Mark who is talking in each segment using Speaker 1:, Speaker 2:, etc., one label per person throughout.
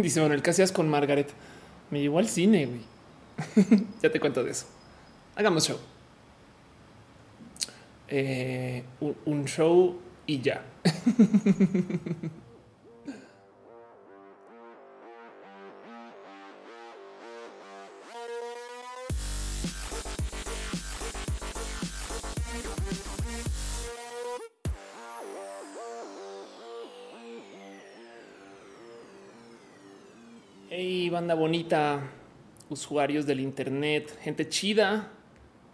Speaker 1: Dice bueno, el que hacías con Margaret me llevó al cine. Güey. ya te cuento de eso. Hagamos show. Eh, un show y ya. banda bonita, usuarios del Internet, gente chida,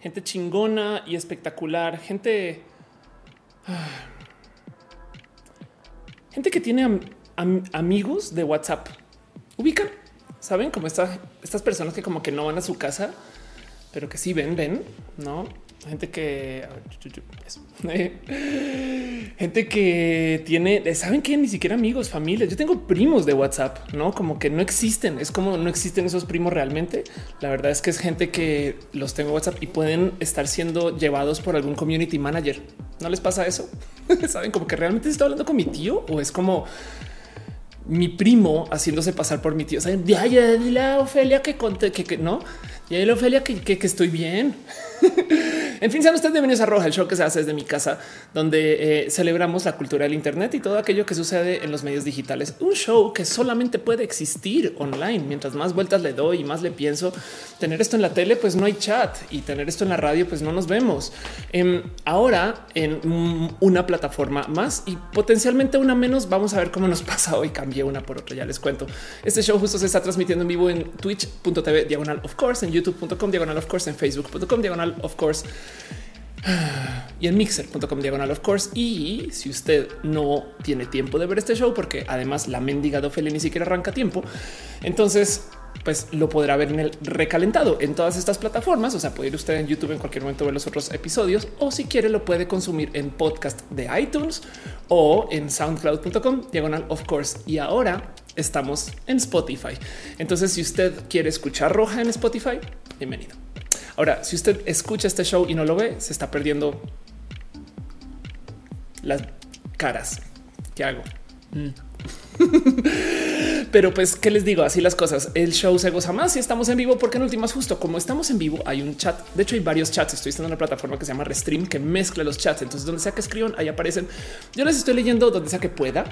Speaker 1: gente chingona y espectacular, gente. Gente que tiene am- am- amigos de WhatsApp. Ubican, saben como esta- estas personas que como que no van a su casa, pero que sí ven, ven, no? Gente que gente que tiene, saben que ni siquiera amigos, familias. Yo tengo primos de WhatsApp, no como que no existen. Es como no existen esos primos realmente. La verdad es que es gente que los tengo en WhatsApp y pueden estar siendo llevados por algún community manager. ¿No les pasa eso? Saben como que realmente estoy hablando con mi tío o es como mi primo haciéndose pasar por mi tío. Saben, ya, ya, dile a Ofelia que conté que, que no, ya dile a Ofelia que, que, que estoy bien. en fin, sean ustedes bienvenidos a Roja, el show que se hace desde mi casa, donde eh, celebramos la cultura del Internet y todo aquello que sucede en los medios digitales. Un show que solamente puede existir online. Mientras más vueltas le doy y más le pienso, tener esto en la tele, pues no hay chat y tener esto en la radio, pues no nos vemos. Em, ahora en una plataforma más y potencialmente una menos, vamos a ver cómo nos pasa hoy. Cambié una por otra, ya les cuento. Este show justo se está transmitiendo en vivo en twitch.tv diagonal of course, en youtube.com diagonal of course, en facebook.com diagonal of course y en mixer.com diagonal of course. Y si usted no tiene tiempo de ver este show, porque además la mendiga de Ophelia ni siquiera arranca tiempo, entonces pues lo podrá ver en el recalentado en todas estas plataformas. O sea, puede ir usted en YouTube en cualquier momento ver los otros episodios o si quiere lo puede consumir en podcast de iTunes o en soundcloud.com diagonal of course. Y ahora estamos en Spotify. Entonces, si usted quiere escuchar roja en Spotify, bienvenido. Ahora, si usted escucha este show y no lo ve, se está perdiendo las caras que hago. Mm. Pero pues, ¿qué les digo? Así las cosas. El show se goza más si estamos en vivo, porque en últimas, justo como estamos en vivo, hay un chat. De hecho, hay varios chats. Estoy en una plataforma que se llama Restream que mezcla los chats. Entonces, donde sea que escriban, ahí aparecen. Yo les estoy leyendo donde sea que pueda.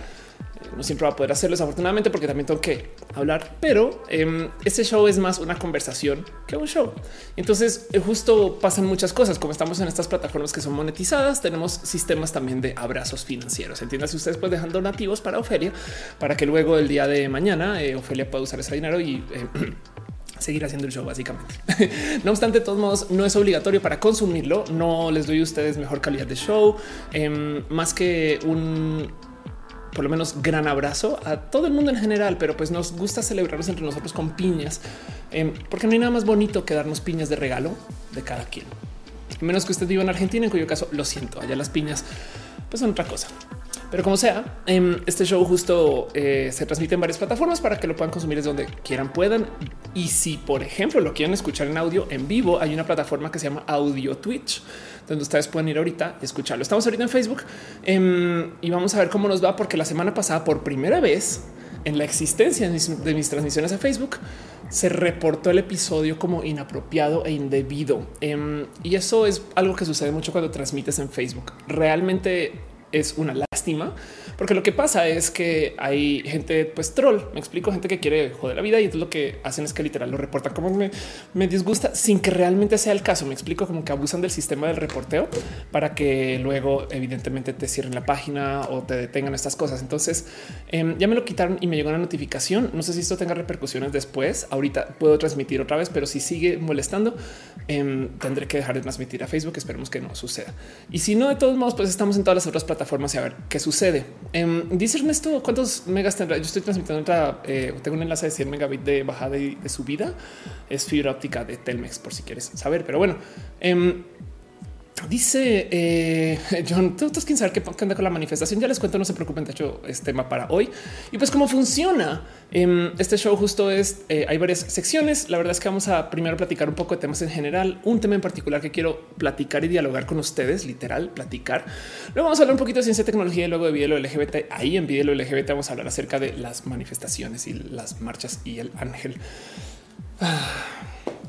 Speaker 1: Eh, No siempre va a poder hacerlo, desafortunadamente, porque también tengo que hablar. Pero eh, este show es más una conversación que un show. Entonces, eh, justo pasan muchas cosas. Como estamos en estas plataformas que son monetizadas, tenemos sistemas también de abrazos financieros. Entiendan si ustedes pues dejan donativos para Ofelia, para que luego el día de mañana eh, Ofelia pueda usar ese dinero y eh, seguir haciendo el show básicamente. no obstante, de todos modos, no es obligatorio para consumirlo. No les doy a ustedes mejor calidad de show, em, más que un por lo menos gran abrazo a todo el mundo en general, pero pues nos gusta celebrarnos entre nosotros con piñas, em, porque no hay nada más bonito que darnos piñas de regalo de cada quien. Menos que usted viva en Argentina, en cuyo caso lo siento, allá las piñas pues son otra cosa. Pero como sea, em, este show justo eh, se transmite en varias plataformas para que lo puedan consumir desde donde quieran, puedan. Y si, por ejemplo, lo quieren escuchar en audio en vivo, hay una plataforma que se llama Audio Twitch, donde ustedes pueden ir ahorita y escucharlo. Estamos ahorita en Facebook em, y vamos a ver cómo nos va, porque la semana pasada, por primera vez en la existencia de mis, de mis transmisiones a Facebook, se reportó el episodio como inapropiado e indebido. Em, y eso es algo que sucede mucho cuando transmites en Facebook. Realmente es una lástima, porque lo que pasa es que hay gente, pues troll, me explico, gente que quiere joder la vida y entonces lo que hacen es que literal lo reportan como me, me disgusta sin que realmente sea el caso. Me explico como que abusan del sistema del reporteo para que luego evidentemente te cierren la página o te detengan estas cosas. Entonces em, ya me lo quitaron y me llegó una notificación. No sé si esto tenga repercusiones después. Ahorita puedo transmitir otra vez, pero si sigue molestando, em, tendré que dejar de transmitir a Facebook. Esperemos que no suceda. Y si no, de todos modos, pues estamos en todas las otras plataformas y a ver qué sucede. Em, dice Ernesto, ¿cuántos megas tendrá? Yo estoy transmitiendo otra, eh, tengo un enlace de 100 megabits de bajada y de subida. Es fibra óptica de Telmex, por si quieres saber. Pero bueno, em, Dice eh, John, tú quién saber qué anda con la manifestación. Ya les cuento, no se preocupen. De hecho, es tema para hoy. Y pues, cómo funciona em, este show, justo es eh, hay varias secciones. La verdad es que vamos a primero platicar un poco de temas en general, un tema en particular que quiero platicar y dialogar con ustedes, literal, platicar. Luego vamos a hablar un poquito de ciencia, tecnología y luego de video LGBT. Ahí en video LGBT vamos a hablar acerca de las manifestaciones y las marchas y el ángel. Ah,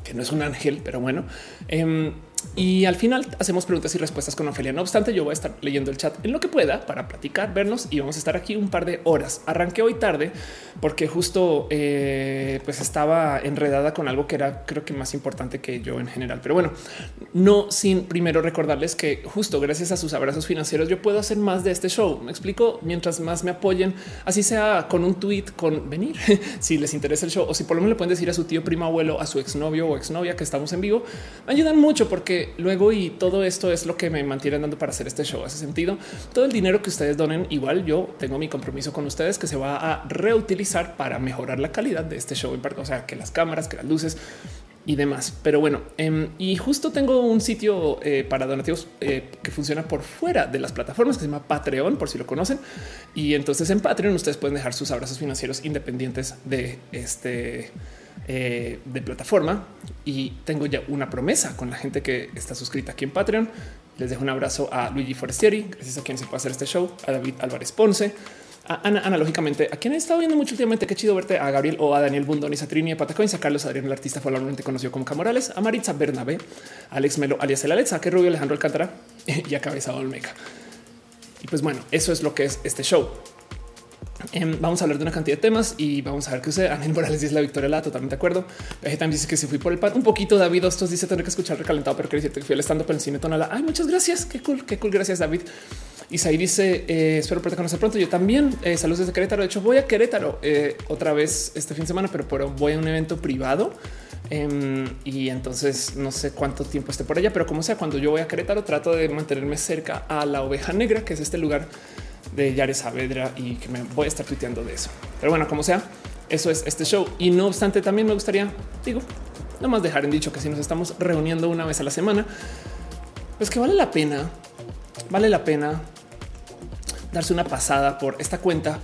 Speaker 1: que no es un ángel, pero bueno. Em, y al final hacemos preguntas y respuestas con Ofelia. No obstante, yo voy a estar leyendo el chat en lo que pueda para platicar, vernos y vamos a estar aquí un par de horas. Arranqué hoy tarde porque justo eh, pues estaba enredada con algo que era creo que más importante que yo en general. Pero bueno, no sin primero recordarles que justo gracias a sus abrazos financieros yo puedo hacer más de este show. Me explico mientras más me apoyen, así sea con un tweet, con venir, si les interesa el show o si por lo menos le pueden decir a su tío, primo, abuelo, a su exnovio o exnovia que estamos en vivo, me ayudan mucho porque luego y todo esto es lo que me mantiene dando para hacer este show. Hace sentido. Todo el dinero que ustedes donen, igual yo tengo mi compromiso con ustedes que se va a reutilizar para mejorar la calidad de este show. O sea, que las cámaras, que las luces y demás. Pero bueno, em, y justo tengo un sitio eh, para donativos eh, que funciona por fuera de las plataformas que se llama Patreon, por si lo conocen. Y entonces en Patreon ustedes pueden dejar sus abrazos financieros independientes de este eh, de plataforma y tengo ya una promesa con la gente que está suscrita aquí en Patreon. Les dejo un abrazo a Luigi Forestieri, gracias a quien se puede hacer este show, a David Álvarez Ponce, a Ana, analógicamente, a quien he estado viendo mucho últimamente, qué chido verte, a Gabriel o a Daniel Bundón y a Trini Patacoins, a Carlos Adrián, el artista probablemente conocido como Camorales, a Maritza Bernabé, a Alex Melo, alias el Alex, a que Rubio Alejandro Alcántara y a Cabeza Olmeca. Y pues bueno, eso es lo que es este show. Em, vamos a hablar de una cantidad de temas y vamos a ver qué usted Ángel Morales dice la victoria, la totalmente de acuerdo. también dice que si fui por el pan un poquito. David Ostos dice tener que escuchar recalentado, pero que decirte que fui al estando por el cine tonala. Ay, muchas gracias. Qué cool, qué cool. Gracias, David. Isaí dice eh, espero poderte conocer pronto. Yo también eh, saludos desde Querétaro. De hecho, voy a Querétaro eh, otra vez este fin de semana, pero, voy a un evento privado. Em, y entonces no sé cuánto tiempo esté por allá, pero como sea, cuando yo voy a Querétaro, trato de mantenerme cerca a la oveja negra, que es este lugar de Yare Saavedra y que me voy a estar tuiteando de eso. Pero bueno, como sea, eso es este show. Y no obstante, también me gustaría, digo, no más dejar en dicho que si nos estamos reuniendo una vez a la semana, pues que vale la pena, vale la pena darse una pasada por esta cuenta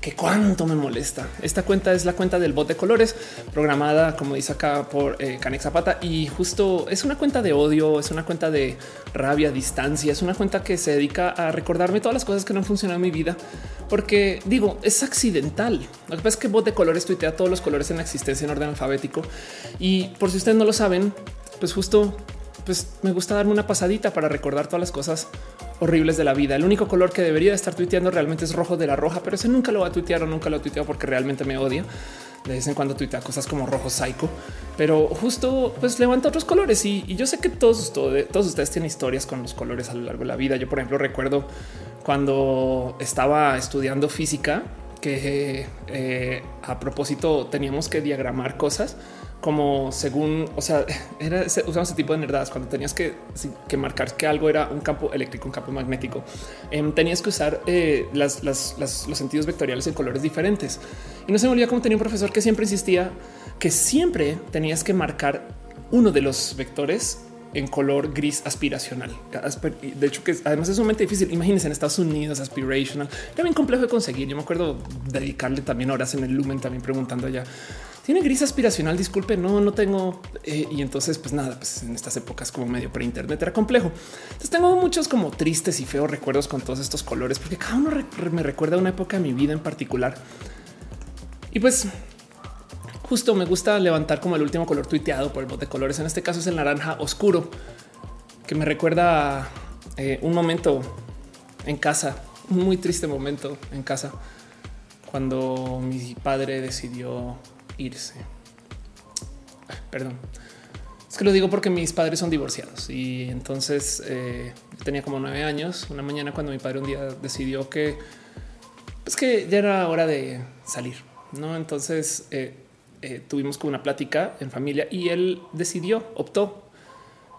Speaker 1: que cuánto me molesta. Esta cuenta es la cuenta del bot de colores programada, como dice acá por eh, Canex Zapata. Y justo es una cuenta de odio, es una cuenta de rabia, distancia, es una cuenta que se dedica a recordarme todas las cosas que no han funcionado en mi vida, porque digo, es accidental. Lo que pasa es que bot de colores tuitea todos los colores en la existencia en orden alfabético. Y por si ustedes no lo saben, pues justo pues me gusta darme una pasadita para recordar todas las cosas horribles de la vida. El único color que debería estar tuiteando realmente es rojo de la roja, pero ese nunca lo va a tuitear o nunca lo ha porque realmente me odia. De vez en cuando tuitea cosas como rojo psycho, pero justo pues levanta otros colores. Y, yo sé que todos, todos ustedes tienen historias con los colores a lo largo de la vida. Yo, por ejemplo, recuerdo cuando estaba estudiando física que eh, a propósito teníamos que diagramar cosas como según, o sea, era, usamos ese tipo de nerdadas cuando tenías que, que, marcar que algo era un campo eléctrico, un campo magnético. Em, tenías que usar eh, las, los sentidos vectoriales en colores diferentes. Y no se me olvida cómo tenía un profesor que siempre insistía que siempre tenías que marcar uno de los vectores en color gris aspiracional. De hecho, que además es sumamente difícil. Imagínense en Estados Unidos, aspirational, bien complejo de conseguir. Yo me acuerdo dedicarle también horas en el Lumen, también preguntando allá tiene gris aspiracional. Disculpe, no, no tengo. Eh, y entonces, pues nada, pues en estas épocas como medio pre internet era complejo. Entonces tengo muchos como tristes y feos recuerdos con todos estos colores, porque cada uno me recuerda una época de mi vida en particular. Y pues justo me gusta levantar como el último color tuiteado por el bot de colores. En este caso es el naranja oscuro, que me recuerda eh, un momento en casa, un muy triste momento en casa, cuando mi padre decidió irse. Perdón. Es que lo digo porque mis padres son divorciados y entonces eh, tenía como nueve años. Una mañana cuando mi padre un día decidió que pues que ya era hora de salir, no? Entonces eh, eh, tuvimos como una plática en familia y él decidió, optó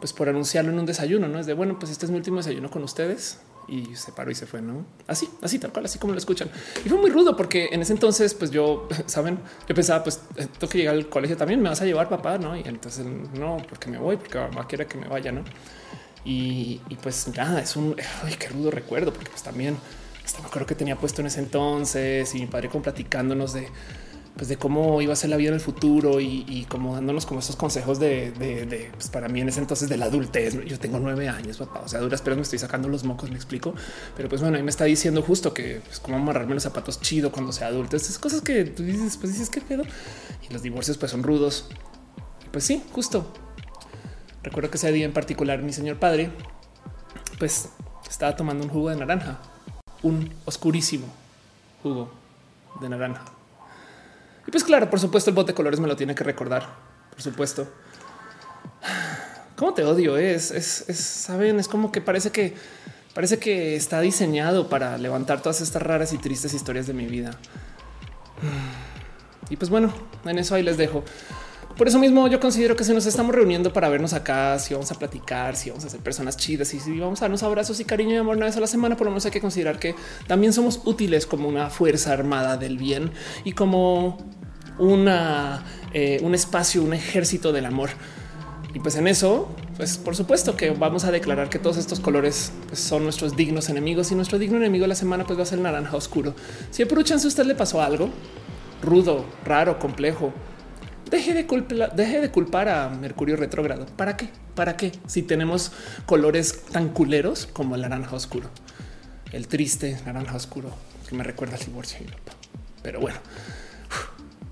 Speaker 1: pues por anunciarlo en un desayuno, no es de bueno, pues este es mi último desayuno con ustedes y se paró y se fue, ¿no? Así, así, tal cual, así como lo escuchan. Y fue muy rudo porque en ese entonces, pues yo, saben, yo pensaba, pues eh, tengo que llegar al colegio también, me vas a llevar papá, ¿no? Y entonces, no, porque me voy, porque mamá quiere que me vaya, ¿no? Y, pues nada, es un ay, qué rudo recuerdo, porque pues también hasta me que tenía puesto en ese entonces y mi padre con platicándonos de pues de cómo iba a ser la vida en el futuro y, como dándonos como esos consejos de, pues para mí en ese entonces de la adultez. Yo tengo nueve años, papá. O sea, duras pero me estoy sacando los mocos, me explico. Pero pues bueno, ahí me está diciendo justo que pues cómo amarrarme los zapatos chido cuando sea adulto. Estas cosas que tú dices, pues dices qué pedo. Y los divorcios pues son rudos. Pues sí, justo. Recuerdo que ese día en particular mi señor padre pues estaba tomando un jugo de naranja, un oscurísimo jugo de naranja pues claro, por supuesto, el bote de colores me lo tiene que recordar. Por supuesto. ¿Cómo te odio? Es, es, es, saben, es como que parece que parece que está diseñado para levantar todas estas raras y tristes historias de mi vida. Y pues bueno, en eso ahí les dejo. Por eso mismo yo considero que si nos estamos reuniendo para vernos acá, si vamos a platicar, si vamos a ser personas chidas y si vamos a darnos abrazos y cariño y amor una vez a la semana, por lo menos hay que considerar que también somos útiles como una fuerza armada del bien y como eh, un espacio, un ejército del amor. Y pues en eso, pues por supuesto que vamos a declarar que todos estos colores pues, son nuestros dignos enemigos y nuestro digno enemigo de la semana pues va a ser el naranja oscuro. Si por chance usted le pasó algo rudo, raro, complejo, deje de, deje de culpar a Mercurio retrógrado. ¿Para qué? ¿Para qué? Si tenemos colores tan culeros como el naranja oscuro, el triste naranja oscuro que me recuerda al divorcio. Pero bueno,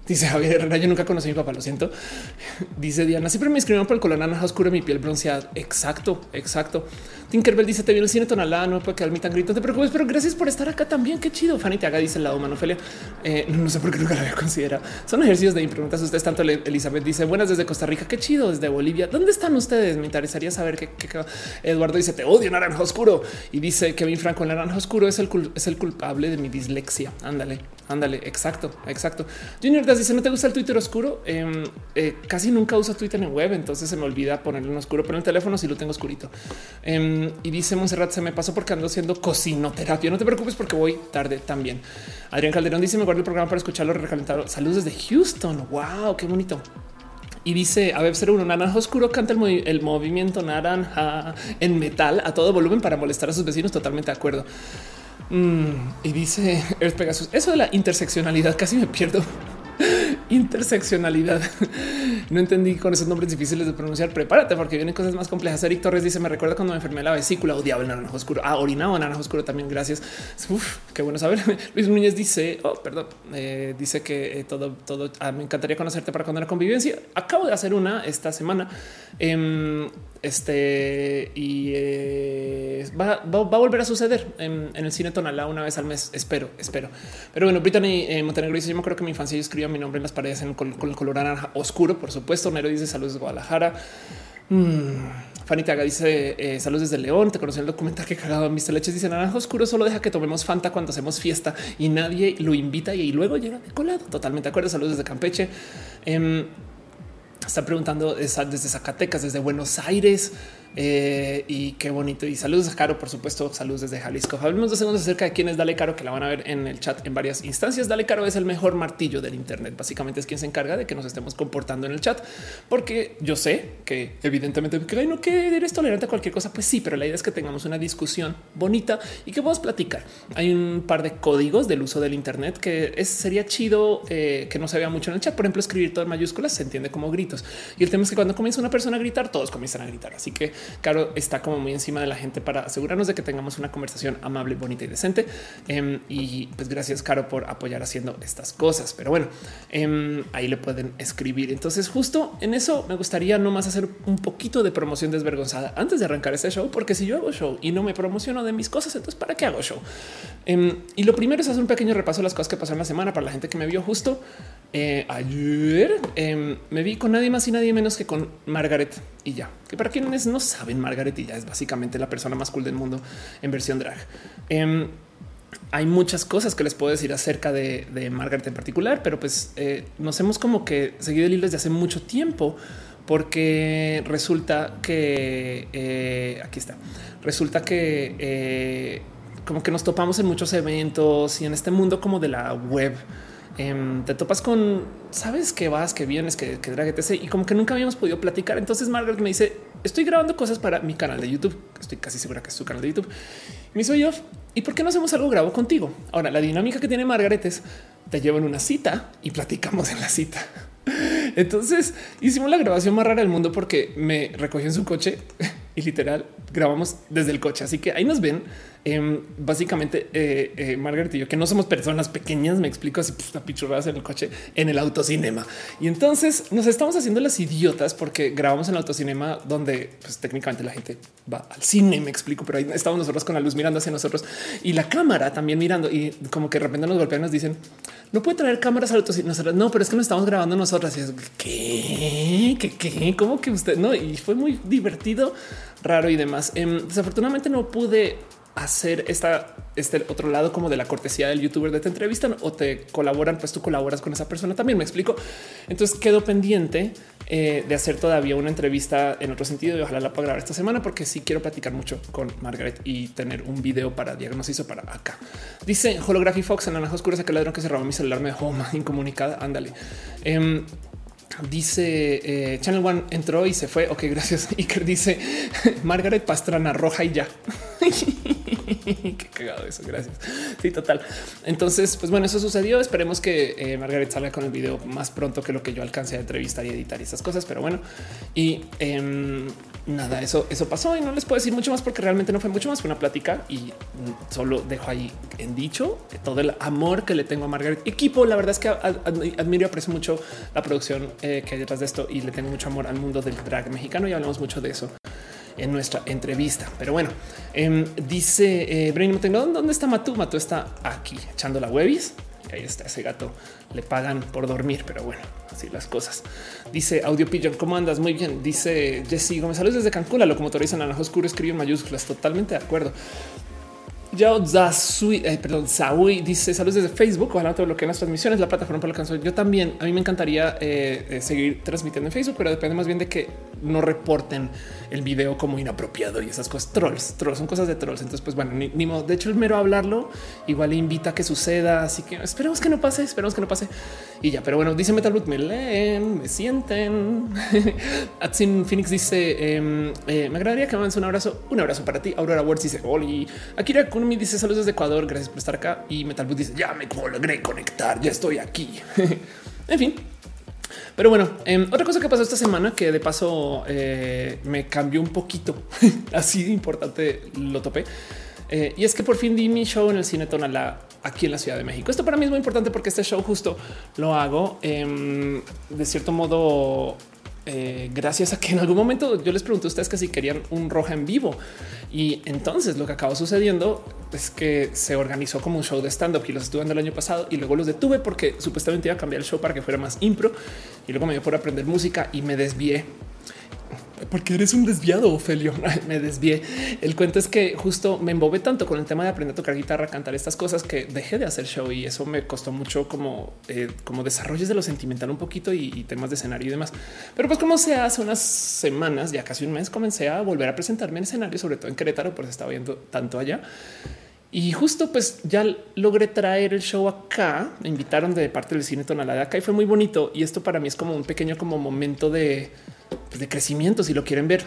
Speaker 1: Dice Javier Herrera, yo nunca conocí a mi papá, lo siento. Dice Diana, siempre me escribieron por el color naranja oscuro mi piel bronceada. Exacto, exacto. Tinkerbell dice, te viene el cine tonalá, no puede quedar mi tan grito, te preocupes, pero gracias por estar acá también. Qué chido. Fanny te haga, dice el lado Manofelia. Eh, no sé por qué nunca la había considerado. Son ejercicios de preguntas. Ustedes tanto Elizabeth dice, buenas desde Costa Rica. Qué chido desde Bolivia. ¿Dónde están ustedes? Me interesaría saber qué, Eduardo dice, te odio naranja oscuro. Y dice Kevin Franco, el naranja oscuro es el, es el culpable de mi dislexia. Ándale. Ándale, exacto, exacto. Junior dice: ¿No te gusta el Twitter oscuro? Em, eh, casi nunca uso Twitter en web, entonces se me olvida ponerlo en oscuro, pero en el teléfono sí lo tengo oscurito. Y dice Monserrat: Se me pasó porque ando haciendo cocinoterapia. No te preocupes porque voy tarde también. Adrián Calderón dice: Me guardo el programa para escucharlo recalentado. Saludos desde Houston. Wow, qué bonito. Y dice a Web 01 naranja oscuro canta el, el, movimiento naranja en metal a todo volumen para molestar a sus vecinos. Totalmente de acuerdo. Mm, y dice Earth Pegasus, eso de la interseccionalidad casi me pierdo. interseccionalidad. No entendí con esos nombres difíciles de pronunciar. Prepárate porque vienen cosas más complejas. Eric Torres dice: Me recuerda cuando me enfermé la vesícula, odiaba el naranja oscuro. Ah, orinaba naranja oscuro también. Gracias. Qué bueno saber. Luis Núñez dice: Oh, perdón. Eh, dice que eh, todo, todo ah, me encantaría conocerte para cuando la convivencia. Acabo de hacer una esta semana. Em, este y eh, va, a volver a suceder en, el cine Tonalá una vez al mes. Espero, espero. Pero bueno, Brittany eh, Montenegro dice: Yo me acuerdo que en mi infancia yo escribía mi nombre en las paredes con, el color naranja oscuro. Por supuesto, Nero dice saludos de Guadalajara. Mm. Fanny Taga dice eh, saludos desde León. Te conocí el documental que cagaba en mis leches. Dice naranja oscuro solo deja que tomemos Fanta cuando hacemos fiesta y nadie lo invita y, luego llega de colado. Totalmente de acuerdo. Saludos desde Campeche. Está preguntando desde Zacatecas, desde Buenos Aires. Eh, y qué bonito. Y saludos a Caro, por supuesto. Saludos desde Jalisco. Hablemos dos segundos acerca de quién es Dale Caro, que la van a ver en el chat en varias instancias. Dale Caro es el mejor martillo del Internet. Básicamente es quien se encarga de que nos estemos comportando en el chat, porque yo sé que evidentemente que no que eres tolerante a cualquier cosa. Pues sí, pero la idea es que tengamos una discusión bonita y que podamos platicar. Hay un par de códigos del uso del Internet que es, sería chido eh, que no se vea mucho en el chat. Por ejemplo, escribir todo en mayúsculas se entiende como gritos. Y el tema es que cuando comienza una persona a gritar, todos comienzan a gritar. Así que Caro está como muy encima de la gente para asegurarnos de que tengamos una conversación amable, bonita y decente. Em, y pues gracias, Caro, por apoyar haciendo estas cosas. Pero bueno, em, ahí le pueden escribir. Entonces, justo en eso me gustaría nomás hacer un poquito de promoción desvergonzada antes de arrancar este show, porque si yo hago show y no me promociono de mis cosas, entonces ¿para qué hago show? Em, y lo primero es hacer un pequeño repaso de las cosas que pasaron la semana para la gente que me vio justo eh, ayer. me vi con nadie más y nadie menos que con Margaret y ya, que para quienes no saben, Margaret ya es básicamente la persona más cool del mundo en versión drag. Em, hay muchas cosas que les puedo decir acerca de, Margaret en particular, pero pues eh, nos hemos como que seguido el hilo desde hace mucho tiempo porque resulta que eh, aquí está. Resulta que eh, como que nos topamos en muchos eventos y en este mundo como de la web em, te topas con, sabes que vas, que vienes, que, que drag, etc. Y como que nunca habíamos podido platicar. Entonces Margaret me dice, estoy grabando cosas para mi canal de YouTube. Estoy casi segura que es su canal de YouTube. Me dice, yo, ¿y por qué no hacemos algo grabo contigo? Ahora, la dinámica que tiene Margaret es, te llevo en una cita y platicamos en la cita. Entonces hicimos la grabación más rara del mundo porque me recogió en su coche y literal grabamos desde el coche. Así que ahí nos ven. Em, básicamente, eh, eh, Margaret y yo, que no somos personas pequeñas, me explico así, pues, pichurradas en el coche, en el autocinema. Y entonces nos estamos haciendo las idiotas porque grabamos en el autocinema donde pues, técnicamente la gente va al cine, me explico, pero ahí estamos nosotros con la luz mirando hacia nosotros y la cámara también mirando y como que de repente nos golpean nos dicen, no puede traer cámaras al autocinema. No, pero es que nos estamos grabando nosotras. Y es, ¿qué? ¿Qué? ¿Qué? ¿Cómo que usted? No, y fue muy divertido, raro y demás. Em, desafortunadamente no pude hacer esta, este otro lado como de la cortesía del youtuber de te entrevistan o te colaboran, pues tú colaboras con esa persona también. Me explico. Entonces quedo pendiente eh, de hacer todavía una entrevista en otro sentido y ojalá la pueda grabar esta semana porque sí quiero platicar mucho con Margaret y tener un video para diagnóstico para acá. Dice Holography Fox en Anaja Oscura, que ladrón que se robó mi celular me dejó más incomunicada. Ándale. Em, dice eh, Channel One entró y se fue. Ok, gracias. Iker dice Margaret Pastrana roja y ya. Qué cagado eso. Gracias. Sí, total. Entonces, pues bueno, eso sucedió. Esperemos que eh, Margaret salga con el video más pronto que lo que yo alcance a entrevistar y editar y esas cosas. Pero bueno, y em, nada, eso, eso pasó y no les puedo decir mucho más porque realmente no fue mucho más. Fue una plática y solo dejo ahí en dicho todo el amor que le tengo a Margaret. Equipo, la verdad es que admiro y aprecio mucho la producción eh, que hay detrás de esto y le tengo mucho amor al mundo del drag mexicano y hablamos mucho de eso en nuestra entrevista. Pero bueno, em, dice eh, Brain ¿dónde está Matú? Matú está aquí echando la webis. ahí está ese gato. Le pagan por dormir, pero bueno, así las cosas. Dice Audio Pigeon, ¿cómo andas? Muy bien. Dice Jesse Gómez, saludos desde Cancún. La locomotora naranjo oscuro escribe en mayúsculas. Totalmente de acuerdo. Yao Zasui, eh, perdón, Zaui dice saludos desde Facebook. Ojalá te bloqueen las transmisiones, la plataforma la que Yo también, a mí me encantaría eh, eh, seguir transmitiendo en Facebook, pero depende más bien de que no reporten el video como inapropiado y esas cosas. Trolls, trolls, son cosas de trolls. Entonces, pues bueno, ni, modo. De hecho, el mero hablarlo igual invita a que suceda. Así que esperemos que no pase, esperemos que no pase y ya. Pero bueno, dice Metal me leen, me sienten. Atsin Phoenix dice: em, Me agradaría que me un abrazo. Un abrazo para ti. Aurora Words dice: Oli. Akira me dice saludos desde Ecuador. Gracias por estar acá. Y Metalboot dice ya me logré conectar. Ya estoy aquí. en fin, pero bueno, em, otra cosa que pasó esta semana que de paso eh, me cambió un poquito, así de importante lo topé. Eh, y es que por fin di mi show en el Cine Tonalá aquí en la Ciudad de México. Esto para mí es muy importante porque este show justo lo hago em, de cierto modo eh, gracias a que en algún momento yo les pregunté a ustedes que si querían un roja en vivo. Y entonces lo que acabó sucediendo es que se organizó como un show de stand up y los estuve dando el año pasado y luego los detuve porque supuestamente iba a cambiar el show para que fuera más impro y luego me dio por aprender música y me desvié porque eres un desviado, Ophelio. me desvié. El cuento es que justo me embobé tanto con el tema de aprender a tocar guitarra, cantar estas cosas que dejé de hacer show y eso me costó mucho como, eh, como desarrollos de lo sentimental un poquito y, temas de escenario y demás. Pero pues como se hace unas semanas, ya casi un mes, comencé a volver a presentarme en escenario, sobre todo en Querétaro, porque estaba viendo tanto allá. Y justo pues ya logré traer el show acá. Me invitaron de parte del cine Tonalá de acá y fue muy bonito. Y esto para mí es como un pequeño como momento de pues, de crecimiento, si lo quieren ver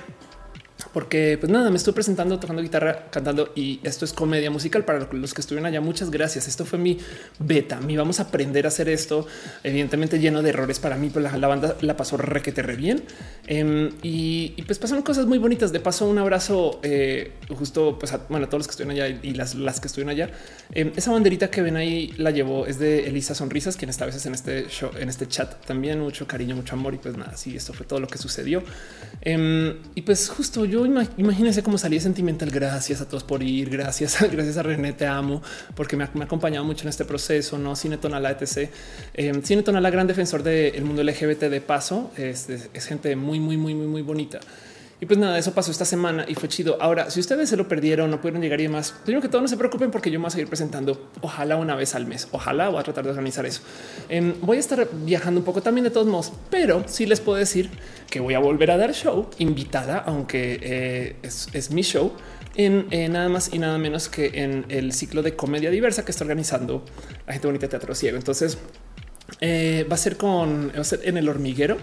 Speaker 1: porque pues nada, me estoy presentando tocando guitarra, cantando y esto es comedia musical para los que estuvieron allá. Muchas gracias. Esto fue mi beta. Mi vamos a aprender a hacer esto, evidentemente lleno de errores para mí, pero la, banda la pasó requete re bien em, y, pues pasaron cosas muy bonitas. De paso, un abrazo eh, justo pues a, bueno, todos los que estuvieron allá y las, las que estuvieron allá. Em, esa banderita que ven ahí la llevó es de Elisa Sonrisas, quien está a veces en este show, en este chat también. Mucho cariño, mucho amor y pues nada, sí, esto fue todo lo que sucedió. Em, y pues justo yo imagínense cómo salí sentimental. Gracias a todos por ir. Gracias, gracias a René, te amo porque me ha, acompañado mucho en este proceso. No Cine Tonala, etc. Eh, Cine Tonala, gran defensor del mundo LGBT de paso. Es, es gente muy, muy, muy, muy, muy bonita. Y pues nada, eso pasó esta semana y fue chido. Ahora, si ustedes se lo perdieron, no pudieron llegar y demás, tengo que todos no se preocupen porque yo me voy a seguir presentando. Ojalá una vez al mes. Ojalá voy a tratar de organizar eso. Em, voy a estar viajando un poco también de todos modos, pero sí les puedo decir que voy a volver a dar show invitada, aunque eh, es, mi show en nada más y nada menos que en el ciclo de comedia diversa que está organizando la gente bonita Teatro Ciego. Entonces, Eh, va a ser con va a ser en el hormiguero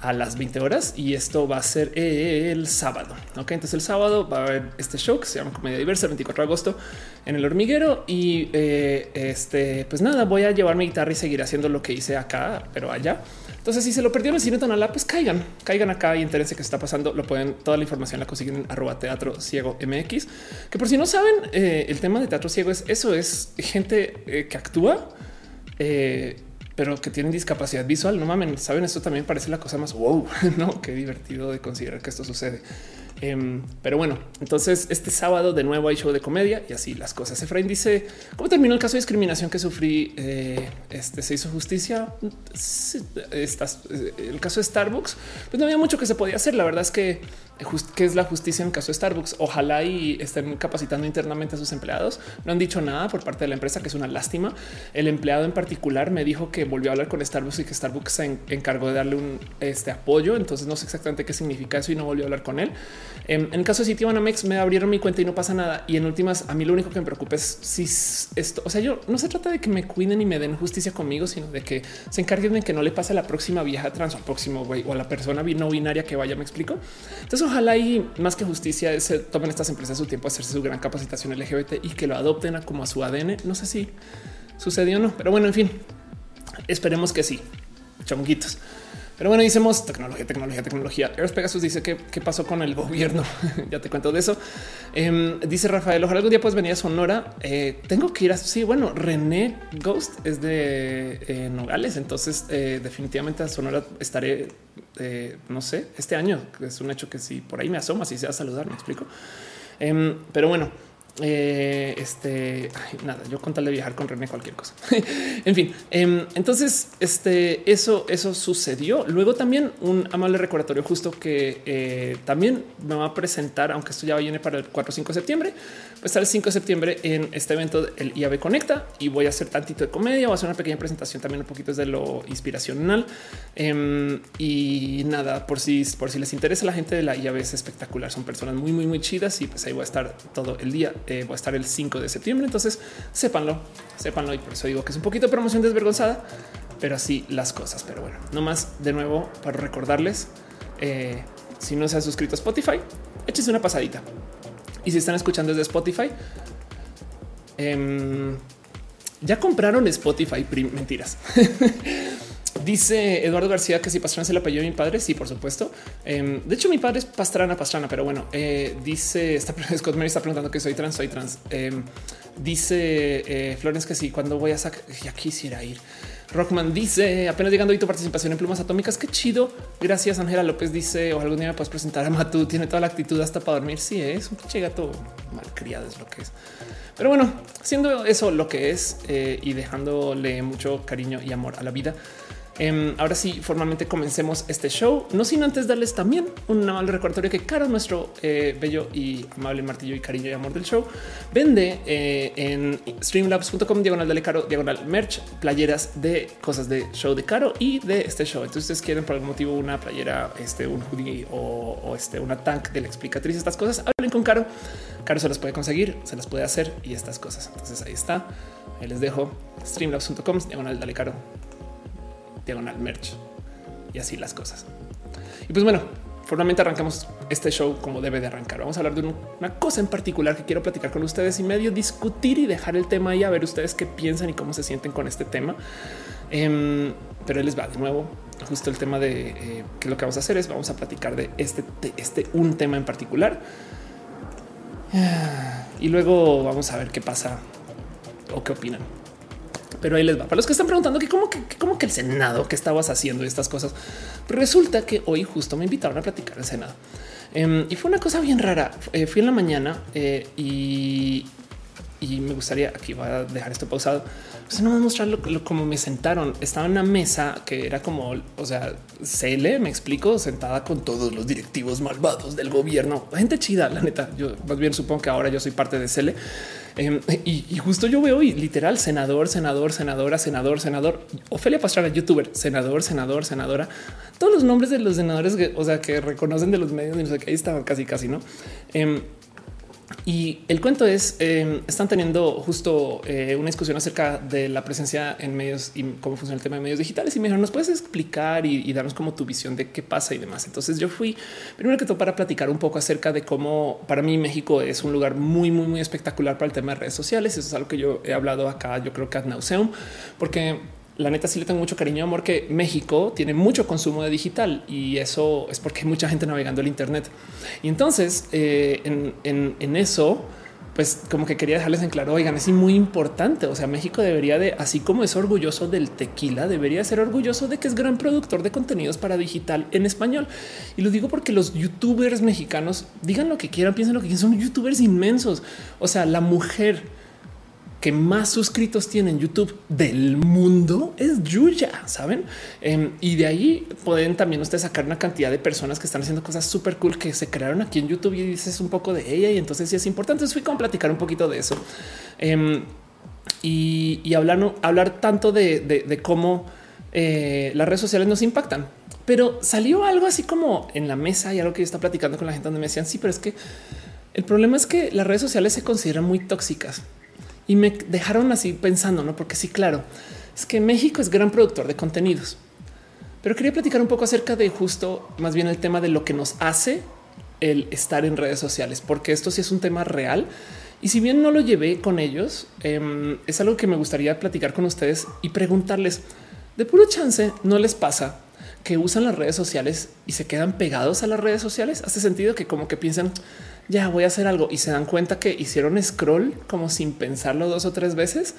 Speaker 1: a las 20 horas y esto va a ser el sábado. Ok, entonces el sábado va a haber este show que se llama Comedia Diversa, el 24 de agosto en el hormiguero. Y eh, este, pues nada, voy a llevar mi guitarra y seguir haciendo lo que hice acá, pero allá. Entonces, si se lo perdieron el cine Tonalá, pues caigan, caigan acá y entérense que está pasando. Lo pueden, toda la información la consiguen en arroba teatro ciego MX. Que por si no saben, eh, el tema de teatro ciego es eso: es gente que actúa pero que tienen discapacidad visual. No mamen, saben, esto también parece la cosa más wow, no? Qué divertido de considerar que esto sucede. Em, pero bueno, entonces este sábado de nuevo hay show de comedia y así las cosas. Efraín dice cómo terminó el caso de discriminación que sufrí. Eh, este se hizo justicia. Estás, eh, el caso de Starbucks, pues no había mucho que se podía hacer. La verdad es que qué es la justicia en el caso de Starbucks. Ojalá y estén capacitando internamente a sus empleados. No han dicho nada por parte de la empresa, que es una lástima. El empleado en particular me dijo que volvió a hablar con Starbucks y que Starbucks se encargó de darle un este, apoyo. Entonces no sé exactamente qué significa eso y no volvió a hablar con él. En, el caso de Citibanamex me abrieron mi cuenta y no pasa nada. Y en últimas, a mí lo único que me preocupa es si esto, o sea, yo no se trata de que me cuiden y me den justicia conmigo, sino de que se encarguen de que no le pase a la próxima vieja trans o al próximo güey o a la persona no binaria que vaya. Me explico. Entonces, ojalá y más que justicia se tomen estas empresas su tiempo a hacerse su gran capacitación LGBT y que lo adopten como a su ADN. No sé si sucedió o no, pero bueno, en fin, esperemos que sí. Chonguitos. Pero bueno, hicimos tecnología, tecnología, tecnología. Earth Pegasus dice que qué pasó con el gobierno. ya te cuento de eso. Em, dice Rafael, ojalá algún día puedes venir a Sonora. Eh, tengo que ir a sí. Bueno, René Ghost es de eh, Nogales, entonces eh, definitivamente a Sonora estaré, no sé, este año. Es un hecho que si por ahí me asomas y sea saludar, me explico. Em, pero bueno, eh, este nada, yo con tal de viajar con René cualquier cosa. en fin, em, entonces este eso, eso sucedió. Luego también un amable recordatorio justo que eh, también me va a presentar, aunque esto ya viene para el 4 o 5 de septiembre, va a estar el 5 de septiembre en este evento del IAB Conecta y voy a hacer tantito de comedia, voy a hacer una pequeña presentación también un poquito de lo inspiracional em, y nada, por si, por si les interesa la gente de la IAB es espectacular, son personas muy, muy, muy chidas y pues ahí voy a estar todo el día eh, va a estar el 5 de septiembre. Entonces sépanlo, sépanlo. Y por eso digo que es un poquito de promoción desvergonzada, pero así las cosas. Pero bueno, no más de nuevo para recordarles. Eh, si no se han suscrito a Spotify, échese una pasadita. Y si están escuchando desde Spotify, em, ya compraron Spotify. Mentiras. Dice Eduardo García que si Pastrana se le apellido de mi padre. Sí, por supuesto. Em, de hecho, mi padre es Pastrana, Pastrana, pero bueno, eh, dice Scott Mary está preguntando que soy trans, soy trans. Em, dice eh, Florence que sí, cuando voy a sacar, ya quisiera ir. Rockman dice apenas llegando y tu participación en plumas atómicas. Qué chido. Gracias. Ángela López dice o algún día me puedes presentar a Matú. Tiene toda la actitud hasta para dormir. Sí, es un pinche gato malcriado, es lo que es. Pero bueno, siendo eso lo que es eh, y dejándole mucho cariño y amor a la vida. Em, ahora sí, formalmente comencemos este show, no sin antes darles también un amable recordatorio que Caro, nuestro eh, bello y amable martillo y cariño y amor del show, vende eh, en streamlabs.com diagonal de Caro, diagonal merch, playeras de cosas de show de Caro y de este show. Entonces, ustedes quieren por algún motivo una playera, este, un hoodie o, este, una tank de la explicatriz, estas cosas, hablen con Caro. Caro se las puede conseguir, se las puede hacer y estas cosas. Entonces ahí está. Ahí les dejo streamlabs.com diagonal dale caro diagonal merch y así las cosas. Y pues bueno, formalmente arrancamos este show como debe de arrancar. Vamos a hablar de una cosa en particular que quiero platicar con ustedes y medio discutir y dejar el tema y a ver ustedes qué piensan y cómo se sienten con este tema. Em, pero él les va de nuevo. Justo el tema de eh, que lo que vamos a hacer es vamos a platicar de este, de este un tema en particular. Y luego vamos a ver qué pasa o qué opinan pero ahí les va. Para los que están preguntando que cómo que, cómo que el Senado, que estabas haciendo estas cosas, resulta que hoy justo me invitaron a platicar el Senado. Em, y fue una cosa bien rara. Eh, fui en la mañana eh, y, y me gustaría aquí voy a dejar esto pausado. Pues no voy a mostrarlo como me sentaron. Estaba en una mesa que era como, o sea, CL, me explico, sentada con todos los directivos malvados del gobierno. Gente chida, la neta. Yo más bien supongo que ahora yo soy parte de CL Em, y, justo yo veo y literal senador, senador, senadora, senador, senador, Ofelia Pastrana, youtuber, senador, senador, senadora, todos los nombres de los senadores que, o sea, que reconocen de los medios no sé qué, ahí estaban casi, casi, no? Em, Y el cuento es, eh, están teniendo justo eh, una discusión acerca de la presencia en medios y cómo funciona el tema de medios digitales. Y me dijeron, ¿nos puedes explicar y, y, darnos como tu visión de qué pasa y demás? Entonces yo fui primero que todo para platicar un poco acerca de cómo para mí México es un lugar muy, muy, muy espectacular para el tema de redes sociales. Eso es algo que yo he hablado acá, yo creo que ad nauseum, porque la neta sí le tengo mucho cariño y amor que México tiene mucho consumo de digital y eso es porque hay mucha gente navegando el Internet. Y entonces eh, en, en, eso, pues como que quería dejarles en claro, oigan, es muy importante. O sea, México debería de, así como es orgulloso del tequila, debería ser orgulloso de que es gran productor de contenidos para digital en español. Y lo digo porque los youtubers mexicanos digan lo que quieran, piensen lo que quieran, son youtubers inmensos. O sea, la mujer que más suscritos tiene en YouTube del mundo es Yuya, saben? Eh, y de ahí pueden también ustedes sacar una cantidad de personas que están haciendo cosas súper cool que se crearon aquí en YouTube y dices un poco de ella. Y entonces sí es importante. Fui con platicar un poquito de eso eh, y, hablar, hablar tanto de cómo eh, las redes sociales nos impactan. Pero salió algo así como en la mesa y algo que yo estaba platicando con la gente donde me decían sí, pero es que el problema es que las redes sociales se consideran muy tóxicas y me dejaron así pensando, no? Porque sí, claro, es que México es gran productor de contenidos, pero quería platicar un poco acerca de justo más bien el tema de lo que nos hace el estar en redes sociales, porque esto sí es un tema real. Y si bien no lo llevé con ellos, eh, es algo que me gustaría platicar con ustedes y preguntarles de puro chance, no les pasa que usan las redes sociales y se quedan pegados a las redes sociales. Hace sentido que como que piensan ya voy a hacer algo y se dan cuenta que hicieron scroll como sin pensarlo dos o tres veces.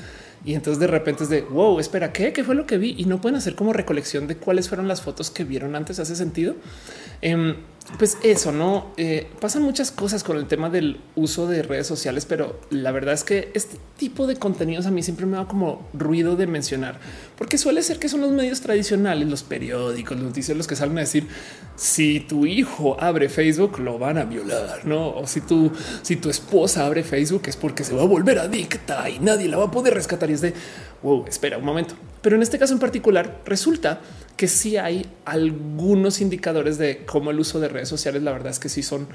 Speaker 1: Y entonces de repente es de wow, espera, ¿qué? ¿Qué fue lo que vi? Y no pueden hacer como recolección de cuáles fueron las fotos que vieron antes. Hace sentido. Eh, pues eso no eh, pasan muchas cosas con el tema del uso de redes sociales, pero la verdad es que este tipo de contenidos a mí siempre me da como ruido de mencionar, porque suele ser que son los medios tradicionales, los periódicos, los noticias, los que salen a decir si tu hijo abre Facebook lo van a violar, no? O si tu, si tu esposa abre Facebook es porque se va a volver adicta y nadie la va a poder rescatar. Y es de wow, espera un momento. Pero en este caso en particular resulta que sí hay algunos indicadores de cómo el uso de redes sociales, la verdad es que sí son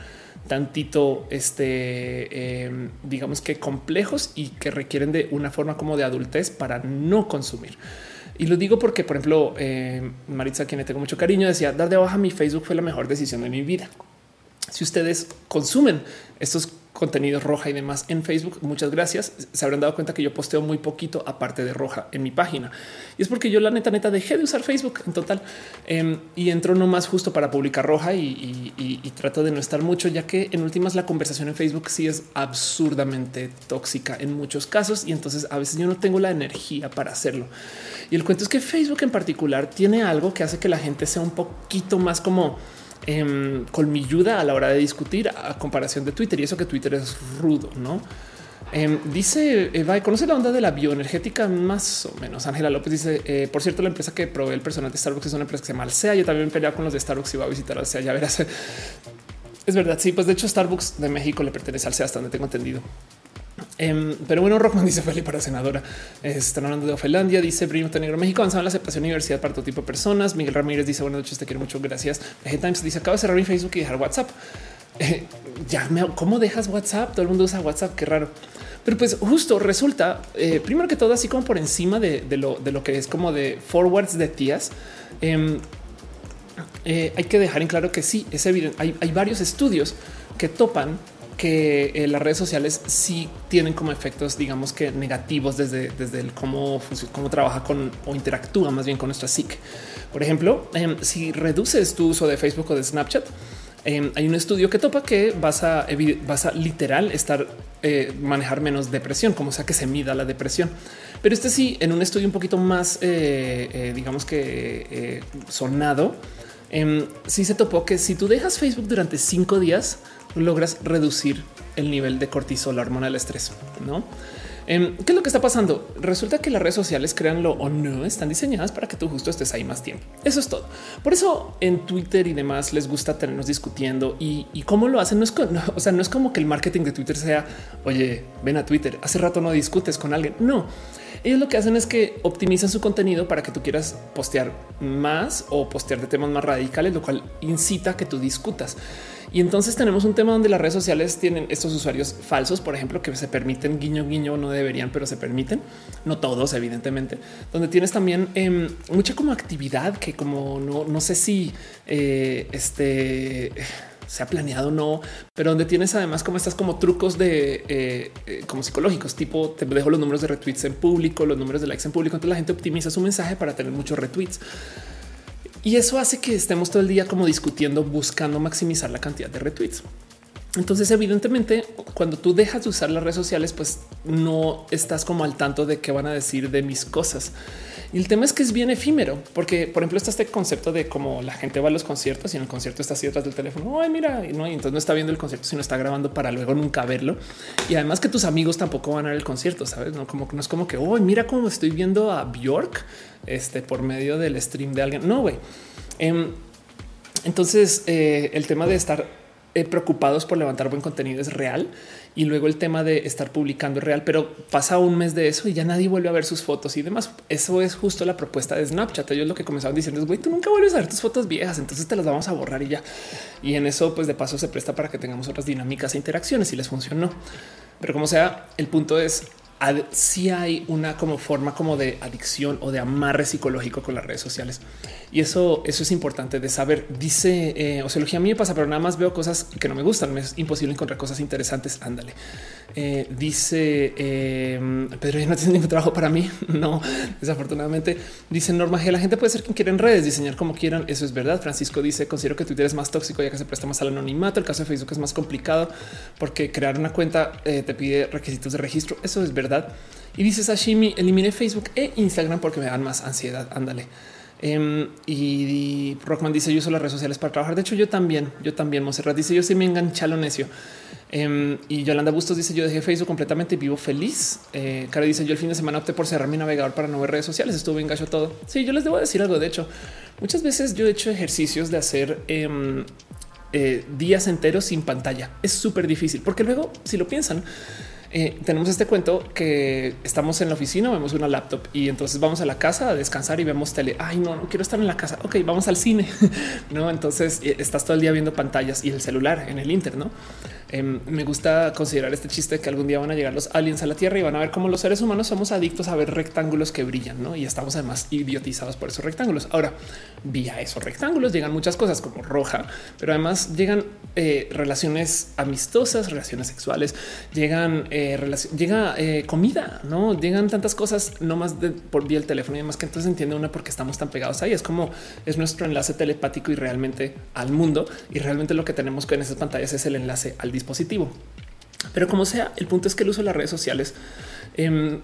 Speaker 1: tantito, este, eh, digamos que complejos y que requieren de una forma como de adultez para no consumir. Y lo digo porque, por ejemplo, eh, Maritza, quien le tengo mucho cariño, decía dar de baja mi Facebook fue la mejor decisión de mi vida. Si ustedes consumen estos contenidos roja y demás en Facebook. Muchas gracias. Se habrán dado cuenta que yo posteo muy poquito aparte de roja en mi página. Y es porque yo la neta neta dejé de usar Facebook en total eh, y entro nomás justo para publicar roja y, y, trato de no estar mucho, ya que en últimas la conversación en Facebook sí es absurdamente tóxica en muchos casos y entonces a veces yo no tengo la energía para hacerlo. Y el cuento es que Facebook en particular tiene algo que hace que la gente sea un poquito más como eh, colmilluda a la hora de discutir a comparación de Twitter y eso que Twitter es rudo, no? Eh, dice Eva, ¿conoce la onda de la bioenergética? Más o menos. Ángela López dice, eh, por cierto, la empresa que provee el personal de Starbucks es una empresa que se llama Alsea. Yo también pelea con los de Starbucks y va a visitar Alsea. Ya verás. Es verdad. Sí, pues de hecho, Starbucks de México le pertenece a Alsea, hasta donde tengo entendido. Um, pero bueno, Rockman dice Feli para senadora. Están hablando de Ofelandia. Dice Primo Negro México avanzado en la aceptación universidad para todo tipo de personas. Miguel Ramírez dice buenas noches, te quiero mucho. Gracias. G Times dice acabo de cerrar mi Facebook y dejar WhatsApp. Eh, ya me cómo dejas WhatsApp? Todo el mundo usa WhatsApp. Qué raro. Pero pues justo resulta eh, primero que todo, así como por encima de, lo, de lo que es como de forwards de tías. Eh, eh, hay que dejar en claro que sí es evidente. Hay, hay varios estudios que topan que eh, las redes sociales sí tienen como efectos, digamos que negativos desde, desde el cómo, cómo trabaja con o interactúa más bien con nuestra psique. Por ejemplo, eh, si reduces tu uso de Facebook o de Snapchat, eh, hay un estudio que topa que vas a, vas a literal estar eh, manejar menos depresión, como sea que se mida la depresión. Pero este sí, en un estudio un poquito más, eh, digamos que sonado, em, sí se topó que si tú dejas Facebook durante cinco días, logras reducir el nivel de cortisol, la hormona del estrés, ¿no? ¿Qué es lo que está pasando? Resulta que las redes sociales, créanlo o no, están diseñadas para que tú justo estés ahí más tiempo. Eso es todo. Por eso en Twitter y demás les gusta tenernos discutiendo y, cómo lo hacen. No es, o sea, no es como que el marketing de Twitter sea, oye, ven a Twitter, hace rato no discutes con alguien. No, ellos lo que hacen es que optimizan su contenido para que tú quieras postear más o postear de temas más radicales, lo cual incita a que tú discutas. Y entonces tenemos un tema donde las redes sociales tienen estos usuarios falsos, por ejemplo, que se permiten guiño, guiño, no deberían, pero se permiten, no todos, evidentemente, donde tienes también eh, mucha como actividad que como no, no sé si eh, este se ha planeado o no, pero donde tienes además como estas como trucos de eh, eh, como psicológicos, tipo te dejo los números de retweets en público, los números de likes en público, entonces la gente optimiza su mensaje para tener muchos retweets. Y eso hace que estemos todo el día como discutiendo, buscando maximizar la cantidad de retweets. Entonces, evidentemente, cuando tú dejas de usar las redes sociales, pues no estás como al tanto de qué van a decir de mis cosas. Y el tema es que es bien efímero, porque por ejemplo está este concepto de cómo la gente va a los conciertos y en el concierto está así detrás del teléfono. Ay, mira, y no, y entonces no está viendo el concierto, sino está grabando para luego nunca verlo. Y además que tus amigos tampoco van a ver el concierto, sabes? No como que no es como que hoy mira cómo estoy viendo a Bjork este, por medio del stream de alguien. No, güey. Em, entonces, eh, el tema de estar eh, preocupados por levantar buen contenido es real y luego el tema de estar publicando es real, pero pasa un mes de eso y ya nadie vuelve a ver sus fotos y demás. Eso es justo la propuesta de Snapchat. Ellos lo que comenzaban diciendo es güey, tú nunca vuelves a ver tus fotos viejas, entonces te las vamos a borrar y ya. Y en eso, pues de paso se presta para que tengamos otras dinámicas e interacciones y les funcionó. Pero como sea, el punto es si hay una como forma como de adicción o de amarre psicológico con las redes sociales. Y eso, eso es importante de saber. Dice eh, Oceología, a mí me pasa, pero nada más veo cosas que no me gustan. Me es imposible encontrar cosas interesantes. Ándale. Eh, dice eh, Pedro, ya no tiene ningún trabajo para mí. No, desafortunadamente. Dice Norma G, la gente puede ser quien quiera en redes, diseñar como quieran. Eso es verdad. Francisco dice, considero que Twitter es más tóxico ya que se presta más al anonimato. El caso de Facebook es más complicado porque crear una cuenta eh, te pide requisitos de registro. Eso es verdad. Y dice Sashimi, elimine Facebook e Instagram porque me dan más ansiedad. Ándale. Em, y, Rockman dice: Yo uso las redes sociales para trabajar. De hecho, yo también, yo también. Monserrat dice: Yo sí me enganché lo necio. Em, y Yolanda Bustos dice: Yo dejé Facebook completamente y vivo feliz. Eh, Cara dice: Yo el fin de semana opté por cerrar mi navegador para no ver redes sociales. Estuve engacho todo. Sí, yo les debo decir algo. De hecho, muchas veces yo he hecho ejercicios de hacer em, eh, días enteros sin pantalla. Es súper difícil porque luego, si lo piensan, eh, tenemos este cuento que estamos en la oficina, vemos una laptop y entonces vamos a la casa a descansar y vemos tele. Ay, no, no quiero estar en la casa. Ok, vamos al cine. no, entonces eh, estás todo el día viendo pantallas y el celular en el Inter, no? Em, me gusta considerar este chiste que algún día van a llegar los aliens a la Tierra y van a ver cómo los seres humanos somos adictos a ver rectángulos que brillan, ¿no? Y estamos además idiotizados por esos rectángulos. Ahora, vía esos rectángulos llegan muchas cosas como roja, pero además llegan eh, relaciones amistosas, relaciones sexuales, llegan, llega eh, comida, no llegan tantas cosas, no más de, por vía el teléfono y demás que entonces entiende una porque estamos tan pegados ahí. Es como es nuestro enlace telepático y realmente al mundo. Y realmente lo que tenemos en esas pantallas es el enlace al dispositivo. Pero como sea, el punto es que el uso de las redes sociales em,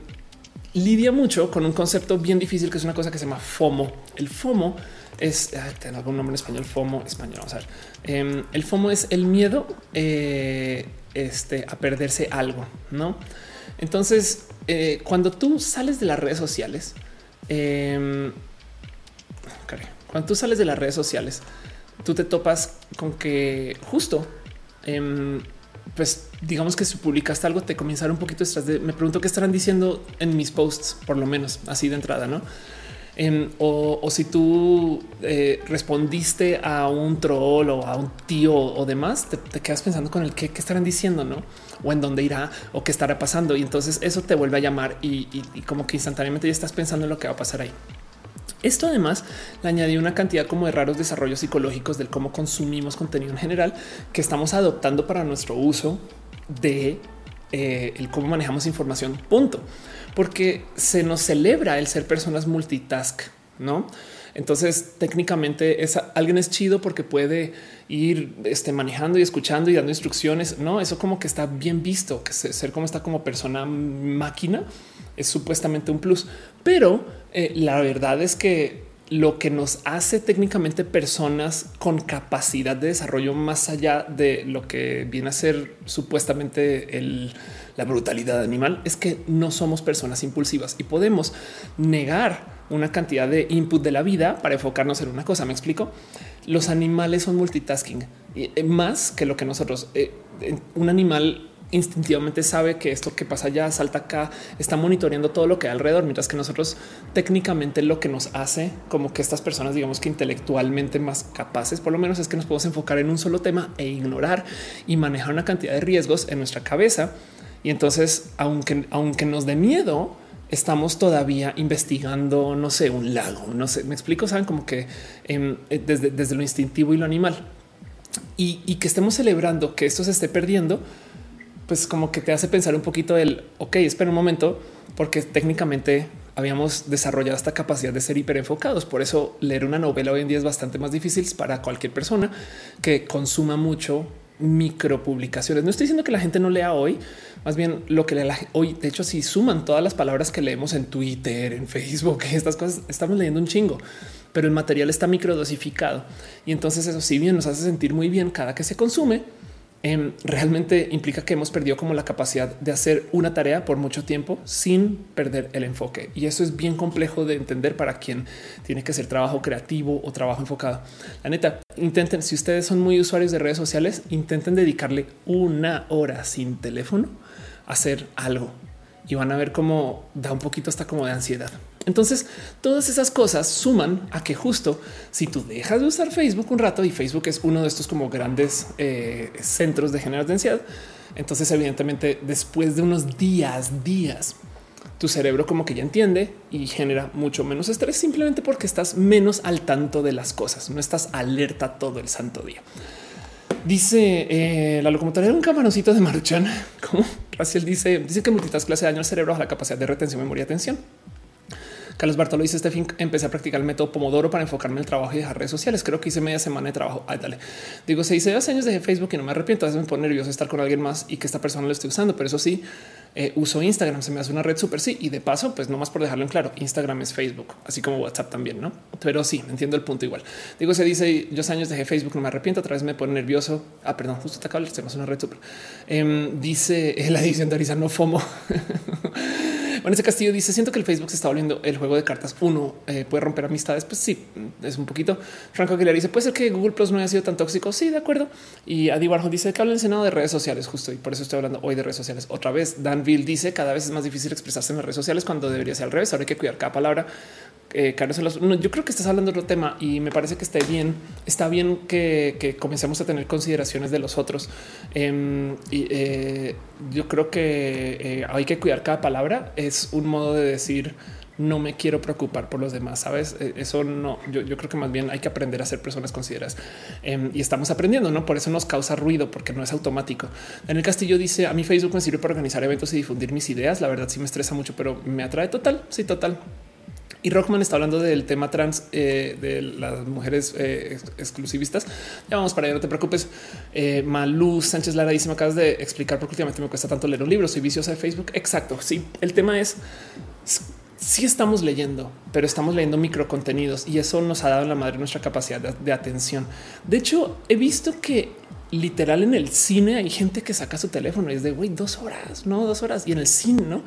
Speaker 1: lidia mucho con un concepto bien difícil que es una cosa que se llama FOMO. El FOMO es tener algún nombre en español, FOMO español. Vamos a ver. Em, el FOMO es el miedo eh, este, a perderse algo, no? Entonces, eh, cuando tú sales de las redes sociales, em, cuando tú sales de las redes sociales, tú te topas con que justo Em, pues digamos que si publicaste algo, te comenzaron un poquito detrás de me pregunto qué estarán diciendo en mis posts, por lo menos así de entrada, no? Em, o, si tú eh, respondiste a un troll o a un tío o demás, te, quedas pensando con el qué, estarán diciendo, no? O en dónde irá o qué estará pasando. Y entonces eso te vuelve a llamar y, como que instantáneamente ya estás pensando en lo que va a pasar ahí. Esto además le añadió una cantidad como de raros desarrollos psicológicos del cómo consumimos contenido en general que estamos adoptando para nuestro uso de eh, el cómo manejamos información. Punto, porque se nos celebra el ser personas multitask, no? Entonces, técnicamente es alguien es chido porque puede ir este, manejando y escuchando y dando instrucciones. No, eso como que está bien visto, que ser como está como persona máquina es supuestamente un plus, pero eh, la verdad es que lo que nos hace técnicamente personas con capacidad de desarrollo más allá de lo que viene a ser supuestamente la brutalidad animal es que no somos personas impulsivas y podemos negar una cantidad de input de la vida para enfocarnos en una cosa. Me explico. Los animales son multitasking eh, más que lo que nosotros. Eh, un animal instintivamente sabe que esto que pasa allá salta acá, está monitoreando todo lo que hay alrededor, mientras que nosotros técnicamente lo que nos hace como que estas personas, digamos que intelectualmente más capaces, por lo menos es que nos podemos enfocar en un solo tema e ignorar y manejar una cantidad de riesgos en nuestra cabeza. Y entonces, aunque, aunque nos dé miedo, estamos todavía investigando, no sé, un lago, no sé, me explico, saben como que em, eh, desde, desde lo instintivo y lo animal y, y que estemos celebrando que esto se esté perdiendo pues como que te hace pensar un poquito del, ok, espera un momento, porque técnicamente habíamos desarrollado esta capacidad de ser hiperenfocados. Por eso leer una novela hoy en día es bastante más difícil para cualquier persona que consuma mucho micro publicaciones. No estoy diciendo que la gente no lea hoy, más bien lo que lea hoy. De hecho, si suman todas las palabras que leemos en Twitter, en Facebook, estas cosas, estamos leyendo un chingo, pero el material está micro dosificado y entonces eso si bien nos hace sentir muy bien cada que se consume, Em, realmente implica que hemos perdido como la capacidad de hacer una tarea por mucho tiempo sin perder el enfoque. Y eso es bien complejo de entender para quien tiene que ser trabajo creativo o trabajo enfocado. La neta, intenten, si ustedes son muy usuarios de redes sociales, intenten dedicarle una hora sin teléfono a hacer algo y van a ver cómo da un poquito hasta como de ansiedad. Entonces, todas esas cosas suman a que justo si tú dejas de usar Facebook un rato y Facebook es uno de estos como grandes eh, centros de generar de ansiedad, entonces evidentemente después de unos días, días, tu cerebro como que ya entiende y genera mucho menos estrés simplemente porque estás menos al tanto de las cosas, no estás alerta todo el santo día. Dice eh, la locomotora era un camaroncito de Maruchan. Como Raciel dice, dice que multitask clase daño al cerebro a la capacidad de retención, memoria y atención. Carlos Bartolo dice fin empecé a practicar el método Pomodoro para enfocarme en el trabajo y dejar redes sociales. Creo que hice media semana de trabajo. Ay, dale. Digo, se hice dos años de Facebook y no me arrepiento. A veces me pone nervioso estar con alguien más y que esta persona lo esté usando, pero eso sí, eh, uso Instagram. Se me hace una red súper sí. Y de paso, pues no más por dejarlo en claro, Instagram es Facebook, así como WhatsApp también, no? Pero sí, entiendo el punto igual. Digo, se dice yo años dejé Facebook, no me arrepiento. Otra vez me pone nervioso. Ah, perdón, justo te acabo de hacer una red súper. Em, dice la edición de Arisa, no FOMO. Ese Castillo dice: Siento que el Facebook se está volviendo el juego de cartas. Uno eh, puede romper amistades. Pues sí, es un poquito. Franco Aguilar dice: Puede ser que Google Plus no haya sido tan tóxico. Sí, de acuerdo. Y Adi Warhol dice que habla el Senado de redes sociales, justo y por eso estoy hablando hoy de redes sociales. Otra vez, Danville dice: Cada vez es más difícil expresarse en las redes sociales cuando debería ser al revés. Ahora hay que cuidar cada palabra. Eh, yo creo que estás hablando de otro tema y me parece que esté bien. Está bien que, comencemos a tener consideraciones de los otros. Em, y eh, yo creo que eh, hay que cuidar cada palabra. Es un modo de decir no me quiero preocupar por los demás. Sabes, eso no. Yo, creo que más bien hay que aprender a ser personas consideradas em, y estamos aprendiendo. No por eso nos causa ruido, porque no es automático. En el Castillo dice a mi Facebook me sirve para organizar eventos y difundir mis ideas. La verdad sí me estresa mucho, pero me atrae total. Sí, total. Y Rockman está hablando del tema trans eh, de las mujeres eh, exclusivistas. Ya vamos para allá, no te preocupes. Eh, Malú Sánchez Lara dice: Me acabas de explicar porque últimamente me cuesta tanto leer un libro. Soy viciosa de Facebook. Exacto. Sí, el tema es sí estamos leyendo, pero estamos leyendo micro contenidos y eso nos ha dado en la madre nuestra capacidad de atención. De hecho, he visto que literal en el cine hay gente que saca su teléfono y es de güey, dos horas, no dos horas y en el cine, no?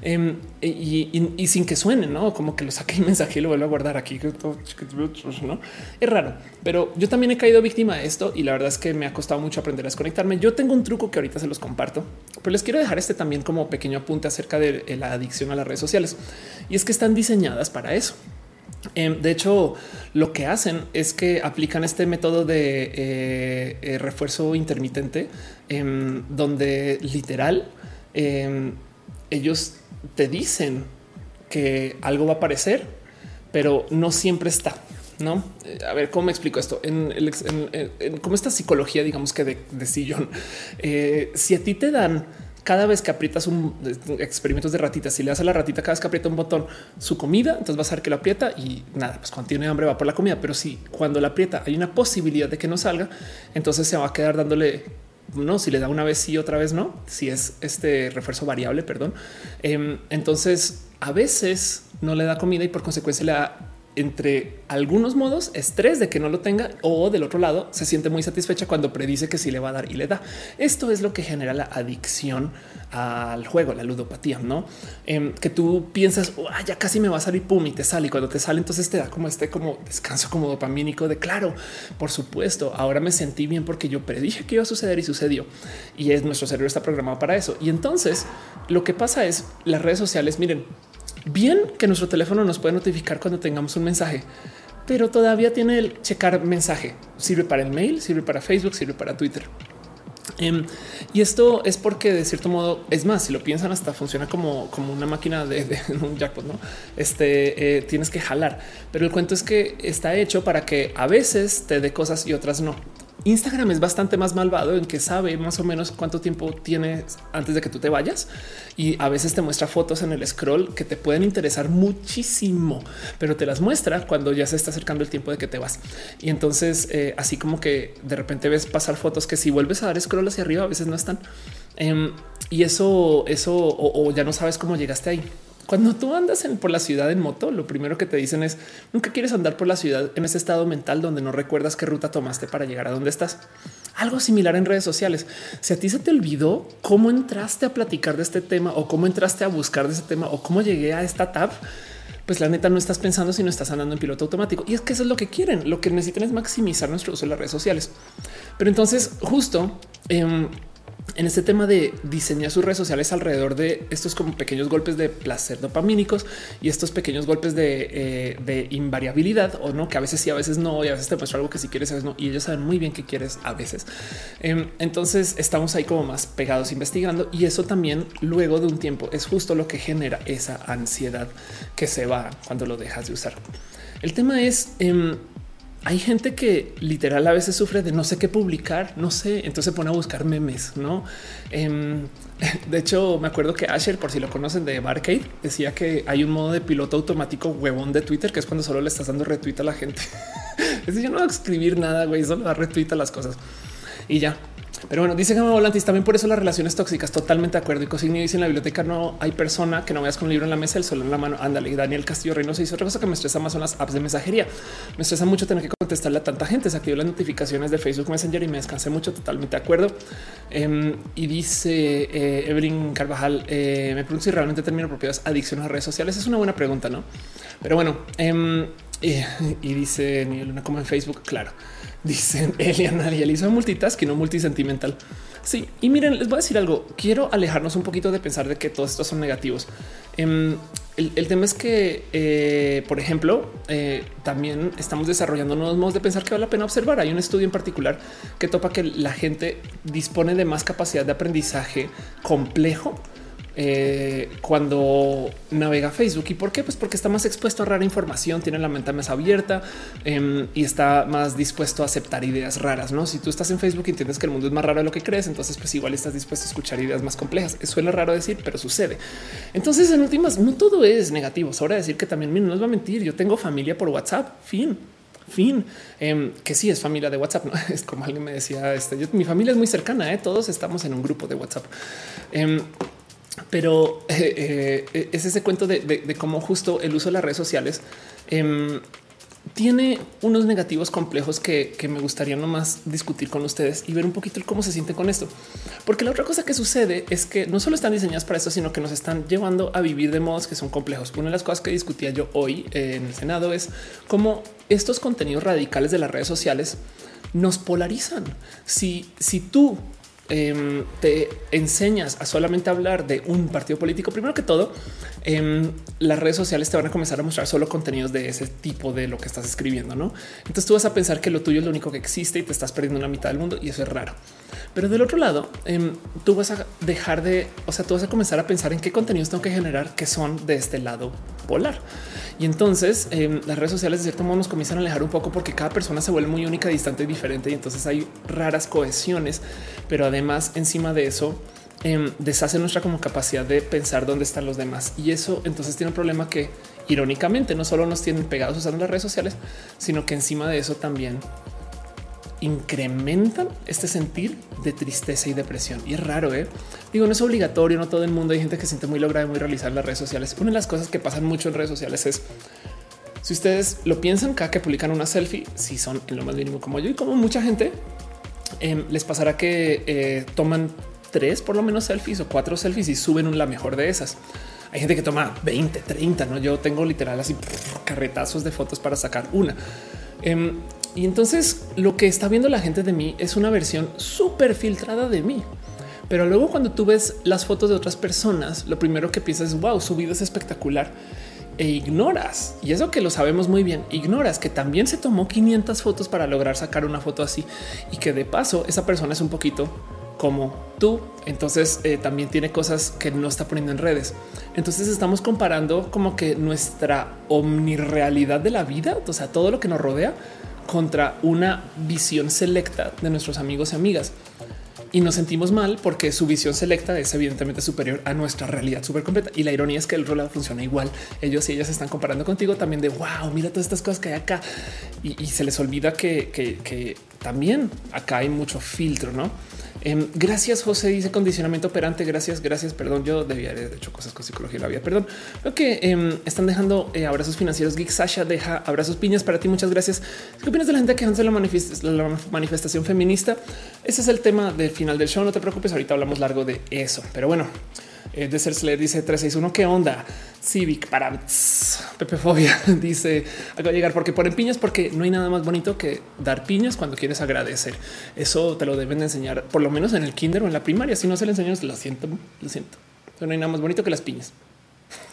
Speaker 1: Em, y, sin que suene, no como que lo saque el mensaje y lo vuelvo a guardar aquí. No es raro, pero yo también he caído víctima de esto y la verdad es que me ha costado mucho aprender a desconectarme. Yo tengo un truco que ahorita se los comparto, pero les quiero dejar este también como pequeño apunte acerca de la adicción a las redes sociales y es que están diseñadas para eso. Em, de hecho, lo que hacen es que aplican este método de eh, eh, refuerzo intermitente, em, donde literal em, ellos te dicen que algo va a aparecer, pero no siempre está. No, eh, a ver cómo me explico esto en, como esta psicología, digamos que de, sillón. si a ti te dan cada vez que aprietas un experimentos de ratitas, si le das a la ratita cada vez que aprieta un botón su comida, entonces vas a ver que lo aprieta y nada, pues cuando tiene hambre va por la comida. Pero si cuando la aprieta hay una posibilidad de que no salga, entonces se va a quedar dándole no, si le da una vez sí, otra vez no, si es este refuerzo variable, perdón. Em, entonces a veces no le da comida y por consecuencia le da entre algunos modos estrés de que no lo tenga o del otro lado se siente muy satisfecha cuando predice que sí le va a dar y le da. Esto es lo que genera la adicción al juego, la ludopatía, no em, que tú piensas oh, ya casi me va a salir pum y te sale y cuando te sale entonces te da como este como descanso como dopamínico de claro, por supuesto, ahora me sentí bien porque yo predije que iba a suceder y sucedió y es nuestro cerebro está programado para eso. Y entonces lo que pasa es las redes sociales, miren, Bien que nuestro teléfono nos puede notificar cuando tengamos un mensaje, pero todavía tiene el checar mensaje. Sirve para el mail, sirve para Facebook, sirve para Twitter. Em, y esto es porque de cierto modo es más, si lo piensan, hasta funciona como, como una máquina de, un jackpot. No este eh, tienes que jalar, pero el cuento es que está hecho para que a veces te dé cosas y otras no. Instagram es bastante más malvado en que sabe más o menos cuánto tiempo tienes antes de que tú te vayas y a veces te muestra fotos en el scroll que te pueden interesar muchísimo, pero te las muestra cuando ya se está acercando el tiempo de que te vas. Y entonces eh, así como que de repente ves pasar fotos que si vuelves a dar scroll hacia arriba a veces no están. Em, y eso, eso o ya no sabes cómo llegaste ahí. Cuando tú andas por la ciudad en moto, lo primero que te dicen es nunca quieres andar por la ciudad en ese estado mental donde no recuerdas qué ruta tomaste para llegar a donde estás. Algo similar en redes sociales. Si a ti se te olvidó cómo entraste a platicar de este tema o cómo entraste a buscar de ese tema o cómo llegué a esta tab, pues la neta no estás pensando si no estás andando en piloto automático. Y es que eso es lo que quieren. Lo que necesitan es maximizar nuestro uso de las redes sociales. Pero entonces justo... Eh, en este tema de diseñar sus redes sociales alrededor de estos como pequeños golpes de placer dopamínicos y estos pequeños golpes de, eh, invariabilidad o no, que a veces sí, a veces no, y a veces te muestro algo que si quieres, a veces no, y ellos saben muy bien qué quieres a veces. Em, entonces estamos ahí como más pegados investigando y eso también luego de un tiempo es justo lo que genera esa ansiedad que se va cuando lo dejas de usar. El tema es... Em, hay gente que literal a veces sufre de no sé qué publicar, no sé, entonces se pone a buscar memes, ¿no? Em, de hecho, me acuerdo que Asher, por si lo conocen de Barcade, decía que hay un modo de piloto automático huevón de Twitter, que es cuando solo le estás dando retweet a la gente. es decir, yo no voy a escribir nada, güey, solo da retweet a las cosas. Y ya, pero bueno, dice Gama Volantis también por eso las relaciones tóxicas. Totalmente de acuerdo. Y Cosigni dice en la biblioteca no hay persona que no veas con un libro en la mesa, el solo en la mano. Ándale. Y Daniel Castillo Reynoso dice otra cosa que me estresa más son las apps de mensajería. Me estresa mucho tener que contestarle a tanta gente. Se activó las notificaciones de Facebook Messenger y me descansé mucho. Totalmente de acuerdo. Em, y dice eh, Evelyn Carvajal, eh, me pregunto si realmente termino propiedades adicción a redes sociales. Es una buena pregunta, no? Pero bueno, em, y, dice ni Luna como en Facebook. Claro. Dicen Eliana y hizo multitasking, no multisentimental. Sí, y miren, les voy a decir algo. Quiero alejarnos un poquito de pensar de que todos estos son negativos. Em, el, tema es que, eh, por ejemplo, eh, también estamos desarrollando nuevos modos de pensar que vale la pena observar. Hay un estudio en particular que topa que la gente dispone de más capacidad de aprendizaje complejo eh, cuando navega Facebook. ¿Y por qué? Pues porque está más expuesto a rara información, tiene la mente más abierta em, y está más dispuesto a aceptar ideas raras. No, si tú estás en Facebook y entiendes que el mundo es más raro de lo que crees, entonces pues igual estás dispuesto a escuchar ideas más complejas. Suena raro decir, pero sucede. Entonces, en últimas, no todo es negativo. Sobra decir que también no nos va a mentir. Yo tengo familia por WhatsApp, fin fin, em, que sí es familia de WhatsApp. ¿no? Es como alguien me decía, este, mi familia es muy cercana, ¿eh? todos estamos en un grupo de WhatsApp. Em, pero eh, eh, es ese cuento de, cómo justo el uso de las redes sociales em, tiene unos negativos complejos que, me gustaría nomás discutir con ustedes y ver un poquito cómo se siente con esto. Porque la otra cosa que sucede es que no solo están diseñadas para esto, sino que nos están llevando a vivir de modos que son complejos. Una de las cosas que discutía yo hoy en el Senado es cómo estos contenidos radicales de las redes sociales nos polarizan. Si, si tú Em, te enseñas a solamente hablar de un partido político, primero que todo, em, las redes sociales te van a comenzar a mostrar solo contenidos de ese tipo de lo que estás escribiendo, ¿no? Entonces tú vas a pensar que lo tuyo es lo único que existe y te estás perdiendo la mitad del mundo y eso es raro. Pero del otro lado, em, tú vas a dejar de, o sea, tú vas a comenzar a pensar en qué contenidos tengo que generar que son de este lado polar. Y entonces las redes sociales de cierto modo nos comienzan a alejar un poco porque cada persona se vuelve muy única, distante y diferente. Y entonces hay raras cohesiones, pero además encima de eso eh, deshace nuestra como capacidad de pensar dónde están los demás. Y eso entonces tiene un problema que irónicamente no solo nos tienen pegados usando las redes sociales, sino que encima de eso también incrementan este sentir de tristeza y depresión. Y es raro, ¿eh? Digo, no es obligatorio, no todo el mundo. Hay gente que siente muy lograda y muy realizada en las redes sociales. Una de las cosas que pasan mucho en redes sociales es Si ustedes lo piensan, cada que publican una selfie, si son lo más mínimo como yo y como mucha gente, em, les pasará que eh, toman tres por lo menos selfies o cuatro selfies y suben la mejor de esas. Hay gente que toma 20, 30, no? Yo tengo literal así carretazos de fotos para sacar una. Em, y entonces lo que está viendo la gente de mí es una versión súper filtrada de mí. Pero luego cuando tú ves las fotos de otras personas, lo primero que piensas es wow, su vida es espectacular e ignoras, y eso que lo sabemos muy bien, ignoras que también se tomó 500 fotos para lograr sacar una foto así y que de paso esa persona es un poquito como tú. Entonces eh, también tiene cosas que no está poniendo en redes. Entonces estamos comparando como que nuestra omnirealidad de la vida, o sea, todo lo que nos rodea contra una visión selecta de nuestros amigos y amigas y nos sentimos mal porque su visión selecta es evidentemente superior a nuestra realidad súper completa. Y la ironía es que el lado funciona igual. Ellos y ellas están comparando contigo también de wow, mira todas estas cosas que hay acá y, se les olvida que, que también acá hay mucho filtro, no? Em, gracias, José dice condicionamiento operante. Gracias, gracias. Perdón, yo debía haber hecho cosas con psicología la vida. Perdón. Creo que em, están dejando eh, abrazos financieros. Geek Sasha deja abrazos piñas para ti. Muchas gracias. ¿Qué opinas de la gente que hace la manifestación feminista? Ese es el tema del final del show. No te preocupes. Ahorita hablamos largo de eso, pero bueno, eh, de ser Slayer dice 361. ¿Qué onda? Civic para Pepe Fobia dice acabo de llegar porque ponen piñas, porque no hay nada más bonito que dar piñas cuando quieres agradecer. Eso te lo deben de enseñar, por lo menos en el kinder o en la primaria. Si no se le enseñas, lo siento, lo siento. no hay nada más bonito que las piñas.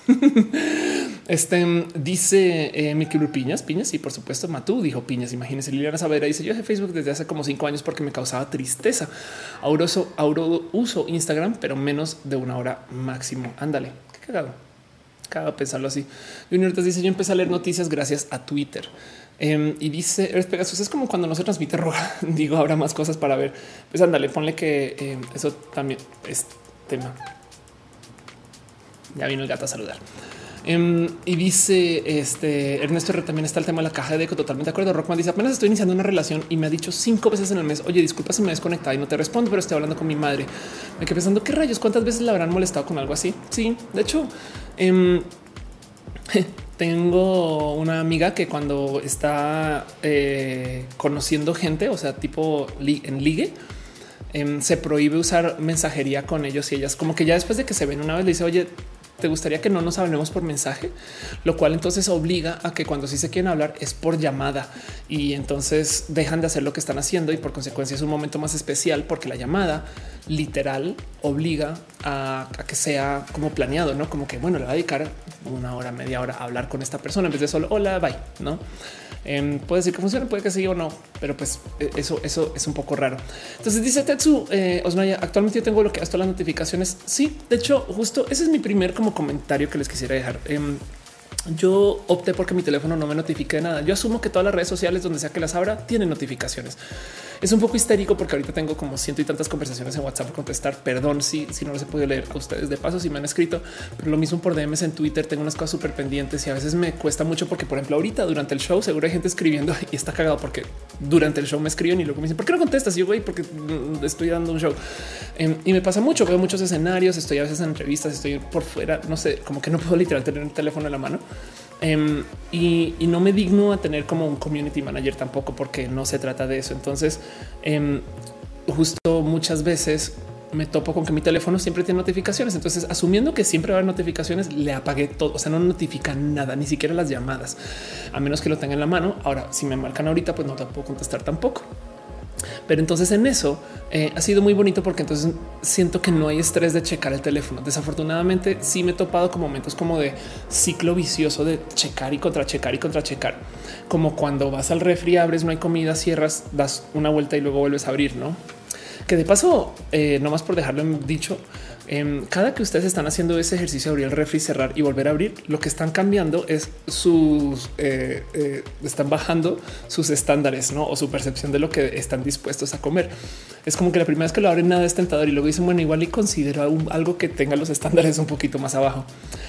Speaker 1: Este dice eh, mi piñas, piñas. Y por supuesto, Matú dijo piñas. Imagínense, Liliana Savera dice: Yo de Facebook desde hace como cinco años porque me causaba tristeza. Ahora ahora uso Instagram, pero menos de una hora máximo. Ándale, qué cagado. Cada pensarlo así. Junior te dice: Yo empecé a leer noticias gracias a Twitter. Em, y dice Eres Pegasus es como cuando no se transmite roja. Digo, habrá más cosas para ver. Pues ándale, ponle que em, eso también es tema. Ya vino el gato a saludar. Em, y dice este Ernesto también está el tema de la caja de eco. Totalmente de acuerdo. Rockman dice apenas estoy iniciando una relación y me ha dicho cinco veces en el mes. Oye, disculpa si me desconectado y no te respondo, pero estoy hablando con mi madre. Me quedé pensando qué rayos, cuántas veces la habrán molestado con algo así. Sí, de hecho, em, tengo una amiga que cuando está eh, conociendo gente, o sea, tipo en ligue, em, se prohíbe usar mensajería con ellos y ellas, como que ya después de que se ven una vez le dice, oye, te gustaría que no nos hablemos por mensaje, lo cual entonces obliga a que cuando sí se quieren hablar es por llamada y entonces dejan de hacer lo que están haciendo y por consecuencia es un momento más especial porque la llamada literal obliga a, que sea como planeado, no como que bueno, le va a dedicar una hora, media hora a hablar con esta persona en vez de solo hola, bye, no? Em, puede decir que funciona, puede que sí o no, pero pues e, eso, eso es un poco raro. Entonces dice Tetsu eh, Osmaya, actualmente yo tengo lo que hasta las notificaciones. Sí, de hecho, justo ese es mi primer como comentario que les quisiera dejar. Em, yo opté porque mi teléfono no me notifique de nada. Yo asumo que todas las redes sociales donde sea que las abra tienen notificaciones. Es un poco histérico porque ahorita tengo como ciento y tantas conversaciones en WhatsApp por contestar. Perdón si, si no los he podido leer a ustedes de paso, si me han escrito, pero lo mismo por DMs en Twitter. Tengo unas cosas súper pendientes y a veces me cuesta mucho porque, por ejemplo, ahorita durante el show seguro hay gente escribiendo y está cagado porque durante el show me escriben y luego me dicen, ¿por qué no contestas? Yo, güey, porque estoy dando un show em, y me pasa mucho. Veo muchos escenarios, estoy a veces en entrevistas, estoy por fuera, no sé, como que no puedo literal tener el teléfono en la mano. Em, y, no me digno a tener como un community manager tampoco, porque no se trata de eso. Entonces, em, justo muchas veces me topo con que mi teléfono siempre tiene notificaciones. Entonces, asumiendo que siempre va a haber notificaciones, le apagué todo. O sea, no notifica nada, ni siquiera las llamadas, a menos que lo tenga en la mano. Ahora, si me marcan ahorita, pues no te puedo contestar tampoco. Pero entonces en eso eh, ha sido muy bonito porque entonces siento que no hay estrés de checar el teléfono. Desafortunadamente sí me he topado con momentos como de ciclo vicioso de checar y contra checar y contra checar. Como cuando vas al refri, abres, no hay comida, cierras, das una vuelta y luego vuelves a abrir, ¿no? Que de paso, eh, no más por dejarlo en dicho, Em, cada que ustedes están haciendo ese ejercicio, abrir el refri, cerrar y volver a abrir, lo que están cambiando es sus, eh, eh, están bajando sus estándares ¿no? o su percepción de lo que están dispuestos a comer. Es como que la primera vez que lo abren nada es tentador y luego dicen, bueno, igual y considero algo que tenga los estándares un poquito más abajo.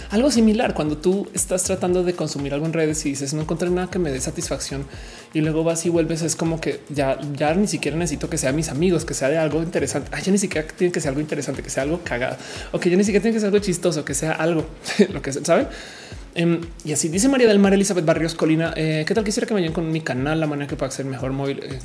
Speaker 1: Algo similar cuando tú estás tratando de consumir algo en redes y dices, no encontré nada que me dé satisfacción y luego vas y vuelves, es como que ya, ya ni siquiera necesito que sea mis amigos, que sea de algo interesante. Ay, ya ni siquiera tiene que ser algo interesante, que sea algo cagado o que yo ni siquiera tiene que ser algo chistoso, que sea algo lo que saben. Em, y así dice María del Mar Elizabeth Barrios Colina. Eh, ¿Qué tal quisiera que me vayan con mi canal? La manera que pueda ser mejor móvil, eh,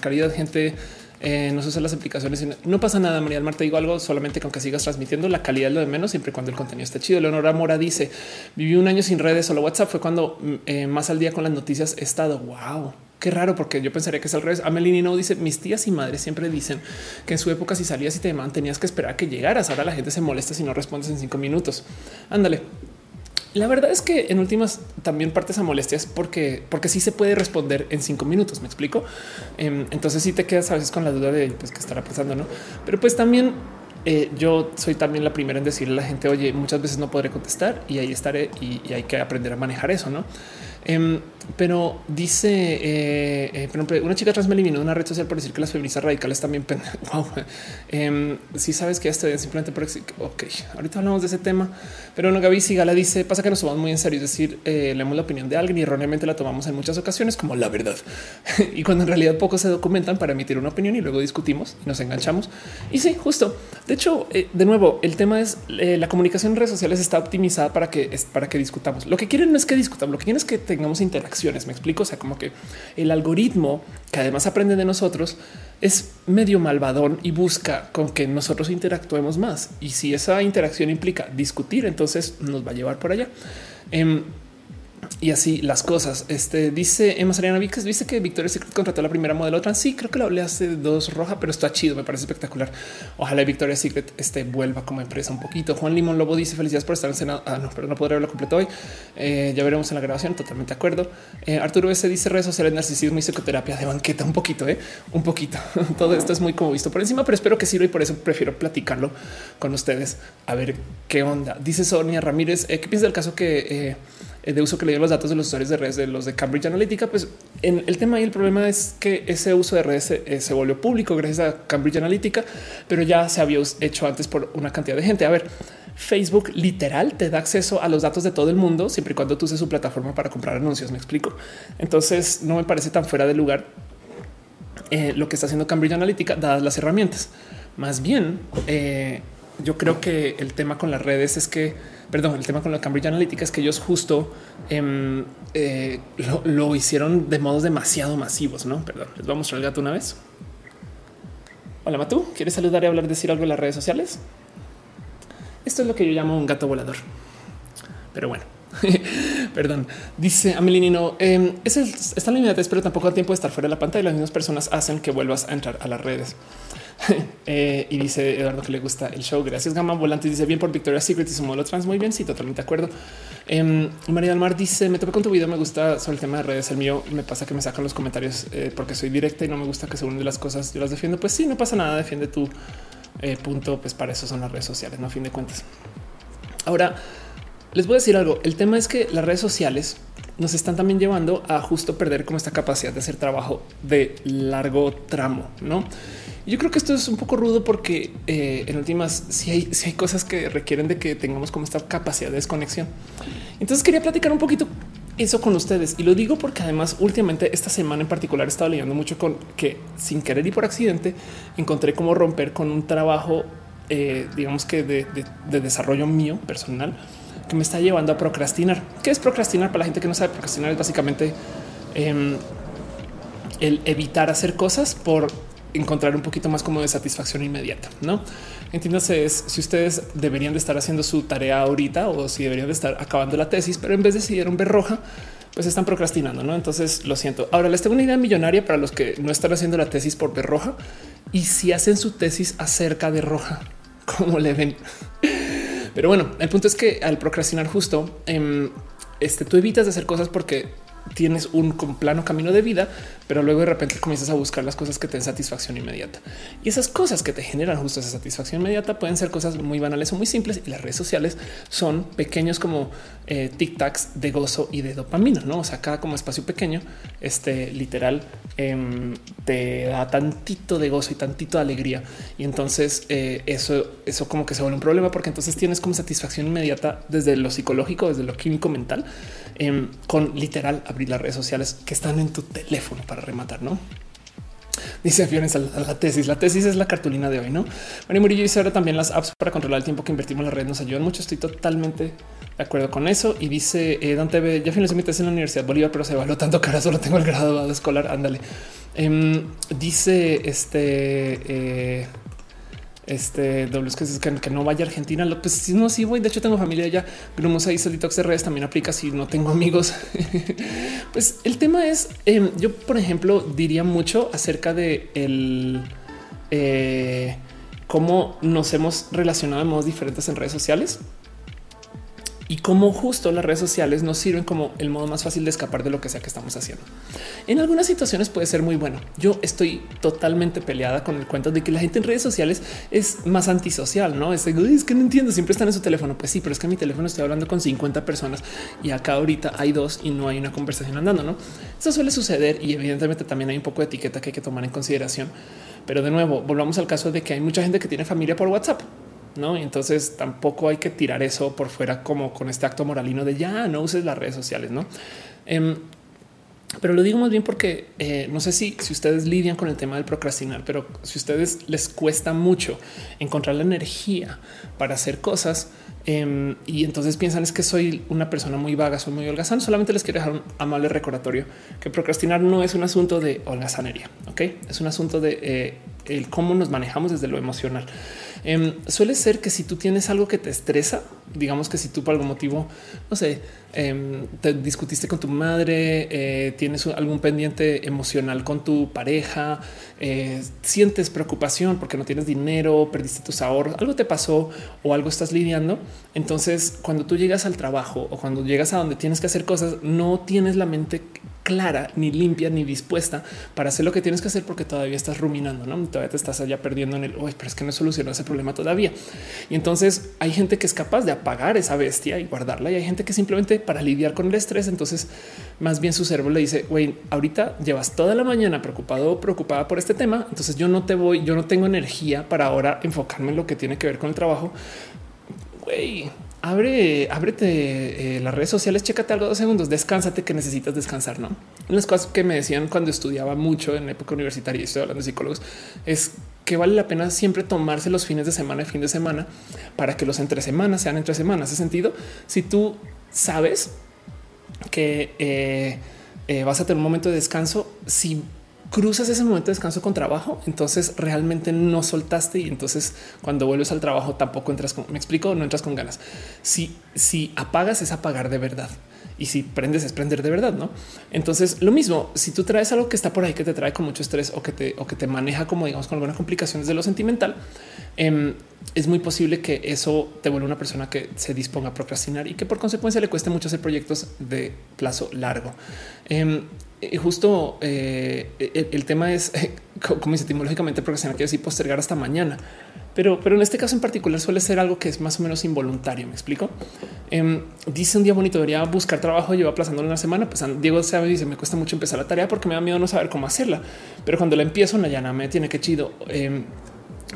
Speaker 1: calidad de gente. Eh, no se usan las aplicaciones. No pasa nada. María del Mar, te digo algo solamente con que sigas transmitiendo. La calidad es lo de menos, siempre cuando el contenido esté chido. Leonora Mora dice: Viví un año sin redes, solo WhatsApp. Fue cuando mm, eh, más al día con las noticias he estado. Wow, Qué raro, porque yo pensaría que es al revés. Amelini no dice mis tías y madres siempre dicen que en su época, si salías y te llamaban, tenías que esperar a que llegaras. Ahora la gente se molesta si no respondes en cinco minutos. Ándale. La verdad es que en últimas también partes a molestias porque, porque sí se puede responder en cinco minutos. Me explico. Em, entonces sí te quedas a veces con la duda de pues, qué estará pasando, no? Pero pues también eh, yo soy también la primera en decirle a la gente, oye, muchas veces no podré contestar y ahí estaré y, y hay que aprender a manejar eso, no? Em, pero dice eh, eh, una chica trans me eliminó una red social por decir que las feministas radicales también. Wow. Em, si sabes que esto es simplemente por ok, ahorita hablamos de ese tema, pero no Gaby Sigala dice pasa que nos tomamos muy en serio, es decir, eh, leemos la opinión de alguien y erróneamente la tomamos en muchas ocasiones como la verdad. y cuando en realidad pocos se documentan para emitir una opinión y luego discutimos y nos enganchamos. Y sí, justo. De hecho, de nuevo, el tema es la comunicación en redes sociales está optimizada para que para que discutamos. Lo que quieren no es que discutamos, lo que quieren es que tengamos Me explico. O sea, como que el algoritmo que además aprende de nosotros es medio malvadón y busca con que nosotros interactuemos más. Y si esa interacción implica discutir, entonces nos va a llevar por allá. Em, y así las cosas. Este dice Emma Sariana Víquez, dice que Victoria's Secret contrató la primera modelo trans. Sí, creo que lo hablé hace dos roja, pero está chido. Me parece espectacular. Ojalá Victoria's Secret este vuelva como empresa un poquito. Juan Limón Lobo dice felicidades por estar en Senado. Ah, no, pero no podré verlo completo hoy. Eh, ya veremos en la grabación. Totalmente de acuerdo. Eh, Arturo S dice redes sociales, narcisismo y psicoterapia de banqueta. Un poquito, eh? un poquito. Todo esto es muy como visto por encima, pero espero que sirva y por eso prefiero platicarlo con ustedes. A ver qué onda. Dice Sonia Ramírez. Eh, ¿Qué piensas del caso que de uso que le dio los datos de los usuarios de redes de los de Cambridge Analytica, pues en el tema y el problema es que ese uso de redes se, eh, se, volvió público gracias a Cambridge Analytica, pero ya se había hecho antes por una cantidad de gente. A ver, Facebook literal te da acceso a los datos de todo el mundo siempre y cuando tú uses su plataforma para comprar anuncios. Me explico. Entonces no me parece tan fuera de lugar eh, lo que está haciendo Cambridge Analytica, dadas las herramientas. Más bien, yo creo que el tema con las redes es que perdón, el tema con la Cambridge Analytica es que ellos justo em, eh, lo, hicieron de modos demasiado masivos. No, perdón, les voy a mostrar el gato una vez. Hola, Matú, ¿quieres saludar y hablar, decir algo en las redes sociales? Esto es lo que yo llamo un gato volador. Pero bueno, perdón. Dice Amelinino, eh, es el, está pero tampoco a tiempo de estar fuera de la pantalla. Las mismas personas hacen que vuelvas a entrar a las redes. Eh, y dice Eduardo que le gusta el show. Gracias, Gama Volante. Dice bien por Victoria's Secret y su modelo trans. Muy bien. Sí, totalmente de acuerdo. Eh, María del Mar dice: Me topé con tu video. Me gusta sobre el tema de redes. El mío me pasa que me sacan los comentarios eh, porque soy directa y no me gusta que se unen de las cosas. Yo las defiendo. Pues sí, no pasa nada. Defiende tu eh, punto. Pues para eso son las redes sociales, no a fin de cuentas. Ahora les voy a decir algo. El tema es que las redes sociales nos están también llevando a justo perder como esta capacidad de hacer trabajo de largo tramo, no? Yo creo que esto es un poco rudo porque eh, en últimas si hay, si hay cosas que requieren de que tengamos como esta capacidad de desconexión. Entonces quería platicar un poquito eso con ustedes y lo digo porque además últimamente esta semana en particular he estado leyendo mucho con que sin querer y por accidente encontré cómo romper con un trabajo, eh, digamos que de, desarrollo mío personal que me está llevando a procrastinar. ¿Qué es procrastinar? Para la gente que no sabe, procrastinar es básicamente em, el evitar hacer cosas por encontrar un poquito más como de satisfacción inmediata, ¿no? Entiéndase es si ustedes deberían de estar haciendo su tarea ahorita o si deberían de estar acabando la tesis, pero en vez de decidieron ver roja, pues están procrastinando, ¿no? Entonces lo siento. Ahora les tengo una idea millonaria para los que no están haciendo la tesis por ver roja y si hacen su tesis acerca de roja, ¿cómo le ven? Pero bueno, el punto es que al procrastinar justo, eh, este, tú evitas de hacer cosas porque tienes un plano camino de vida, pero luego de repente comienzas a buscar las cosas que te den satisfacción inmediata. Y esas cosas que te generan justo esa satisfacción inmediata pueden ser cosas muy banales o muy simples. Y las redes sociales son pequeños como eh, tic tacs de gozo y de dopamina, no? O sea, cada como espacio pequeño, este literal em, te da tantito de gozo y tantito de alegría. Y entonces eh, eso, eso como que se vuelve un problema porque entonces tienes como satisfacción inmediata desde lo psicológico, desde lo químico mental, em, con literal abrir las redes sociales que están en tu teléfono para rematar, ¿no? Dice Fiones la tesis. La tesis es la cartulina de hoy, ¿no? María Murillo dice ahora también las apps para controlar el tiempo que invertimos en la red nos ayudan mucho. Estoy totalmente de acuerdo con eso. Y dice eh, Dante B, ya finalmente en la Universidad Bolívar, pero se evaluó tanto que ahora solo tengo el graduado escolar. Ándale. Em, dice este eh, este doble que, que, no vaya a Argentina. Pues si no, sí voy. De hecho, tengo familia allá. Grumos ahí, de redes también aplica si no tengo amigos. pues el tema es, em, yo, por ejemplo, diría mucho acerca de el eh, cómo nos hemos relacionado de modos diferentes en redes sociales y cómo justo las redes sociales nos sirven como el modo más fácil de escapar de lo que sea que estamos haciendo. En algunas situaciones puede ser muy bueno. Yo estoy totalmente peleada con el cuento de que la gente en redes sociales es más antisocial, no es, es que no entiendo, siempre están en su teléfono. Pues sí, pero es que mi teléfono estoy hablando con 50 personas y acá ahorita hay dos y no hay una conversación andando. No, eso suele suceder y evidentemente también hay un poco de etiqueta que hay que tomar en consideración. Pero de nuevo, volvamos al caso de que hay mucha gente que tiene familia por WhatsApp no? Y entonces tampoco hay que tirar eso por fuera como con este acto moralino de ya no uses las redes sociales, no? Em, pero lo digo más bien porque eh, no sé si, si ustedes lidian con el tema del procrastinar, pero si ustedes les cuesta mucho encontrar la energía para hacer cosas em, y entonces piensan es que soy una persona muy vaga, soy muy holgazán, solamente les quiero dejar un amable recordatorio que procrastinar no es un asunto de holgazanería, ok? Es un asunto de eh, el cómo nos manejamos desde lo emocional. Em, suele ser que si tú tienes algo que te estresa, digamos que si tú por algún motivo, no sé, em, te discutiste con tu madre, eh, tienes algún pendiente emocional con tu pareja, eh, sientes preocupación porque no tienes dinero, perdiste tus ahorros, algo te pasó o algo estás lidiando. Entonces, cuando tú llegas al trabajo o cuando llegas a donde tienes que hacer cosas, no tienes la mente clara, ni limpia, ni dispuesta para hacer lo que tienes que hacer porque todavía estás ruminando, ¿no? Todavía te estás allá perdiendo en el, hoy, pero es que no solucionó ese problema todavía. Y entonces hay gente que es capaz de apagar esa bestia y guardarla y hay gente que simplemente para lidiar con el estrés, entonces más bien su cerebro le dice, güey, ahorita llevas toda la mañana preocupado o preocupada por este tema, entonces yo no te voy, yo no tengo energía para ahora enfocarme en lo que tiene que ver con el trabajo. Güey, abre, ábrete eh, las redes sociales, chécate algo dos segundos, descánsate que necesitas descansar. No, las cosas que me decían cuando estudiaba mucho en época universitaria y estoy hablando de psicólogos es que vale la pena siempre tomarse los fines de semana y fin de semana para que los entre semanas sean entre semanas. Ese sentido, si tú sabes que eh, eh, vas a tener un momento de descanso, si cruzas ese momento de descanso con trabajo, entonces realmente no soltaste y entonces cuando vuelves al trabajo tampoco entras con, me explico, no entras con ganas. Si, si apagas es apagar de verdad y si prendes es prender de verdad, ¿no? Entonces lo mismo, si tú traes algo que está por ahí que te trae con mucho estrés o que te, o que te maneja como digamos con algunas complicaciones de lo sentimental, em, es muy posible que eso te vuelva una persona que se disponga a procrastinar y que por consecuencia le cueste mucho hacer proyectos de plazo largo. Em, justo eh, el, tema es como dice etimológicamente procrastinar quiere decir postergar hasta mañana, pero, pero en este caso en particular suele ser algo que es más o menos involuntario. Me explico. Em, dice un día bonito, debería buscar trabajo, lleva aplazándolo una semana. Pues Diego sabe, dice me cuesta mucho empezar la tarea porque me da miedo no saber cómo hacerla, pero cuando la empiezo, Nayana me tiene que chido. Em,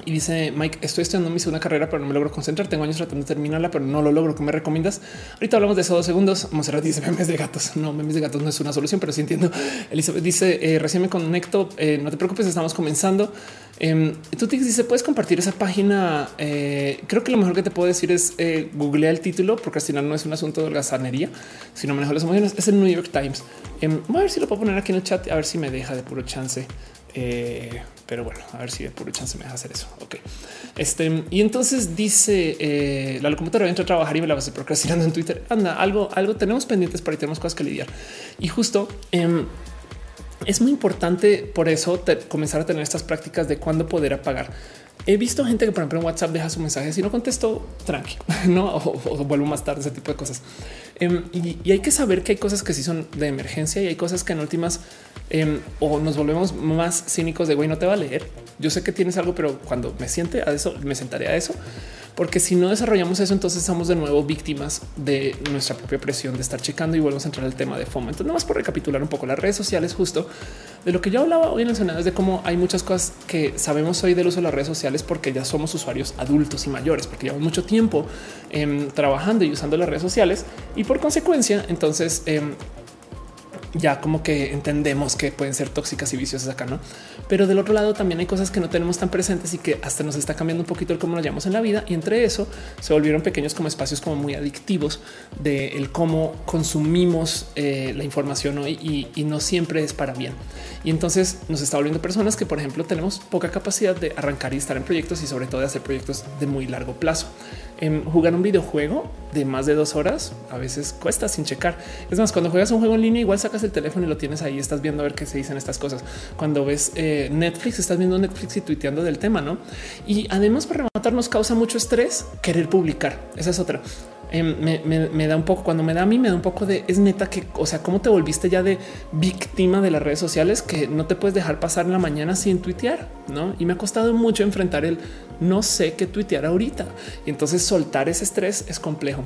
Speaker 1: y dice Mike, estoy estudiando mi segunda carrera, pero no me logro concentrar. Tengo años tratando de terminarla, pero no lo logro. ¿Qué me recomiendas? Ahorita hablamos de eso dos segundos. Monserrat dice memes de gatos. No, memes de gatos no es una solución, pero sí entiendo. Elizabeth dice eh, recién me conecto. Eh, no te preocupes, estamos comenzando. Eh, tú te dice puedes compartir esa página. Eh, creo que lo mejor que te puedo decir es googlea el título, porque al final no es un asunto de holgazanería, sino manejo las emociones. Es el New York Times. Em, voy a ver si lo puedo poner aquí en el chat, a ver si me deja de puro chance. Eh, pero bueno, a ver si de puro chance me deja hacer eso. Ok. Este y entonces dice eh, la locomotora entra a trabajar y me la vas procrastinando en Twitter. Anda, algo, algo tenemos pendientes para ahí tenemos cosas que lidiar. Y justo eh, es muy importante por eso comenzar a tener estas prácticas de cuándo poder apagar. He visto gente que, por ejemplo, en WhatsApp deja su mensaje si no contesto, tranqui, no o, vuelvo más tarde, ese tipo de cosas. Em, y, hay que saber que hay cosas que sí son de emergencia y hay cosas que en últimas em, o nos volvemos más cínicos de güey, no te va a leer. Yo sé que tienes algo, pero cuando me siente a eso, me sentaré a eso porque si no desarrollamos eso, entonces estamos de nuevo víctimas de nuestra propia presión de estar checando y volvemos a entrar al tema de FOMO. Entonces, nada más por recapitular un poco las redes sociales, justo de lo que yo hablaba hoy en el es de cómo hay muchas cosas que sabemos hoy del uso de las redes sociales porque ya somos usuarios adultos y mayores, porque llevamos mucho tiempo em, trabajando y usando las redes sociales y por consecuencia, entonces em, ya como que entendemos que pueden ser tóxicas y viciosas acá, no? Pero del otro lado también hay cosas que no tenemos tan presentes y que hasta nos está cambiando un poquito el cómo lo llamamos en la vida. Y entre eso se volvieron pequeños como espacios como muy adictivos de el cómo consumimos eh, la información hoy y, y no siempre es para bien. Y entonces nos está volviendo personas que, por ejemplo, tenemos poca capacidad de arrancar y estar en proyectos y sobre todo de hacer proyectos de muy largo plazo jugar un videojuego de más de dos horas a veces cuesta sin checar. Es más, cuando juegas un juego en línea, igual sacas el teléfono y lo tienes ahí, estás viendo a ver qué se dicen estas cosas. Cuando ves eh, Netflix, estás viendo Netflix y tuiteando del tema, no? Y además, para rematar, nos causa mucho estrés querer publicar. Esa es otra. Em, me, da un poco, cuando me da a mí, me da un poco de es neta que, o sea, cómo te volviste ya de víctima de las redes sociales que no te puedes dejar pasar en la mañana sin tuitear, no? Y me ha costado mucho enfrentar el no sé qué tuitear ahorita. Y entonces soltar ese estrés es complejo.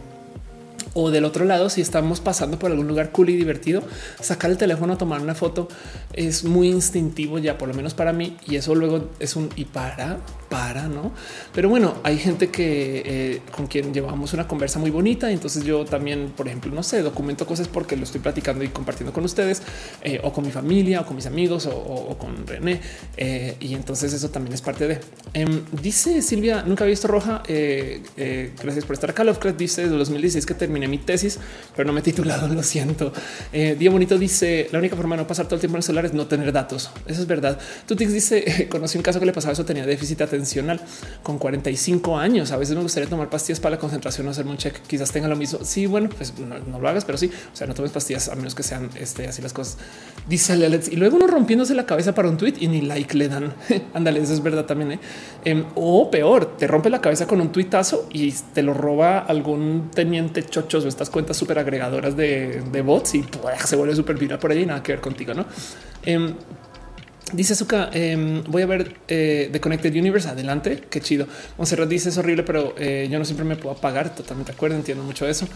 Speaker 1: O del otro lado, si estamos pasando por algún lugar cool y divertido, sacar el teléfono tomar una foto es muy instintivo ya, por lo menos para mí. Y eso luego es un y para para, ¿no? Pero bueno, hay gente que eh, con quien llevamos una conversa muy bonita. Entonces yo también, por ejemplo, no sé, documento cosas porque lo estoy platicando y compartiendo con ustedes eh, o con mi familia o con mis amigos o, con René. Eh, y entonces eso también es parte de. Em, dice Silvia, nunca había visto roja. gracias por estar acá. Lovecraft dice de 2016 que terminé mi tesis, pero no me he titulado. Lo siento. Día bonito dice la única forma de no pasar todo el tiempo en el celular es no tener datos. Eso es verdad. Tutix dice conocí un caso que le pasaba eso, tenía déficit de con 45 años. A veces me gustaría tomar pastillas para la concentración o hacerme un check. Quizás tenga lo mismo. Sí, bueno, pues no, lo hagas, pero sí. O sea, no tomes pastillas a menos que sean este, así las cosas. Dice y luego uno rompiéndose la cabeza para un tweet y ni like le dan. Ándale, eso es verdad también. ¿eh? Em, o peor, te rompe la cabeza con un tuitazo y te lo roba algún teniente chochos o estas cuentas súper agregadoras de, bots y se vuelve súper viral por ahí. Nada que ver contigo, no? Em, Dice Zuka, em, voy a ver eh, The Connected Universe. Adelante. Qué chido. Monserrat dice es horrible, pero eh, yo no siempre me puedo apagar. Totalmente acuerdo. Entiendo mucho eso.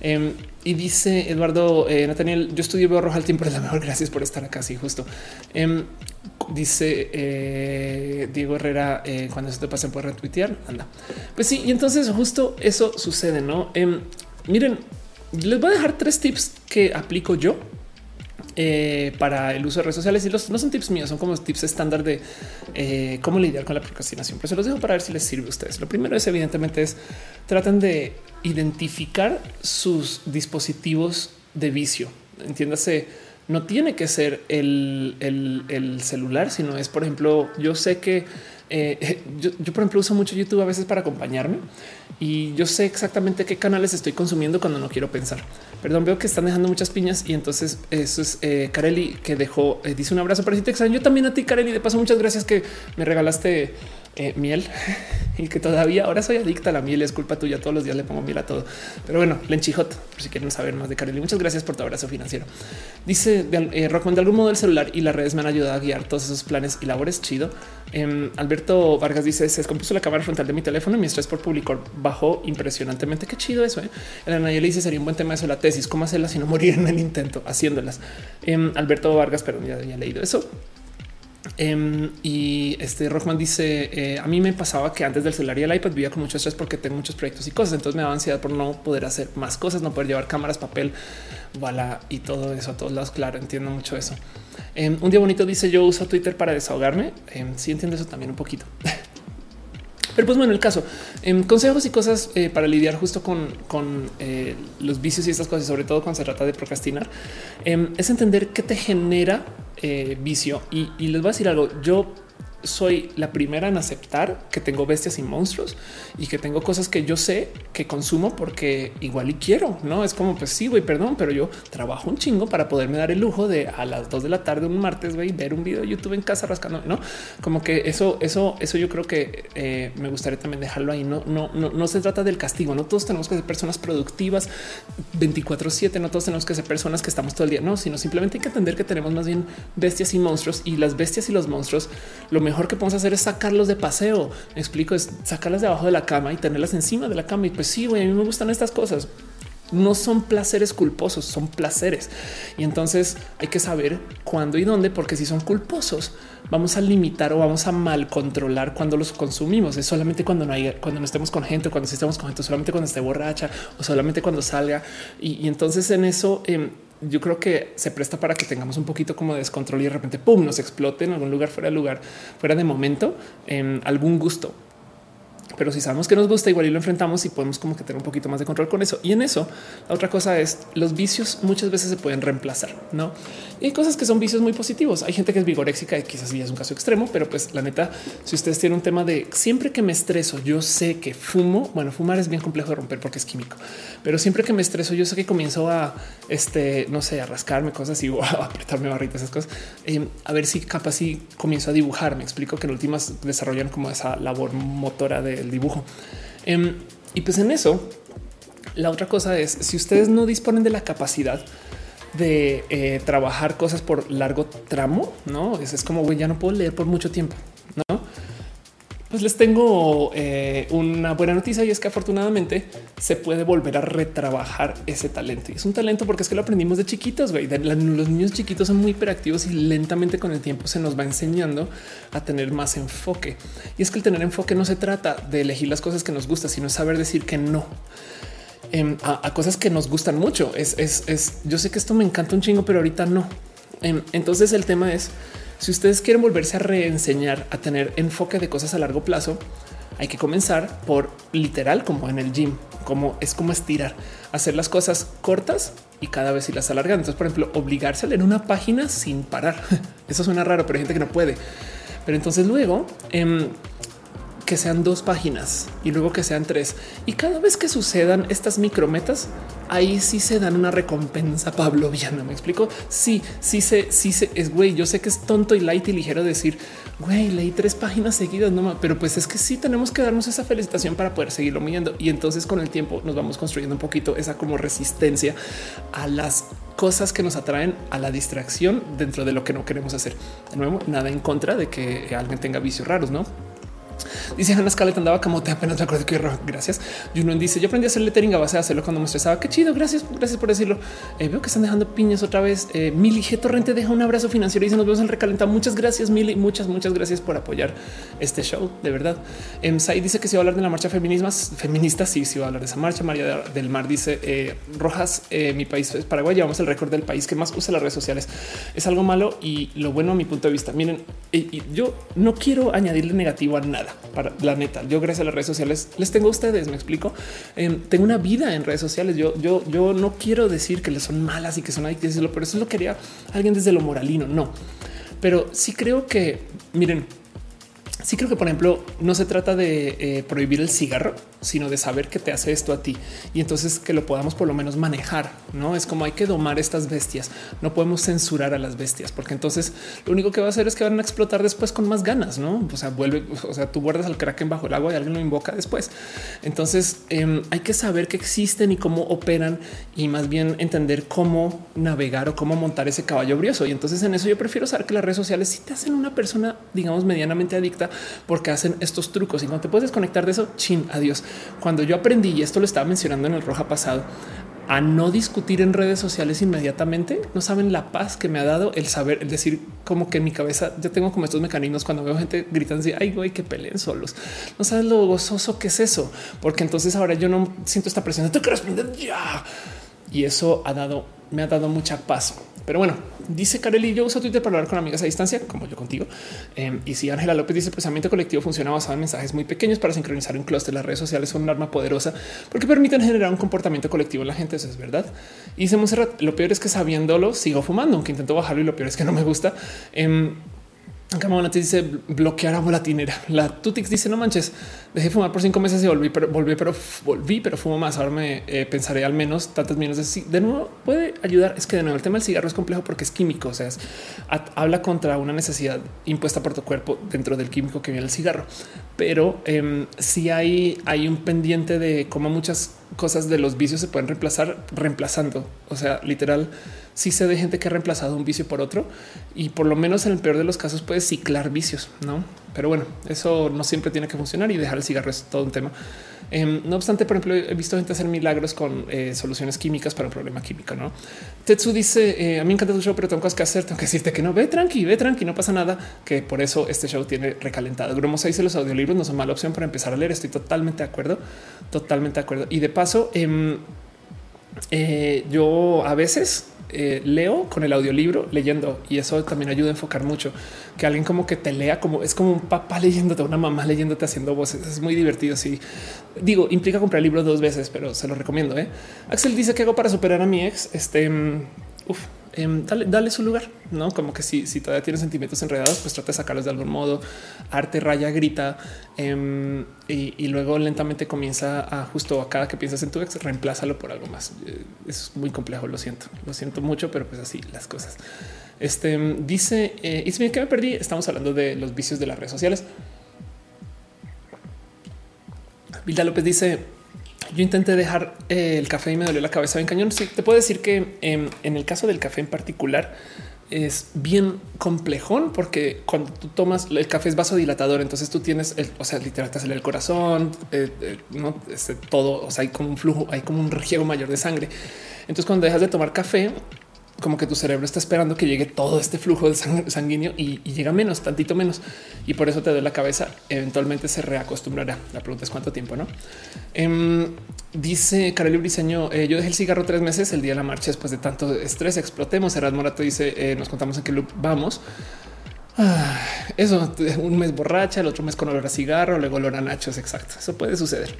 Speaker 1: Em, y dice Eduardo eh, Nathaniel, yo estudio veo roja al tiempo. Es la mejor. Gracias por estar acá. Sí, justo. Dice Diego Herrera, cuando se te pasen por retuitear. Anda. Pues sí. Y entonces justo eso sucede. No miren, les voy a dejar tres tips que aplico yo eh, para el uso de redes sociales y los no son tips míos, son como tips estándar de eh, cómo lidiar con la procrastinación. Pero se los dejo para ver si les sirve a ustedes. Lo primero es evidentemente es traten de identificar sus dispositivos de vicio. Entiéndase, no tiene que ser el, el celular, sino es, por ejemplo, yo sé que eh, yo, por ejemplo, uso mucho YouTube a veces para acompañarme y yo sé exactamente qué canales estoy consumiendo cuando no quiero pensar. Perdón, veo que están dejando muchas piñas y entonces eso es eh, Kareli que dejó, eh, dice un abrazo para ti, Yo también a ti, Kareli. De paso, muchas gracias que me regalaste eh, miel y que todavía ahora soy adicta a la miel. Es culpa tuya. Todos los días le pongo miel a todo. Pero bueno, Lenchijot, por si quieren saber más de Kareli. Muchas gracias por tu abrazo financiero. Dice eh, Rockman, de algún modo el celular y las redes me han ayudado a guiar todos esos planes y labores. Chido. Em, Alberto Vargas dice: Se descompuso la cámara frontal de mi teléfono y mi estrés por publicar bajó impresionantemente. Qué chido eso. Eh? Elena dice: Sería un buen tema eso la tesis. ¿Cómo hacerla si no morir en el intento haciéndolas? Em, Alberto Vargas, pero ya, he leído eso. Em, y este Rockman dice: eh, A mí me pasaba que antes del celular y el iPad vivía con mucho estrés porque tengo muchos proyectos y cosas. Entonces me daba ansiedad por no poder hacer más cosas, no poder llevar cámaras, papel, bala y todo eso a todos lados. Claro, entiendo mucho eso. Em, un día bonito dice: Yo uso Twitter para desahogarme. Eh, sí, entiendo eso también un poquito. Pero pues bueno, el caso, en consejos y cosas eh, para lidiar justo con, con eh, los vicios y estas cosas, sobre todo cuando se trata de procrastinar, em, es entender qué te genera eh, vicio. Y, y les voy a decir algo, yo soy la primera en aceptar que tengo bestias y monstruos y que tengo cosas que yo sé que consumo porque igual y quiero, no es como pues sí, güey, perdón, pero yo trabajo un chingo para poderme dar el lujo de a las dos de la tarde un martes güey, ver un video de YouTube en casa rascando, no como que eso, eso, eso yo creo que eh, me gustaría también dejarlo ahí. No, no, no, no se trata del castigo. No todos tenemos que ser personas productivas 24 7. No todos tenemos que ser personas que estamos todo el día, no, sino simplemente hay que entender que tenemos más bien bestias y monstruos y las bestias y los monstruos. Lo mejor mejor que podemos hacer es sacarlos de paseo. Me explico, es sacarlas debajo de la cama y tenerlas encima de la cama. Y pues sí, güey, a mí me gustan estas cosas. No son placeres culposos, son placeres. Y entonces hay que saber cuándo y dónde, porque si son culposos, vamos a limitar o vamos a mal controlar cuando los consumimos. Es solamente cuando no hay, cuando no estemos con gente, cuando estemos con gente, solamente cuando esté borracha o solamente cuando salga. Y, entonces en eso em, yo creo que se presta para que tengamos un poquito como de descontrol y de repente pum, nos explote en algún lugar fuera de lugar, fuera de momento, en algún gusto. Pero si sabemos que nos gusta, igual y lo enfrentamos y podemos como que tener un poquito más de control con eso. Y en eso, la otra cosa es los vicios muchas veces se pueden reemplazar, no? Y hay cosas que son vicios muy positivos. Hay gente que es vigoréxica y quizás sí es un caso extremo, pero pues la neta, si ustedes tienen un tema de siempre que me estreso, yo sé que fumo. Bueno, fumar es bien complejo de romper porque es químico, pero siempre que me estreso, yo sé que comienzo a este, no sé, a rascarme cosas y a apretarme barritas, esas cosas. Eh, a ver si capaz si comienzo a dibujar. Me explico que en últimas desarrollan como esa labor motora del dibujo. Em, y pues en eso, la otra cosa es si ustedes no disponen de la capacidad de eh, trabajar cosas por largo tramo, no es, es como güey, ya no puedo leer por mucho tiempo? Pues les tengo eh, una buena noticia y es que afortunadamente se puede volver a retrabajar ese talento. Y es un talento porque es que lo aprendimos de chiquitos. Güey. Los niños chiquitos son muy hiperactivos y lentamente con el tiempo se nos va enseñando a tener más enfoque. Y es que el tener enfoque no se trata de elegir las cosas que nos gustan, sino saber decir que no. Em, a, cosas que nos gustan mucho. Es, es, yo sé que esto me encanta un chingo, pero ahorita no. Em, entonces el tema es si ustedes quieren volverse a reenseñar a tener enfoque de cosas a largo plazo, hay que comenzar por literal como en el gym, como es como estirar, hacer las cosas cortas y cada vez las alargan. Entonces, por ejemplo, obligarse a leer una página sin parar. Eso suena raro, pero hay gente que no puede. Pero entonces luego em, que sean dos páginas y luego que sean tres. Y cada vez que sucedan estas micrometas, ahí sí se dan una recompensa pavloviana. Me explico. Sí, sí se, sí se es güey. Yo sé que es tonto y light y ligero decir güey, leí tres páginas seguidas, no pero pues es que sí tenemos que darnos esa felicitación para poder seguirlo midiendo. Y entonces con el tiempo nos vamos construyendo un poquito esa como resistencia a las cosas que nos atraen a la distracción dentro de lo que no queremos hacer. De nuevo, nada en contra de que alguien tenga vicios raros, no? Dice Hannah Scarlett andaba como te apenas me acuerdo que gracias. Juno dice yo aprendí a hacer lettering a base de hacerlo cuando me estresaba. Qué chido. Gracias. Gracias por decirlo. Eh, veo que están dejando piñas otra vez. Eh, Mili G Torrente deja un abrazo financiero y dice nos vemos en recalentado. Muchas gracias, Mili. Muchas, muchas gracias por apoyar este show. De verdad. Em, Sai dice que si va a hablar de la marcha feminismas feminista. Sí, sí va a hablar de esa marcha. María del Mar dice eh, Rojas, eh, mi país es Paraguay. Llevamos el récord del país que más usa las redes sociales. Es algo malo y lo bueno a mi punto de vista. Miren, yo no quiero añadirle negativo a nada para la neta. Yo gracias a las redes sociales les tengo a ustedes. Me explico. Em, tengo una vida en redes sociales. Yo, yo, yo no quiero decir que les son malas y que son adictivas, pero eso lo quería alguien desde lo moralino. No, pero sí creo que miren, sí creo que, por ejemplo, no se trata de eh, prohibir el cigarro, sino de saber que te hace esto a ti y entonces que lo podamos por lo menos manejar. No es como hay que domar estas bestias. No podemos censurar a las bestias porque entonces lo único que va a hacer es que van a explotar después con más ganas. No, o sea, vuelve, o sea, tú guardas al kraken bajo el agua y alguien lo invoca después. Entonces em, hay que saber que existen y cómo operan y más bien entender cómo navegar o cómo montar ese caballo brioso. Y entonces en eso yo prefiero saber que las redes sociales si te hacen una persona, digamos, medianamente adicta porque hacen estos trucos y cuando te puedes desconectar de eso, chin, adiós. Cuando yo aprendí, y esto lo estaba mencionando en el roja pasado, a no discutir en redes sociales inmediatamente. No saben la paz que me ha dado el saber, el decir como que en mi cabeza yo tengo como estos mecanismos cuando veo gente gritando ay güey, que peleen solos. No sabes lo gozoso que es eso, porque entonces ahora yo no siento esta presión de tengo que responder ya. Y eso ha dado, me ha dado mucha paz. Pero bueno, dice Kareli, yo uso Twitter para hablar con amigas a distancia, como yo contigo. Em, y si Ángela López dice pensamiento colectivo funciona basado en mensajes muy pequeños para sincronizar un clúster. Las redes sociales son un arma poderosa porque permiten generar un comportamiento colectivo en la gente. Eso es verdad. Y dice Monserrat, lo peor es que sabiéndolo sigo fumando, aunque intento bajarlo y lo peor es que no me gusta. Em, Camona te dice bloquear a volatinera. La Tutix dice no manches, dejé de fumar por cinco meses y volví, pero volví, pero volví, pero fumo más. Ahora me eh, pensaré al menos tantos minutos de, de nuevo puede ayudar. Es que de nuevo el tema del cigarro es complejo porque es químico. O sea, habla contra una necesidad impuesta por tu cuerpo dentro del químico que viene el cigarro. Pero eh, si hay, hay un pendiente de cómo muchas cosas de los vicios se pueden reemplazar reemplazando. O sea, literal sí sé de gente que ha reemplazado un vicio por otro y por lo menos en el peor de los casos puede ciclar vicios, no? Pero bueno, eso no siempre tiene que funcionar y dejar el cigarro es todo un tema. Em, no obstante, por ejemplo, he visto gente hacer milagros con eh, soluciones químicas para un problema químico. No Tetsu dice: eh, A mí me encanta tu show, pero tengo cosas que hacer. Tengo que decirte que no ve tranqui, ve tranqui, no pasa nada. Que por eso este show tiene recalentado. Gromos dice: Los audiolibros no son mala opción para empezar a leer. Estoy totalmente de acuerdo, totalmente de acuerdo. Y de paso, em, eh, yo a veces eh, leo con el audiolibro leyendo y eso también ayuda a enfocar mucho. Que alguien como que te lea como es como un papá leyéndote, una mamá leyéndote haciendo voces. Es muy divertido. Sí, digo, implica comprar el libro dos veces, pero se lo recomiendo. ¿eh? Axel dice que hago para superar a mi ex. Este mm, uf, Em, dale, su lugar, no como que si, si todavía tienes sentimientos enredados, pues trata de sacarlos de algún modo. Arte, raya, grita em, y, luego lentamente comienza a justo a cada que piensas en tu ex, reemplázalo por algo más. Eh, es muy complejo. Lo siento, lo siento mucho, pero pues así las cosas. Este dice eh, Ismi que me perdí. Estamos hablando de los vicios de las redes sociales. Vilda López dice yo intenté dejar eh, el café y me dolió la cabeza bien cañón. Sí, te puedo decir que em, en el caso del café en particular es bien complejón porque cuando tú tomas el café es vasodilatador, entonces tú tienes, el, o sea, literal te sale el corazón, eh, eh, no este, todo, o sea, hay como un flujo, hay como un riego mayor de sangre. Entonces cuando dejas de tomar café, como que tu cerebro está esperando que llegue todo este flujo de sanguíneo y, llega menos, tantito menos. Y por eso te doy la cabeza. Eventualmente se reacostumbrará. La pregunta es cuánto tiempo, no? Em, dice Carolina Briseño, eh, yo dejé el cigarro tres meses el día de la marcha después de tanto estrés. Explotemos. Herad Morato dice, eh, nos contamos en qué loop vamos. Ah, eso, un mes borracha, el otro mes con olor a cigarro, luego olor a nachos. Exacto. Eso puede suceder.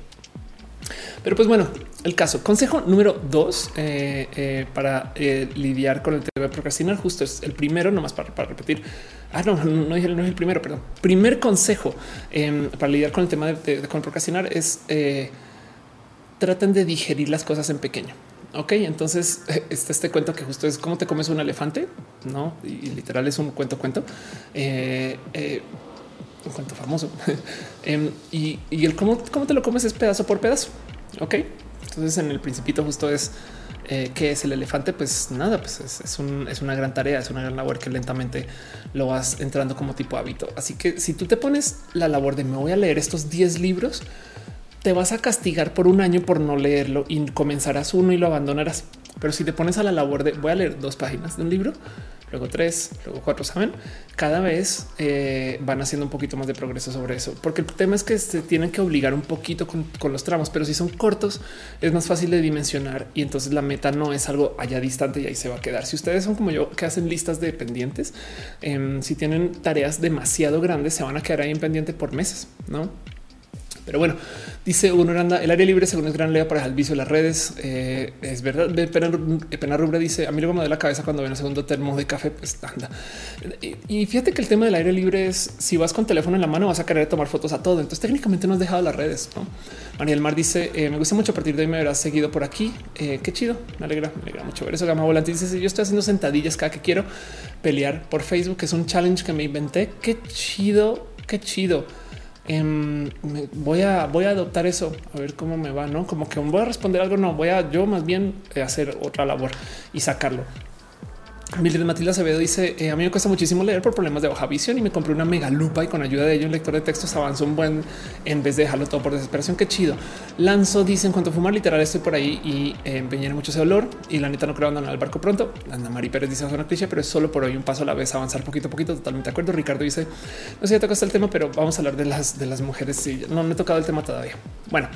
Speaker 1: Pero pues bueno, el caso. Consejo número dos eh, eh, para eh, lidiar con el tema de procrastinar. Justo es el primero, nomás para, para repetir. Ah, no, no, es el primero, perdón. Primer consejo em, para lidiar con el tema de, procrastinar es traten de digerir las cosas en pequeño. Ok, entonces está este cuento que justo es cómo te comes un elefante, no? Y, literal es un cuento, cuento, un cuento famoso. Em, y, el cómo, cómo te lo comes es pedazo por pedazo. Ok, entonces en el principito justo es eh, qué es el elefante. Pues nada, pues es, una gran tarea, es una gran labor que lentamente lo vas entrando como tipo hábito. Así que si tú te pones la labor de me voy a leer estos 10 libros, te vas a castigar por un año por no leerlo y comenzarás uno y lo abandonarás. Pero si te pones a la labor de voy a leer dos páginas de un libro, luego tres, luego cuatro, saben, cada vez eh, van haciendo un poquito más de progreso sobre eso, porque el tema es que se tienen que obligar un poquito con, los tramos, pero si son cortos es más fácil de dimensionar y entonces la meta no es algo allá distante y ahí se va a quedar. Si ustedes son como yo que hacen listas de pendientes, em, si tienen tareas demasiado grandes se van a quedar ahí en pendiente por meses, no? Pero bueno, dice uno anda el área libre según es gran lea para el vicio de las redes. Eh, es verdad. Pena, Rubra dice a mí luego me da la cabeza cuando ven el segundo termo de café. Pues anda. Y, fíjate que el tema del aire libre es si vas con teléfono en la mano vas a querer tomar fotos a todo. Entonces técnicamente no has dejado las redes. ¿no? María Mar dice eh, me gusta mucho a partir de hoy me verás seguido por aquí. Eh, qué chido. Me alegra, me alegra mucho ver eso. Gama Volante dice yo estoy haciendo sentadillas cada que quiero pelear por Facebook. Es un challenge que me inventé. Qué chido, qué chido. Em, voy a voy a adoptar eso a ver cómo me va, no como que voy a responder algo. No voy a yo más bien eh, hacer otra labor y sacarlo. Mildred Matilda Acevedo dice eh, a mí me cuesta muchísimo leer por problemas de baja visión y me compré una mega lupa y con ayuda de ello un lector de textos avanza un buen en vez de dejarlo todo por desesperación. Qué chido. Lanzo dice en cuanto a fumar literal estoy por ahí y eh, empeñaré mucho ese olor y la neta no creo abandonar el barco pronto. Ana Mari Pérez dice una cliché, pero es solo por hoy un paso a la vez avanzar poquito a poquito. Totalmente de acuerdo. Ricardo dice no sé si tocaste el tema, pero vamos a hablar de las de las mujeres. Sí, no me he tocado el tema todavía. Bueno,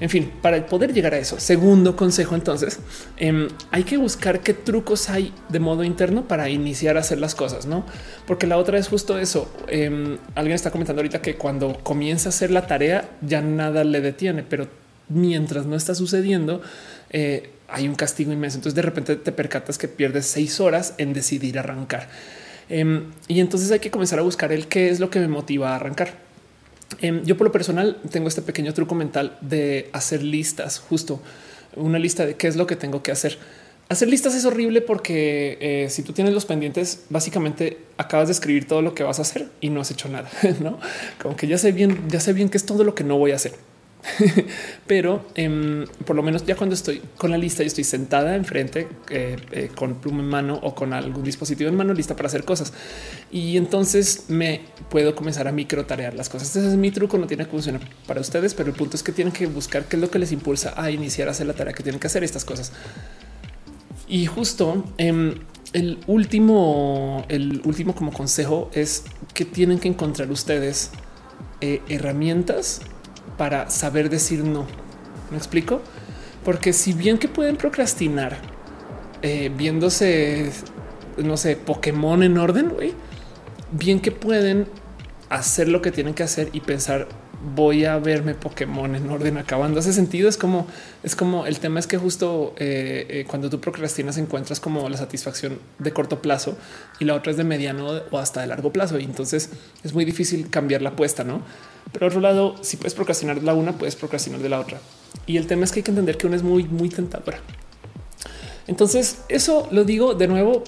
Speaker 1: en fin, para poder llegar a eso, segundo consejo, entonces em, hay que buscar qué trucos hay de modo para iniciar a hacer las cosas, no? Porque la otra es justo eso. Em, alguien está comentando ahorita que cuando comienza a hacer la tarea ya nada le detiene, pero mientras no está sucediendo, eh, hay un castigo inmenso. Entonces de repente te percatas que pierdes seis horas en decidir arrancar. Em, y entonces hay que comenzar a buscar el qué es lo que me motiva a arrancar. Em, yo por lo personal tengo este pequeño truco mental de hacer listas, justo una lista de qué es lo que tengo que hacer. Hacer listas es horrible porque eh, si tú tienes los pendientes, básicamente acabas de escribir todo lo que vas a hacer y no has hecho nada, no como que ya sé bien, ya sé bien que es todo lo que no voy a hacer. pero em, por lo menos ya cuando estoy con la lista, yo estoy sentada enfrente eh, eh, con pluma en mano o con algún dispositivo en mano lista para hacer cosas. Y entonces me puedo comenzar a micro tarear las cosas. Ese es mi truco, no tiene que funcionar para ustedes, pero el punto es que tienen que buscar qué es lo que les impulsa a iniciar a hacer la tarea que tienen que hacer estas cosas. Y justo em, el último, el último como consejo es que tienen que encontrar ustedes eh, herramientas para saber decir no. ¿Me explico? Porque si bien que pueden procrastinar eh, viéndose, no sé, Pokémon en orden, bien que pueden hacer lo que tienen que hacer y pensar voy a verme Pokémon en orden acabando. Ese sentido es como es como el tema es que justo eh, eh, cuando tú procrastinas encuentras como la satisfacción de corto plazo y la otra es de mediano o hasta de largo plazo. Y entonces es muy difícil cambiar la apuesta, no? Pero otro lado, si puedes procrastinar de la una, puedes procrastinar de la otra. Y el tema es que hay que entender que una es muy, muy tentadora. Entonces, eso lo digo de nuevo,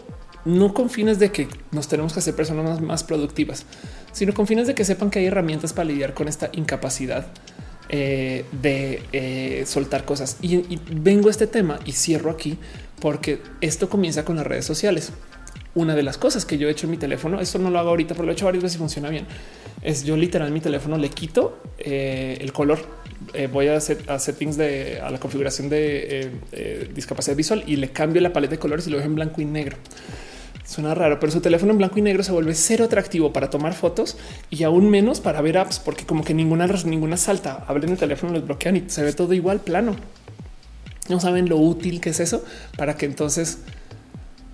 Speaker 1: no con fines de que nos tenemos que hacer personas más, productivas, sino con fines de que sepan que hay herramientas para lidiar con esta incapacidad eh, de eh, soltar cosas. Y, vengo a este tema y cierro aquí porque esto comienza con las redes sociales una de las cosas que yo he hecho en mi teléfono, esto no lo hago ahorita, pero lo he hecho varias veces y funciona bien, es yo literal mi teléfono le quito eh, el color, voy a hacer a settings de a la configuración de discapacidad visual y le cambio la paleta de colores y lo dejo en blanco y negro. Suena raro, pero su teléfono en blanco y negro se vuelve cero atractivo para tomar fotos y aún menos para ver apps, porque como que ninguna, ninguna salta. Hablen el teléfono, los bloquean y se ve todo igual plano. No saben lo útil que es eso para que entonces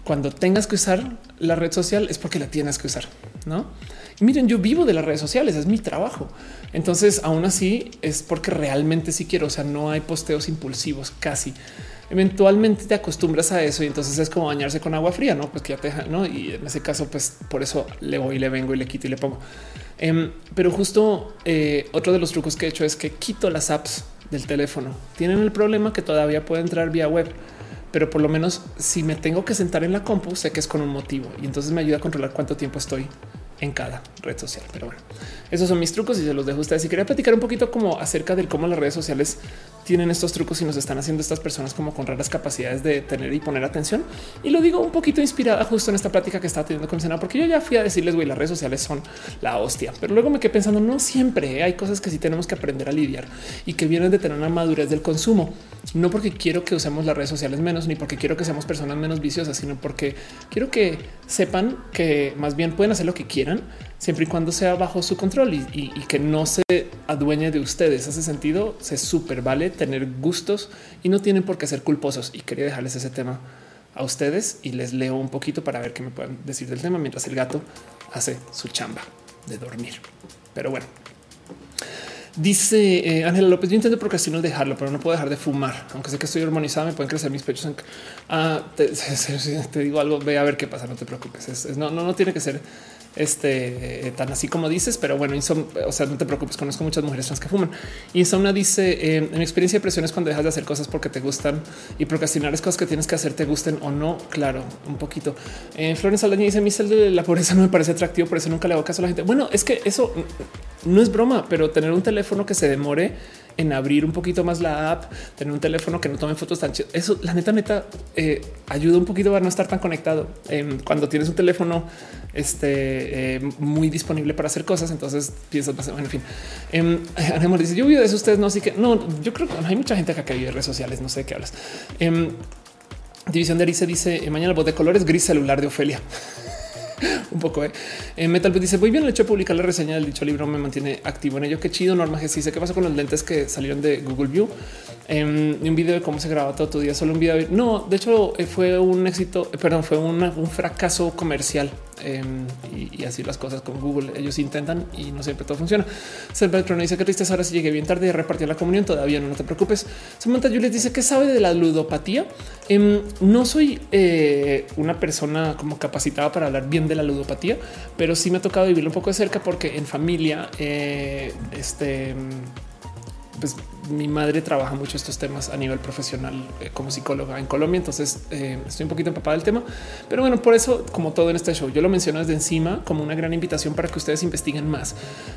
Speaker 1: cuando tengas que usar la red social es porque la tienes que usar, ¿no? Miren, yo vivo de las redes sociales, es mi trabajo. Entonces, aún así, es porque realmente sí quiero, o sea, no hay posteos impulsivos casi. Eventualmente te acostumbras a eso y entonces es como bañarse con agua fría, ¿no? Pues que ya te ¿no? Y en ese caso, pues por eso le voy le vengo y le quito y le pongo. Em, pero justo eh, otro de los trucos que he hecho es que quito las apps del teléfono. Tienen el problema que todavía puede entrar vía web pero por lo menos si me tengo que sentar en la compu, sé que es con un motivo y entonces me ayuda a controlar cuánto tiempo estoy en cada red social. Pero bueno, esos son mis trucos y se los dejo a ustedes. Y quería platicar un poquito como acerca de cómo las redes sociales tienen estos trucos y nos están haciendo estas personas como con raras capacidades de tener y poner atención. Y lo digo un poquito inspirada justo en esta plática que estaba teniendo con Sena, porque yo ya fui a decirles, güey, las redes sociales son la hostia. Pero luego me quedé pensando, no siempre hay cosas que sí tenemos que aprender a lidiar y que vienen de tener una madurez del consumo. No porque quiero que usemos las redes sociales menos, ni porque quiero que seamos personas menos viciosas, sino porque quiero que sepan que más bien pueden hacer lo que quieran siempre y cuando sea bajo su control y, que no se adueñe de ustedes. Hace sentido, se súper vale tener gustos y no tienen por qué ser culposos. Y quería dejarles ese tema a ustedes y les leo un poquito para ver qué me pueden decir del tema mientras el gato hace su chamba de dormir. Pero bueno, Dice eh, Ángela López, yo intento procrastinar dejarlo, pero no puedo dejar de fumar. Aunque sé que estoy hormonizada, me pueden crecer mis pechos. Ah, te, digo algo, ve a ver qué pasa, no te preocupes. no, no, no tiene que ser este eh, tan así como dices, pero bueno, o sea, no te preocupes, conozco muchas mujeres trans que fuman. Insomnia dice eh, en experiencia de presión es cuando dejas de hacer cosas porque te gustan y procrastinar es cosas que tienes que hacer, te gusten o no. Claro, un poquito. Eh, Florence Aldaña dice mi cel de la pobreza no me parece atractivo, por eso nunca le hago caso a la gente. Bueno, es que eso no es broma, pero tener un teléfono que se demore en abrir un poquito más la app, tener un teléfono que no tome fotos tan chido. Eso, la neta, neta, eh, ayuda un poquito a no estar tan conectado. Em, cuando tienes un teléfono este, eh, muy disponible para hacer cosas, entonces piensas, bueno, en fin. Eh, dice, yo vivo de eso, ustedes no, así que no, yo creo que hay mucha gente acá que vive redes sociales, no sé qué hablas. Em, División de Arice dice, eh, mañana bot de colores gris celular de Ofelia. un poco. ¿eh? eh Metal dice muy bien el hecho de publicar la reseña del dicho libro me mantiene activo en ello. Qué chido. Norma que dice qué pasa con los lentes que salieron de Google View. Eh, un video de cómo se graba todo tu día, solo un video. No, de hecho eh, fue un éxito, perdón, fue un fracaso comercial Em, y, así las cosas con Google. Ellos intentan y no siempre todo funciona. Servetron dice que tristeza ahora si llegué bien tarde y repartí la comunión. Todavía no, no te preocupes. Samantha Juliet dice que sabe de la ludopatía. Em, no soy eh, una persona como capacitada para hablar bien de la ludopatía, pero sí me ha tocado vivirlo un poco de cerca porque en familia, eh, este, pues mi madre trabaja mucho estos temas a nivel profesional eh, como psicóloga en Colombia. Entonces eh, estoy un poquito empapada del tema, pero bueno, por eso, como todo en este show, yo lo menciono desde encima como una gran invitación para que ustedes investiguen más.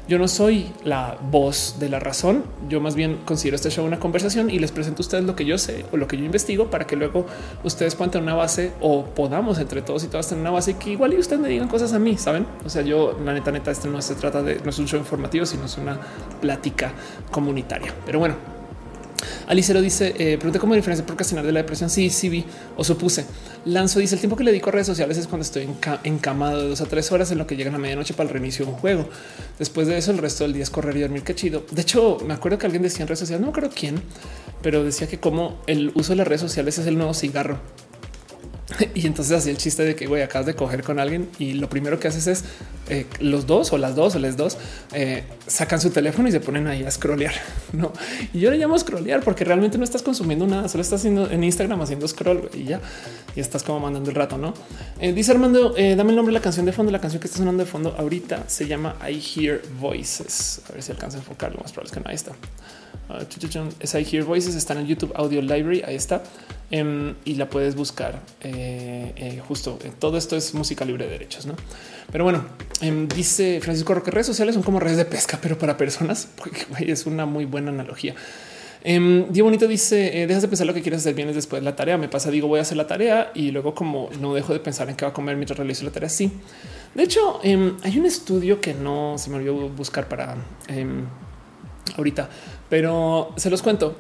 Speaker 1: Yo no soy la voz de la razón. Yo más bien considero este show una conversación y les presento a ustedes lo que yo sé o lo que yo investigo para que luego ustedes puedan tener una base o podamos entre todos y todas tener una base que igual y ustedes me digan cosas a mí, saben? O sea, yo la neta, neta, este no se trata de, no es un show informativo, sino es una plática comunitaria. Pero bueno, Alicero dice, eh, pregunta cómo diferencia procrastinar de la depresión. Sí, sí vi o supuse. Lanzo dice, el tiempo que le dedico a redes sociales es cuando estoy encamado de dos a tres horas en lo que llegan a medianoche para el reinicio de un juego. Después de eso, el resto del día es correr y dormir. Qué chido. De hecho, me acuerdo que alguien decía en redes sociales, no me acuerdo quién, pero decía que como el uso de las redes sociales es el nuevo cigarro. Y entonces hacía el chiste de que güey, acabas de coger con alguien y lo primero que haces es eh, los dos o las dos o les dos eh, sacan su teléfono y se ponen ahí a scrollear. No, y yo le llamo scrollear porque realmente no estás consumiendo nada, solo estás haciendo en Instagram haciendo scroll y ya y estás como mandando el rato. No eh, dice Armando, dame el nombre de la canción de fondo. La canción que está sonando de fondo ahorita se llama I Hear Voices. A ver si alcanza a enfocarlo. Más probable que no. Ahí está. Uh, es I Hear Voices. Está en el YouTube Audio Library. Ahí está. Em, y la puedes buscar eh, eh, justo. Eh, todo esto es música libre de derechos, no? Pero bueno, em, dice Francisco Roque, redes sociales son como redes de pesca, pero para personas es una muy buena analogía. Eh, Diego Bonito dice: Dejas de pensar lo que quieres hacer, vienes después de la tarea. Me pasa, digo, voy a hacer la tarea y luego, como no dejo de pensar en qué va a comer mientras realizo la tarea. Sí, de hecho, hay un estudio que no se me olvidó buscar para ahorita, pero se los cuento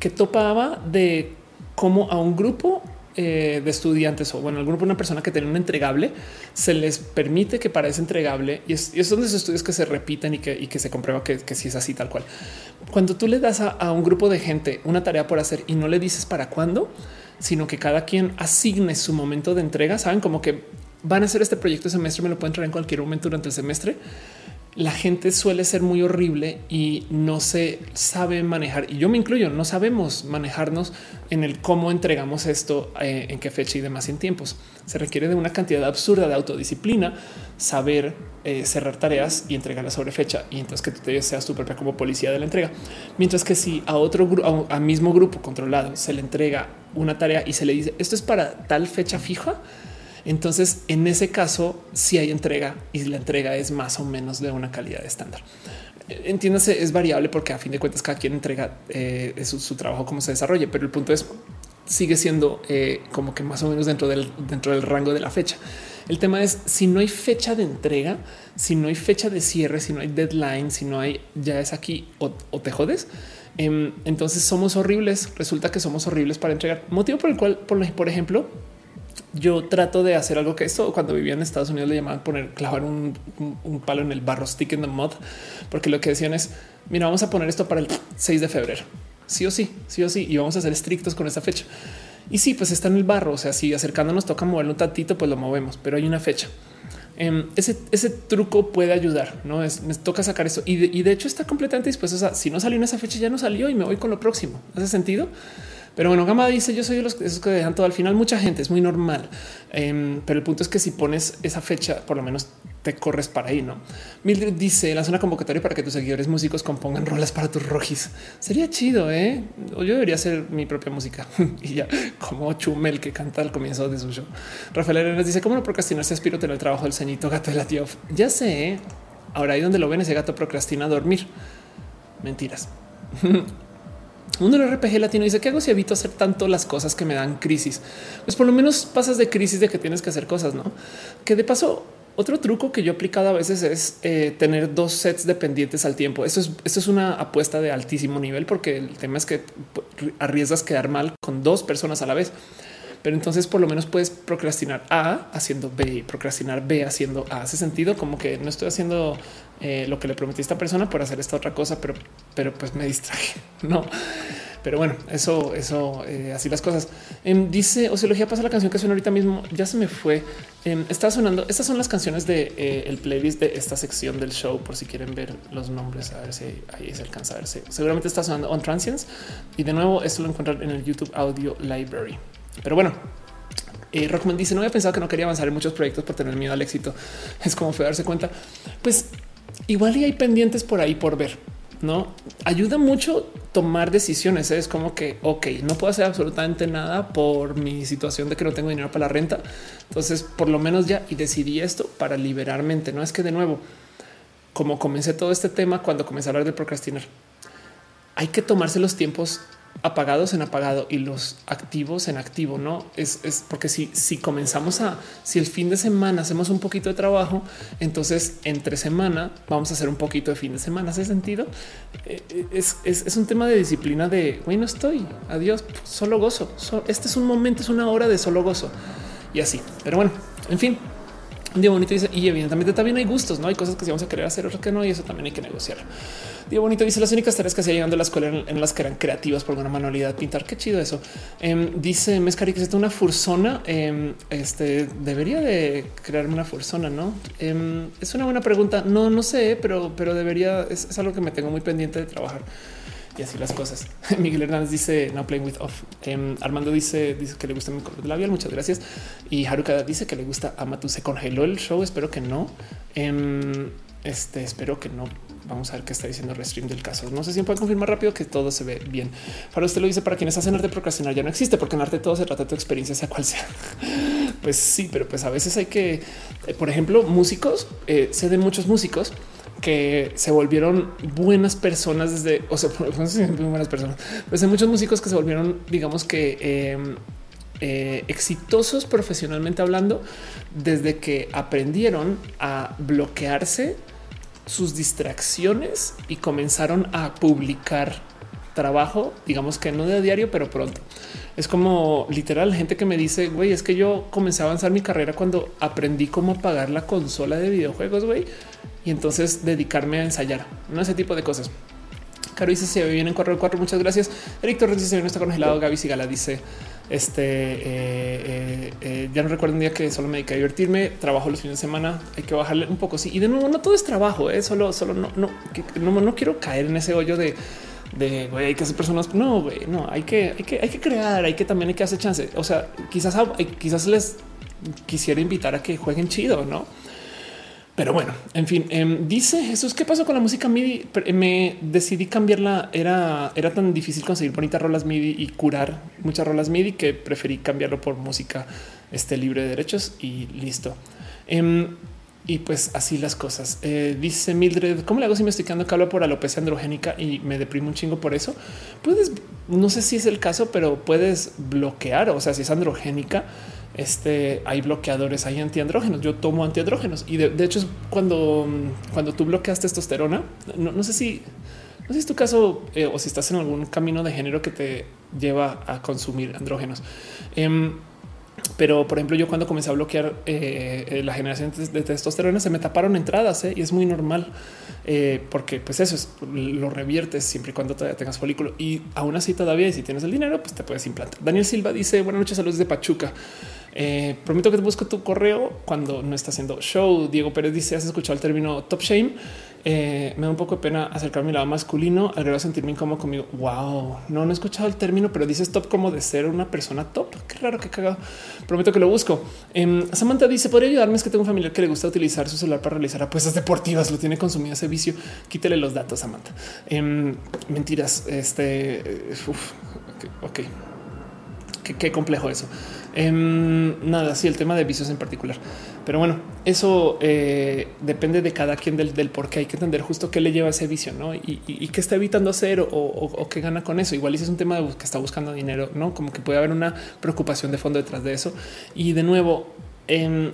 Speaker 1: que topaba de cómo a un grupo eh, de estudiantes o bueno, al grupo, una persona que tiene un entregable, se les permite que para ese entregable y es, y son de esos estudios que se repiten y que, se comprueba que, si es así tal cual. Cuando tú le das a, un grupo de gente una tarea por hacer y no le dices para cuándo, sino que cada quien asigne su momento de entrega, saben como que van a hacer este proyecto de semestre, me lo pueden traer en cualquier momento durante el semestre la gente suele ser muy horrible y no se sabe manejar. Y yo me incluyo, no sabemos manejarnos en el cómo entregamos esto, eh, en qué fecha y demás en tiempos. Se requiere de una cantidad absurda de autodisciplina, saber eh, cerrar tareas y entregarlas sobre fecha. Y entonces que tú te seas tu propia como policía de la entrega. Mientras que si a otro grupo, a mismo grupo controlado se le entrega una tarea y se le dice esto es para tal fecha fija, entonces, en ese caso, si hay entrega y la entrega es más o menos de una calidad estándar. Entiéndase, es variable porque a fin de cuentas cada quien entrega eh, su, trabajo como se desarrolle, pero el punto es sigue siendo eh, como que más o menos dentro del, dentro del rango de la fecha. El tema es si no hay fecha de entrega, si no hay fecha de cierre, si no hay deadline, si no hay ya es aquí o, te jodes. Em, entonces somos horribles. Resulta que somos horribles para entregar. Motivo por el cual, por ejemplo, yo trato de hacer algo que esto cuando vivía en Estados Unidos le llamaban poner clavar un, palo en el barro, stick in the mud, porque lo que decían es mira, vamos a poner esto para el 6 de febrero. Sí o sí, sí o sí, y vamos a ser estrictos con esa fecha. Y sí, pues está en el barro. O sea, si acercándonos toca moverlo un tantito, pues lo movemos, pero hay una fecha. Em, ese, ese, truco puede ayudar, no es toca sacar eso y de, y de hecho está completamente dispuesto. O sea, si no salió en esa fecha, ya no salió y me voy con lo próximo. Hace sentido. Pero bueno, Gama dice yo soy de los que dejan todo al final. Mucha gente es muy normal, em, pero el punto es que si pones esa fecha, por lo menos te corres para ahí. No Mildred dice lanza una convocatoria para que tus seguidores músicos compongan rolas para tus rojis. Sería chido, ¿eh? O yo debería hacer mi propia música y ya como Chumel que canta al comienzo de su show. Rafael Arenas dice cómo no procrastinarse aspiro tener el trabajo del ceñito gato de la tía. Ya sé. ¿eh? Ahora ahí donde lo ven ese gato procrastina a dormir. Mentiras. Uno del RPG latino dice que hago si evito hacer tanto las cosas que me dan crisis. Pues por lo menos pasas de crisis de que tienes que hacer cosas, no? Que de paso, otro truco que yo he aplicado a veces es eh, tener dos sets dependientes al tiempo. Esto es, es una apuesta de altísimo nivel porque el tema es que arriesgas quedar mal con dos personas a la vez. Pero entonces por lo menos puedes procrastinar A haciendo B y procrastinar B haciendo A. Hace sentido como que no estoy haciendo eh, lo que le prometí a esta persona por hacer esta otra cosa, pero, pero pues me distraje. No, pero bueno, eso, eso, eh, así las cosas. Em, dice Ociología pasa la canción que suena ahorita mismo. Ya se me fue. Em, está sonando. Estas son las canciones de eh, el playlist de esta sección del show, por si quieren ver los nombres, a ver si ahí se alcanza a verse. Seguramente está sonando on transients y de nuevo esto lo encuentran en el YouTube Audio Library. Pero bueno, eh, Rockman dice: No había pensado que no quería avanzar en muchos proyectos por tener miedo al éxito. Es como fue darse cuenta. Pues igual y hay pendientes por ahí por ver. No ayuda mucho tomar decisiones. ¿eh? Es como que, ok, no puedo hacer absolutamente nada por mi situación de que no tengo dinero para la renta. Entonces, por lo menos ya y decidí esto para liberar mente. No es que de nuevo, como comencé todo este tema cuando comencé a hablar de procrastinar, hay que tomarse los tiempos apagados en apagado y los activos en activo. No es, porque si, si comenzamos a, si el fin de semana hacemos un poquito de trabajo, entonces entre semana vamos a hacer un poquito de fin de semana. Hace sentido. Eh, es, es, un tema de disciplina de güey, estoy. Adiós, solo gozo. este es un momento, es una hora de solo gozo y así. Pero bueno, en fin, día bonito dice, y evidentemente también hay gustos, no hay cosas que se vamos a querer hacer, otras que no, y eso también hay que negociar. Día bonito dice las únicas tareas que hacía llegando a la escuela en, las que eran creativas por una manualidad, pintar. Qué chido eso. Em, dice Mescari que es una fursona. Em, este debería de crearme una fursona, no? Em, es una buena pregunta. No, no sé, pero, pero debería. Es, algo que me tengo muy pendiente de trabajar y así las cosas. Miguel Hernández dice no playing with off. Armando dice, dice que le gusta mi color de labial. Muchas gracias. Y Haruka dice que le gusta a Matu. Se congeló el show. Espero que no. este espero que no. Vamos a ver qué está diciendo Restream del caso. No sé si puede confirmar rápido que todo se ve bien. Para usted lo dice para quienes hacen arte procrastinar ya no existe porque en arte todo se trata de tu experiencia, sea cual sea. Pues sí, pero pues a veces hay que, eh, por ejemplo, músicos, eh, sé de muchos músicos que se volvieron buenas personas desde, o sea, buenas personas, hay muchos músicos que se volvieron, digamos que em, eh, exitosos profesionalmente hablando, desde que aprendieron a bloquearse sus distracciones y comenzaron a publicar trabajo, digamos que no de diario, pero pronto. Es como literal gente que me dice, güey, es que yo comencé a avanzar mi carrera cuando aprendí cómo pagar la consola de videojuegos, güey, y entonces dedicarme a ensayar, no ese tipo de cosas. Caro dice se ve bien en 4 4. Muchas gracias. Eric Torres dice no está congelado. Gaby Sigala dice este eh, eh, eh, ya no recuerdo un día que solo me dediqué a divertirme. Trabajo los fines de semana. Hay que bajarle un poco. Sí, y de nuevo, no todo es trabajo. Eh, solo, solo no, no, no, no quiero caer en ese hoyo de de güey, hay que hacer personas. No, güey, no hay que, hay que, hay que crear, hay que también hay que hacer chance. O sea, quizás, quizás les quisiera invitar a que jueguen chido, no? Pero bueno, en fin, em, dice Jesús, ¿qué pasó con la música MIDI? Me decidí cambiarla. Era, era tan difícil conseguir bonitas rolas MIDI y curar muchas rolas MIDI que preferí cambiarlo por música este, libre de derechos y listo. Em, y pues así las cosas. Eh, dice Mildred, ¿cómo le hago si me estoy quedando que hablo por alopecia androgénica y me deprimo un chingo por eso? Puedes, no sé si es el caso, pero puedes bloquear, o sea, si es androgénica, este, hay bloqueadores, hay antiandrógenos. Yo tomo antiandrógenos y de, hecho es cuando, cuando tú bloqueas testosterona, no, sé si no sé si es tu caso eh, o si estás en algún camino de género que te lleva a consumir andrógenos. Em, pero por ejemplo, yo cuando comencé a bloquear eh, eh, la generación de testosterona se me taparon entradas y es muy normal porque pues eso es lo reviertes siempre y cuando todavía tengas folículo y aún así todavía si tienes el dinero pues te puedes implantar. Daniel Silva dice buenas noches, saludos de Pachuca. Eh, prometo que te busco tu correo cuando no está haciendo show. Diego Pérez dice: Has escuchado el término top shame. Eh, me da un poco de pena acercarme al lado masculino al de sentirme incómodo conmigo. Wow, no, no he escuchado el término, pero dices top como de ser una persona top. Qué raro, qué cagado. Prometo que lo busco. Eh, Samantha dice: Podría ayudarme. Es que tengo un familiar que le gusta utilizar su celular para realizar apuestas deportivas. Lo tiene consumido ese vicio. Quítele los datos, Samantha. Em, mentiras. Este, uf, ok, qué complejo eso. Em, nada, sí, el tema de vicios en particular. Pero bueno, eso eh, depende de cada quien del, del, por qué hay que entender justo qué le lleva ese vicio ¿no? y, qué está evitando hacer o, qué gana con eso. Igual si es un tema de que está buscando dinero, no como que puede haber una preocupación de fondo detrás de eso. Y de nuevo, em,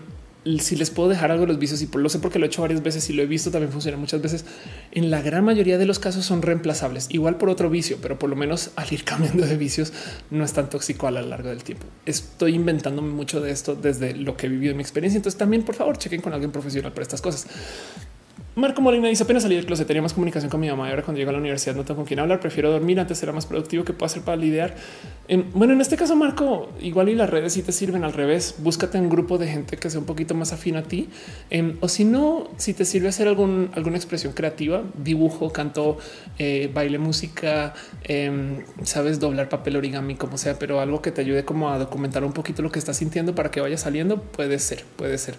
Speaker 1: si les puedo dejar algo de los vicios y por lo sé porque lo he hecho varias veces y lo he visto también funciona muchas veces. En la gran mayoría de los casos son reemplazables, igual por otro vicio, pero por lo menos al ir cambiando de vicios no es tan tóxico a lo largo del tiempo. Estoy inventándome mucho de esto desde lo que he vivido en mi experiencia. Entonces también por favor chequen con alguien profesional para estas cosas. Marco Molina dice apenas salí del closet, tenía más comunicación con mi mamá y ahora cuando llego a la universidad no tengo con quién hablar, prefiero dormir, antes era más productivo que puedo hacer para lidiar. bueno, en este caso, Marco, igual y las redes sí te sirven al revés, búscate un grupo de gente que sea un poquito más afín a ti em, o si no, si te sirve hacer algún, alguna expresión creativa, dibujo, canto, eh, baile, música, em, sabes doblar papel origami, como sea, pero algo que te ayude como a documentar un poquito lo que estás sintiendo para que vaya saliendo, puede ser, puede ser.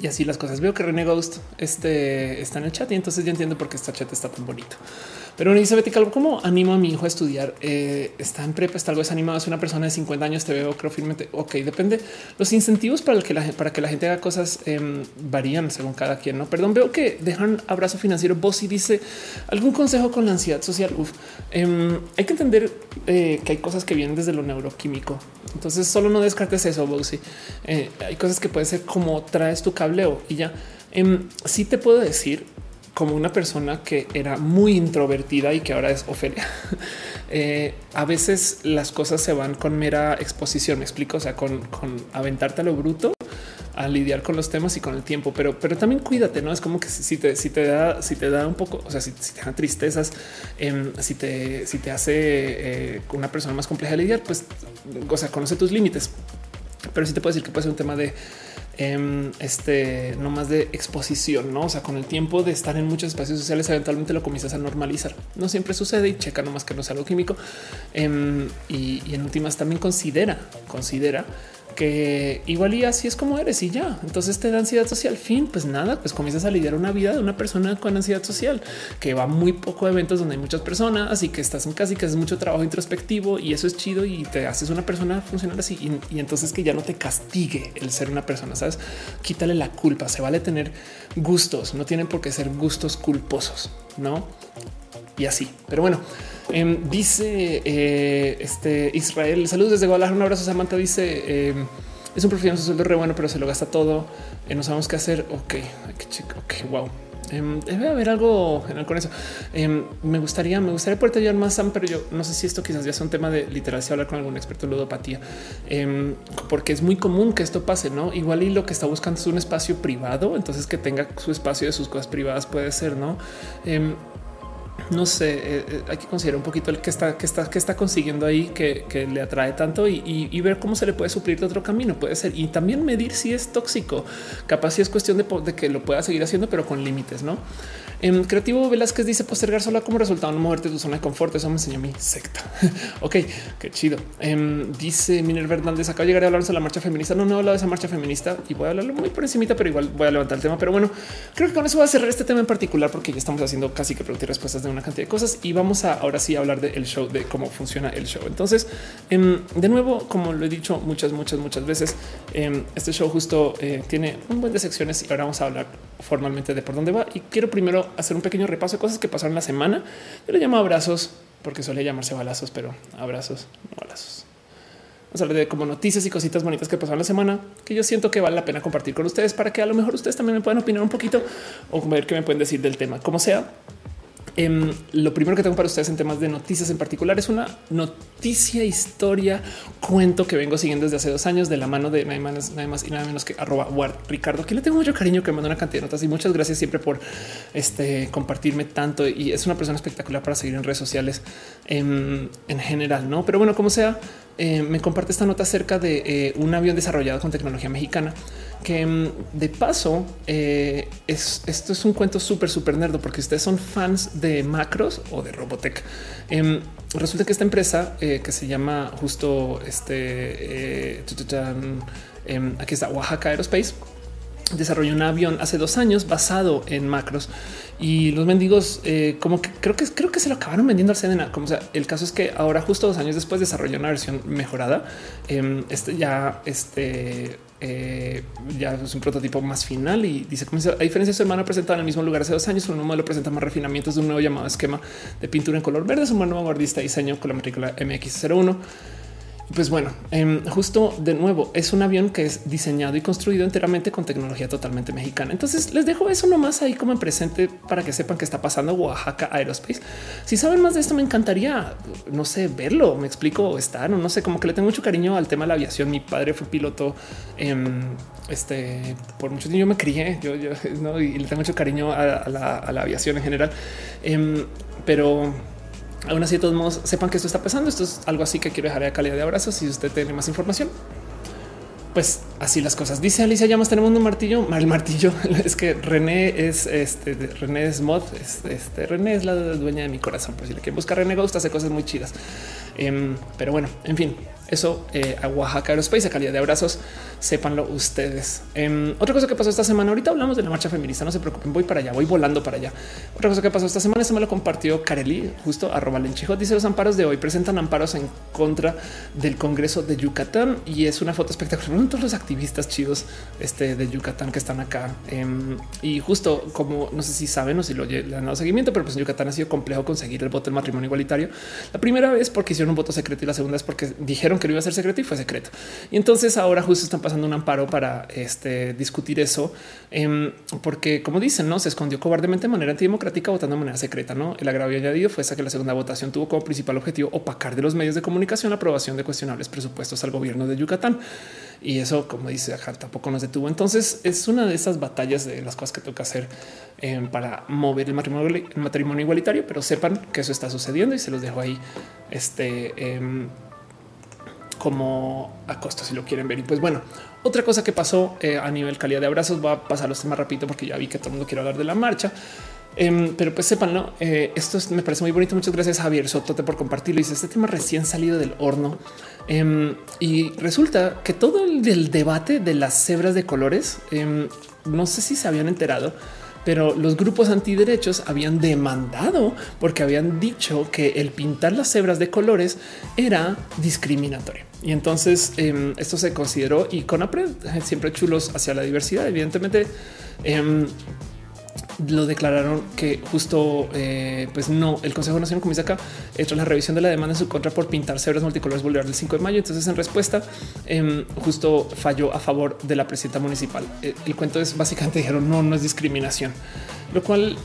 Speaker 1: Y así las cosas. Veo que René Ghost este, está en el chat y entonces ya entiendo por qué esta chat está tan bonito. Pero Betty Calvo, ¿cómo animo a mi hijo a estudiar? Eh, está en prepa, está algo desanimado. Es una persona de 50 años, te veo, creo firmemente. Ok, depende. Los incentivos para, que la, gente haga cosas em, varían según cada quien. No, perdón, veo que dejan abrazo financiero. Y dice algún consejo con la ansiedad social. Uf, em, hay que entender eh, que hay cosas que vienen desde lo neuroquímico. Entonces solo no descartes eso, Bossy. Eh, hay cosas que pueden ser como traes tu cableo y ya. Em, sí te puedo decir como una persona que era muy introvertida y que ahora es Ofelia. Eh, a veces las cosas se van con mera exposición, me explico, o sea, con, aventarte a lo bruto a lidiar con los temas y con el tiempo, pero, pero también cuídate, no es como que si te, si te da, si te da un poco, o sea, si, te da tristezas, em, si te, si te hace eh, una persona más compleja de lidiar, pues, o sea, conoce tus límites, pero sí te puedo decir que puede ser un tema de Em, este no más de exposición, no? O sea, con el tiempo de estar en muchos espacios sociales, eventualmente lo comienzas a normalizar. No siempre sucede y checa nomás que no sea algo químico. Em, y en últimas también considera, considera que igual y así es como eres y ya. Entonces te da ansiedad social. Fin, pues nada, pues comienzas a lidiar una vida de una persona con ansiedad social que va muy poco a eventos donde hay muchas personas, así que estás en casa y que haces mucho trabajo introspectivo y eso es chido y te haces una persona funcionar así. Y, entonces que ya no te castigue el ser una persona, sabes? Quítale la culpa. Se vale tener gustos, no tienen por qué ser gustos culposos, no? Y así, pero bueno. Em, dice eh, este Israel, saludos desde Guadalajara, un abrazo. Samantha dice em, es un profesional, su sueldo re bueno, pero se lo gasta todo. Eh, no sabemos qué hacer. Ok, ok, wow. Em, debe haber algo general con eso. me gustaría, me gustaría poder ayudar más, Sam, pero yo no sé si esto quizás ya sea un tema de literal, si hablar con algún experto en ludopatía, porque es muy común que esto pase, no? Igual y lo que está buscando es un espacio privado, entonces que tenga su espacio de sus cosas privadas puede ser, no? No sé, eh, eh, hay que considerar un poquito el que está, que está, que está consiguiendo ahí que, le atrae tanto y, ver cómo se le puede suplir de otro camino. Puede ser y también medir si es tóxico. Capaz si es cuestión de, de que lo pueda seguir haciendo, pero con límites, no? En creativo Velázquez dice postergar sola como resultado no moverte de tu zona de confort. Eso me enseñó mi secta. ok, qué chido. Em, dice Miner Hernández acá llegaré a hablar de la marcha feminista. No, no he hablado de esa marcha feminista y voy a hablarlo muy por encimita, pero igual voy a levantar el tema. Pero bueno, creo que con eso voy a cerrar este tema en particular porque ya estamos haciendo casi que preguntas y respuestas de una cantidad de cosas y vamos a ahora sí hablar del show, de cómo funciona el show. Entonces, em, de nuevo, como lo he dicho muchas, muchas, muchas veces, em, este show justo eh, tiene un buen de secciones y ahora vamos a hablar formalmente de por dónde va. Y quiero primero hacer un pequeño repaso de cosas que pasaron la semana. Yo le llamo abrazos porque suele llamarse balazos, pero abrazos, no balazos. Vamos a hablar de como noticias y cositas bonitas que pasaron la semana que yo siento que vale la pena compartir con ustedes para que a lo mejor ustedes también me puedan opinar un poquito o ver qué me pueden decir del tema. Como sea, Em, lo primero que tengo para ustedes en temas de noticias en particular es una noticia, historia, cuento que vengo siguiendo desde hace dos años de la mano de nada más, y nada menos que arroba Ricardo, que le tengo mucho cariño, que me manda una cantidad de notas y muchas gracias siempre por este compartirme tanto. Y es una persona espectacular para seguir en redes sociales en, en general, no? Pero bueno, como sea, eh, me comparte esta nota acerca de eh, un avión desarrollado con tecnología mexicana que mm, de paso eh, es, esto es un cuento súper, súper nerdo porque ustedes son fans de macros o de Robotech. Em, resulta que esta empresa que se llama justo este em, aquí está Oaxaca Aerospace desarrolló un avión hace dos años basado en macros y los mendigos eh, como que creo que creo que se lo acabaron vendiendo al Sedena. Como sea, el caso es que ahora justo dos años después desarrolló una versión mejorada. Em, este ya este eh, ya es un prototipo más final y dice a diferencia de su hermana presentado en el mismo lugar hace dos años, un nuevo modelo presenta más refinamientos de un nuevo llamado esquema de pintura en color verde, es un nuevo guardista diseño con la matrícula MX01 pues bueno, em, justo de nuevo, es un avión que es diseñado y construido enteramente con tecnología totalmente mexicana. Entonces les dejo eso nomás ahí como en presente para que sepan qué está pasando Oaxaca Aerospace. Si saben más de esto, me encantaría, no sé, verlo, me explico, estar, no sé, como que le tengo mucho cariño al tema de la aviación. Mi padre fue piloto, em, este, por mucho tiempo yo me crié, yo, y le tengo mucho cariño a, la, aviación en general. Em, pero Aún así, de todos modos, sepan que esto está pasando. Esto es algo así que quiero dejar a calidad de abrazos. Si usted tiene más información, pues así las cosas. Dice Alicia Llamas, tenemos un martillo. El martillo es que René es este René es mod. Este René es la dueña de mi corazón. Pues si le quieren buscar René, gusta hace cosas muy chidas. Em, pero bueno, en fin, eso eh, a Oaxaca Aerospace, a calidad de abrazos, sépanlo ustedes. Em, otra cosa que pasó esta semana, ahorita hablamos de la marcha feminista, no se preocupen, voy para allá, voy volando para allá. Otra cosa que pasó esta semana, se me lo compartió Kareli, justo arroba lenchijo, dice los amparos de hoy presentan amparos en contra del Congreso de Yucatán y es una foto espectacular. Todos los activistas chidos este, de Yucatán que están acá. Em, y justo como no sé si saben o si lo le han dado seguimiento, pero pues en Yucatán ha sido complejo conseguir el voto del matrimonio igualitario. La primera vez porque hicieron un voto secreto y la segunda es porque dijeron que no iba a ser secreto y fue secreto. Y entonces ahora justo están pasando un amparo para este, discutir eso, em, porque como dicen, no se escondió cobardemente de manera antidemocrática votando de manera secreta. No el agravio añadido fue esa que la segunda votación tuvo como principal objetivo opacar de los medios de comunicación la aprobación de cuestionables presupuestos al gobierno de Yucatán. Y eso, como dice tampoco nos detuvo. Entonces es una de esas batallas de las cosas que toca hacer em, para mover el matrimonio, el matrimonio igualitario, pero sepan que eso está sucediendo y se los dejo ahí. Este em, como a costo si lo quieren ver. Y pues bueno, otra cosa que pasó eh, a nivel calidad de abrazos, va a pasar los temas rápido porque ya vi que todo el mundo quiere hablar de la marcha. Em, pero pues sepan, ¿no? Eh, esto me parece muy bonito. Muchas gracias Javier Sotote por compartirlo. Dice este tema recién salido del horno. Em, y resulta que todo el debate de las cebras de colores, em, no sé si se habían enterado, pero los grupos antiderechos habían demandado porque habían dicho que el pintar las cebras de colores era discriminatorio. Y entonces esto se consideró y con APRED eh, siempre chulos hacia la diversidad. Evidentemente, lo declararon que justo eh, pues no, el Consejo Nacional comienza acá tras la revisión de la demanda en su contra por pintar cebras multicolores vulgar del 5 de mayo. Entonces, en respuesta, em, justo falló a favor de la presidenta municipal. Eh, el cuento es básicamente dijeron no, no es discriminación, lo cual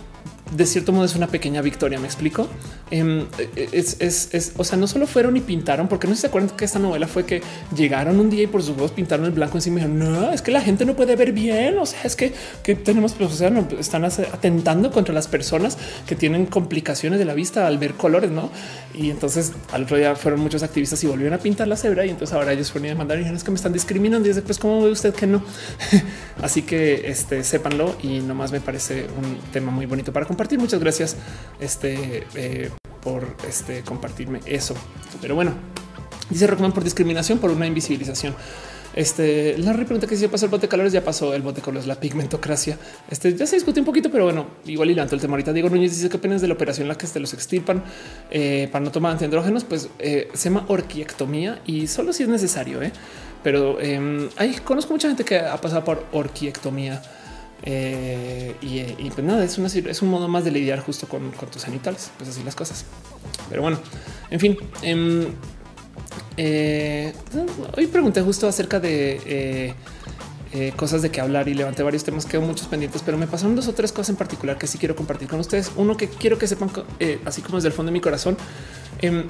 Speaker 1: de cierto modo es una pequeña victoria. Me explico. Em, es, o sea, no solo fueron y pintaron, porque no se acuerdan que esta novela fue que llegaron un día y por sus ojos pintaron el blanco encima y dijeron, no, es que la gente no puede ver bien. O sea, es que, tenemos, pues, o sea, no, están atentando contra las personas que tienen complicaciones de la vista al ver colores, no? Y entonces al otro día fueron muchos activistas y volvieron a pintar la cebra. Y entonces ahora ellos fueron a demandar y dijeron, es que me están discriminando. Y dice, pues, ¿cómo ve usted que no? Así que este, sépanlo y nomás me parece un tema muy bonito para compartir. Muchas gracias este, eh, por este, compartirme eso. Pero bueno, dice recomiendo por discriminación por una invisibilización. Este la pregunta que si ya pasó el bote de colores, ya pasó el bote de la pigmentocracia. Este ya se discute un poquito, pero bueno, igual y levanto el tema ahorita. Diego Núñez dice que apenas de la operación en la que se los extirpan eh, para no tomar antiandrógenos, pues eh, se llama orquiectomía y solo si es necesario. Pero eh, hay conozco mucha gente que ha pasado por orquiectomía eh, y, pues nada, es, es un modo más de lidiar justo con, tus genitales, pues así las cosas. Pero bueno, en fin. Em, eh, hoy pregunté justo acerca de eh, cosas de qué hablar y levanté varios temas, quedo muchos pendientes, pero me pasaron dos o tres cosas en particular que sí quiero compartir con ustedes. Uno que quiero que sepan, así como desde el fondo de mi corazón, em,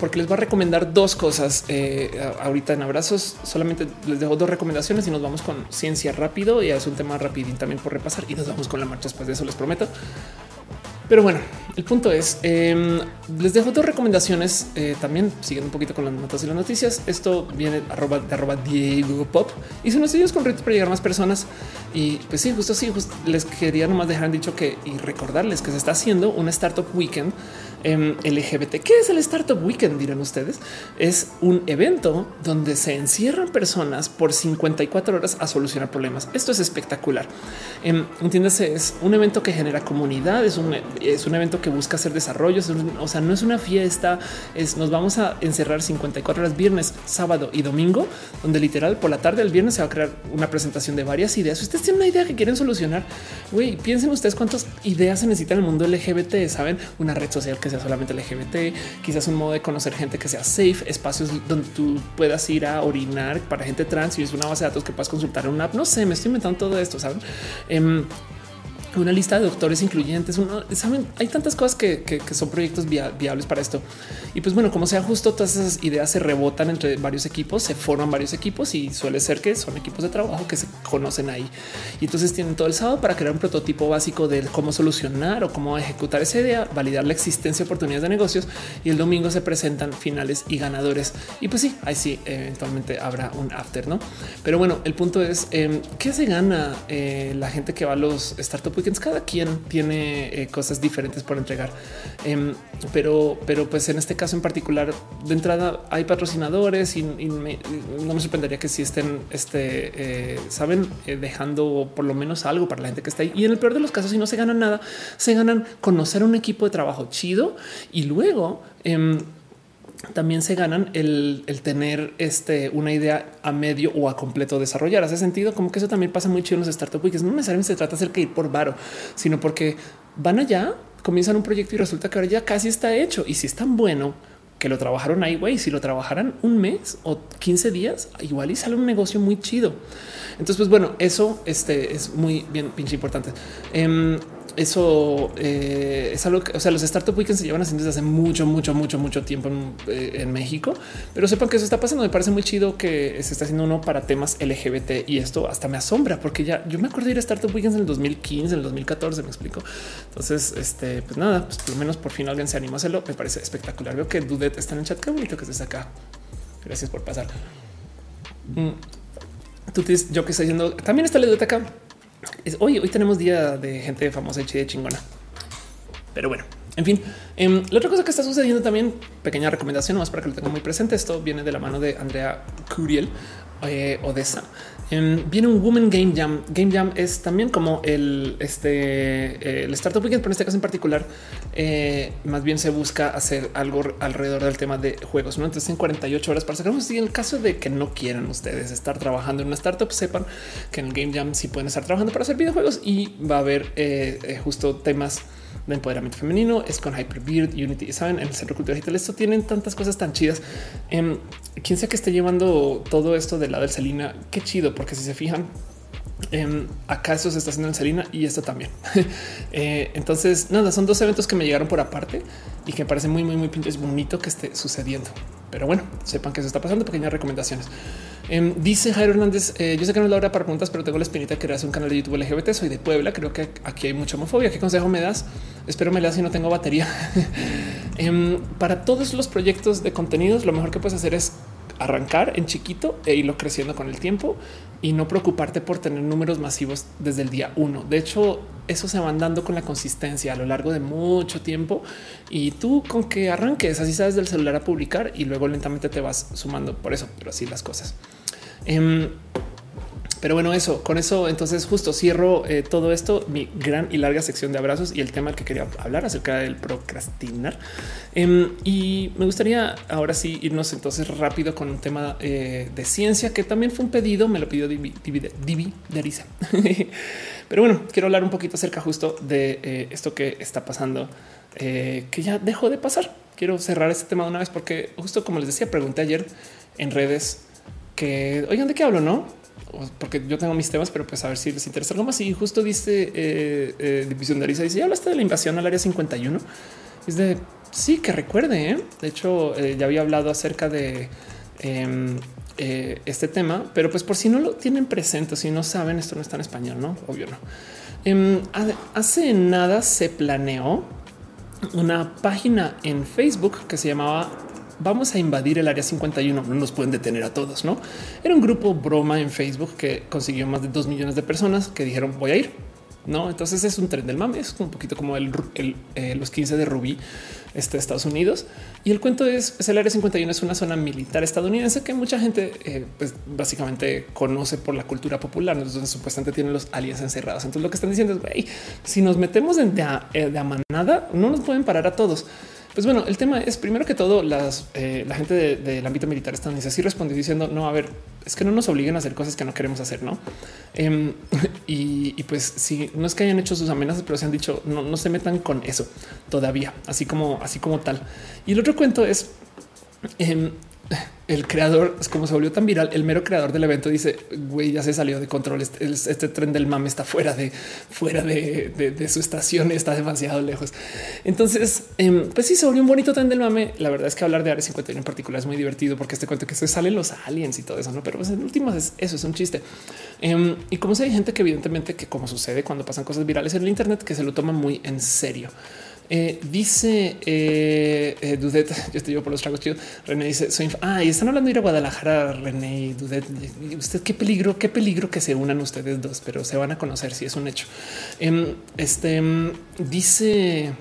Speaker 1: porque les voy a recomendar dos cosas eh, ahorita en abrazos. Solamente les dejo dos recomendaciones y nos vamos con ciencia rápido y es un tema rapidín también por repasar y nos vamos con la marcha después de eso, les prometo. Pero bueno, el punto es, em, les dejo dos recomendaciones eh, también, siguiendo un poquito con las notas y las noticias. Esto viene de arroba Diego Pop. Hice unos estudios con retos para llegar a más personas. Y pues sí, justo así, les quería nomás dejar dicho que y recordarles que se está haciendo una Startup Weekend LGBT. ¿Qué es el Startup Weekend? Dirán ustedes. Es un evento donde se encierran personas por 54 horas a solucionar problemas. Esto es espectacular. Eh, entiéndase, es un evento que genera comunidad, es un, es un evento que busca hacer desarrollos. o sea, no es una fiesta, es nos vamos a encerrar 54 horas viernes, sábado y domingo, donde literal por la tarde del viernes se va a crear una presentación de varias ideas. Si ustedes tienen una idea que quieren solucionar, güey, piensen ustedes cuántas ideas se necesitan en el mundo LGBT, saben, una red social que sea solamente LGBT, quizás un modo de conocer gente que sea safe, espacios donde tú puedas ir a orinar para gente trans y es una base de datos que puedas consultar en una app. No sé, me estoy inventando todo esto, saben? Em, una lista de doctores incluyentes. Saben, hay tantas cosas que, son proyectos viables para esto. Y pues bueno, como sea justo, todas esas ideas se rebotan entre varios equipos, se forman varios equipos y suele ser que son equipos de trabajo que se conocen ahí. Y entonces tienen todo el sábado para crear un prototipo básico de cómo solucionar o cómo ejecutar esa idea, validar la existencia de oportunidades de negocios y el domingo se presentan finales y ganadores. Y pues sí, ahí sí, eventualmente habrá un after, no? Pero bueno, el punto es em, qué se gana eh, la gente que va a los startups Cada quien tiene eh, cosas diferentes por entregar, em, pero, pero pues en este caso en particular, de entrada hay patrocinadores y, no me sorprendería que si estén, este, eh, saben, eh, dejando por lo menos algo para la gente que está ahí. Y en el peor de los casos, si no se ganan nada, se ganan conocer un equipo de trabajo chido y luego em, también se ganan el, tener este, una idea a medio o a completo desarrollar. Hace sentido como que eso también pasa muy chido en los startup weekends. No necesariamente se trata de hacer que ir por varo, sino porque van allá, comienzan un proyecto y resulta que ahora ya casi está hecho. Y si es tan bueno que lo trabajaron ahí, güey, si lo trabajaran un mes o 15 días, igual y sale un negocio muy chido. Entonces, pues bueno, eso este, es muy bien pinche importante. Em, eso eh, es algo que, o sea, los startup weekends se llevan haciendo desde hace mucho, mucho, mucho, mucho tiempo eh, en, México, pero sepan que eso está pasando. Me parece muy chido que se está haciendo uno para temas LGBT y esto hasta me asombra porque ya yo me acuerdo de ir a startup weekends en el 2015, en el 2014, me explico. Entonces, este, pues nada, pues por lo menos por fin alguien se anima a hacerlo. Me parece espectacular. Veo que Dudet está en el chat. Qué bonito que estés acá. Gracias por pasar. Mm. Tú tienes yo que estoy diciendo también está la Dudet acá hoy, hoy tenemos día de gente famosa y de chingona. Pero bueno, en fin, em, la otra cosa que está sucediendo también, pequeña recomendación más para que lo tenga muy presente. Esto viene de la mano de Andrea Curiel eh, Odessa. Em, viene un Woman Game Jam. Game Jam es también como el, este, el Startup Weekend, pero en este caso en particular, eh, más bien se busca hacer algo alrededor del tema de juegos. ¿no? Entonces, en 48 horas para sacar si en el caso de que no quieran ustedes estar trabajando en una startup, sepan que en el Game Jam sí pueden estar trabajando para hacer videojuegos y va a haber eh, justo temas de empoderamiento femenino, es con Hyperbeard, Unity, saben, en el Centro Cultural Digital. Esto tienen tantas cosas tan chidas. Eh, quien sea que esté llevando todo esto del lado del Selina, qué chido, porque si se fijan, eh, acá se está haciendo en Selina y esto también. Eh, entonces, nada, son dos eventos que me llegaron por aparte y que me parece muy, muy, muy pinches bonito que esté sucediendo. Pero bueno, sepan que eso está pasando. Pequeñas recomendaciones. Em, dice Jairo Hernández: eh, Yo sé que no es la hora para preguntas, pero tengo la espinita de hacer un canal de YouTube LGBT. Soy de Puebla. Creo que aquí hay mucha homofobia. ¿Qué consejo me das? Espero me das si no tengo batería. Em, para todos los proyectos de contenidos, lo mejor que puedes hacer es arrancar en chiquito e irlo creciendo con el tiempo y no preocuparte por tener números masivos desde el día uno. De hecho, eso se van dando con la consistencia a lo largo de mucho tiempo y tú con que arranques así sabes del celular a publicar y luego lentamente te vas sumando por eso, pero así las cosas. Em, pero bueno, eso con eso, entonces justo cierro eh, todo esto, mi gran y larga sección de abrazos y el tema que quería hablar acerca del procrastinar. Em, y me gustaría ahora sí irnos entonces rápido con un tema eh, de ciencia que también fue un pedido, me lo pidió Divi, Divi, de. Pero bueno, quiero hablar un poquito acerca justo de eh, esto que está pasando, que ya dejó de pasar. Quiero cerrar este tema de una vez porque justo como les decía, pregunté ayer en redes que oigan de qué hablo, no? Porque yo tengo mis temas, pero pues a ver si les interesa algo más. Y justo dice eh, eh, División de Arisa, dice, ya hablaste de la invasión al área 51. Es de sí que recuerde. ¿eh? De hecho, ya había hablado acerca de em, este tema, pero pues por si no lo tienen presente, si no saben, esto no está en español, no obvio, no. Em, hace nada se planeó una página en Facebook que se llamaba vamos a invadir el área 51. No nos pueden detener a todos, no? Era un grupo broma en Facebook que consiguió más de dos millones de personas que dijeron voy a ir. No, entonces es un tren del mame, es un poquito como el, eh, los 15 de Rubí, este Estados Unidos. Y el cuento es, el área 51 es una zona militar estadounidense que mucha gente eh, pues, básicamente conoce por la cultura popular, donde supuestamente tienen los aliens encerrados. Entonces lo que están diciendo es, si nos metemos de, de, eh, de manada, no nos pueden parar a todos. Pues bueno, el tema es primero que todo, las, eh, la gente del ámbito militar estadounidense así respondió diciendo no, a ver, es que no nos obliguen a hacer cosas que no queremos hacer, no? Em, y, pues si no es que hayan hecho sus amenazas, pero se han dicho no, no se metan con eso todavía, así como, así como tal. Y el otro cuento es em, el creador es como se volvió tan viral. El mero creador del evento dice: Güey, ya se salió de control. Este, este tren del mame está fuera de fuera de, su estación, está demasiado lejos. Entonces, em, pues sí, se volvió un bonito tren del mame. La verdad es que hablar de Área 51 en particular es muy divertido porque este cuento que se salen los aliens y todo eso, no? Pero pues en últimas es, eso es un chiste. Em, y como si hay gente que, evidentemente, que como sucede cuando pasan cosas virales en el Internet, que se lo toma muy en serio. Eh, dice eh, Dudet, yo te llevo por los tragos chidos. René dice: Soy ah, y están hablando de ir a Guadalajara, René Dudet. Usted qué peligro, qué peligro que se unan ustedes dos, pero se van a conocer si es un hecho. Em, este em, dice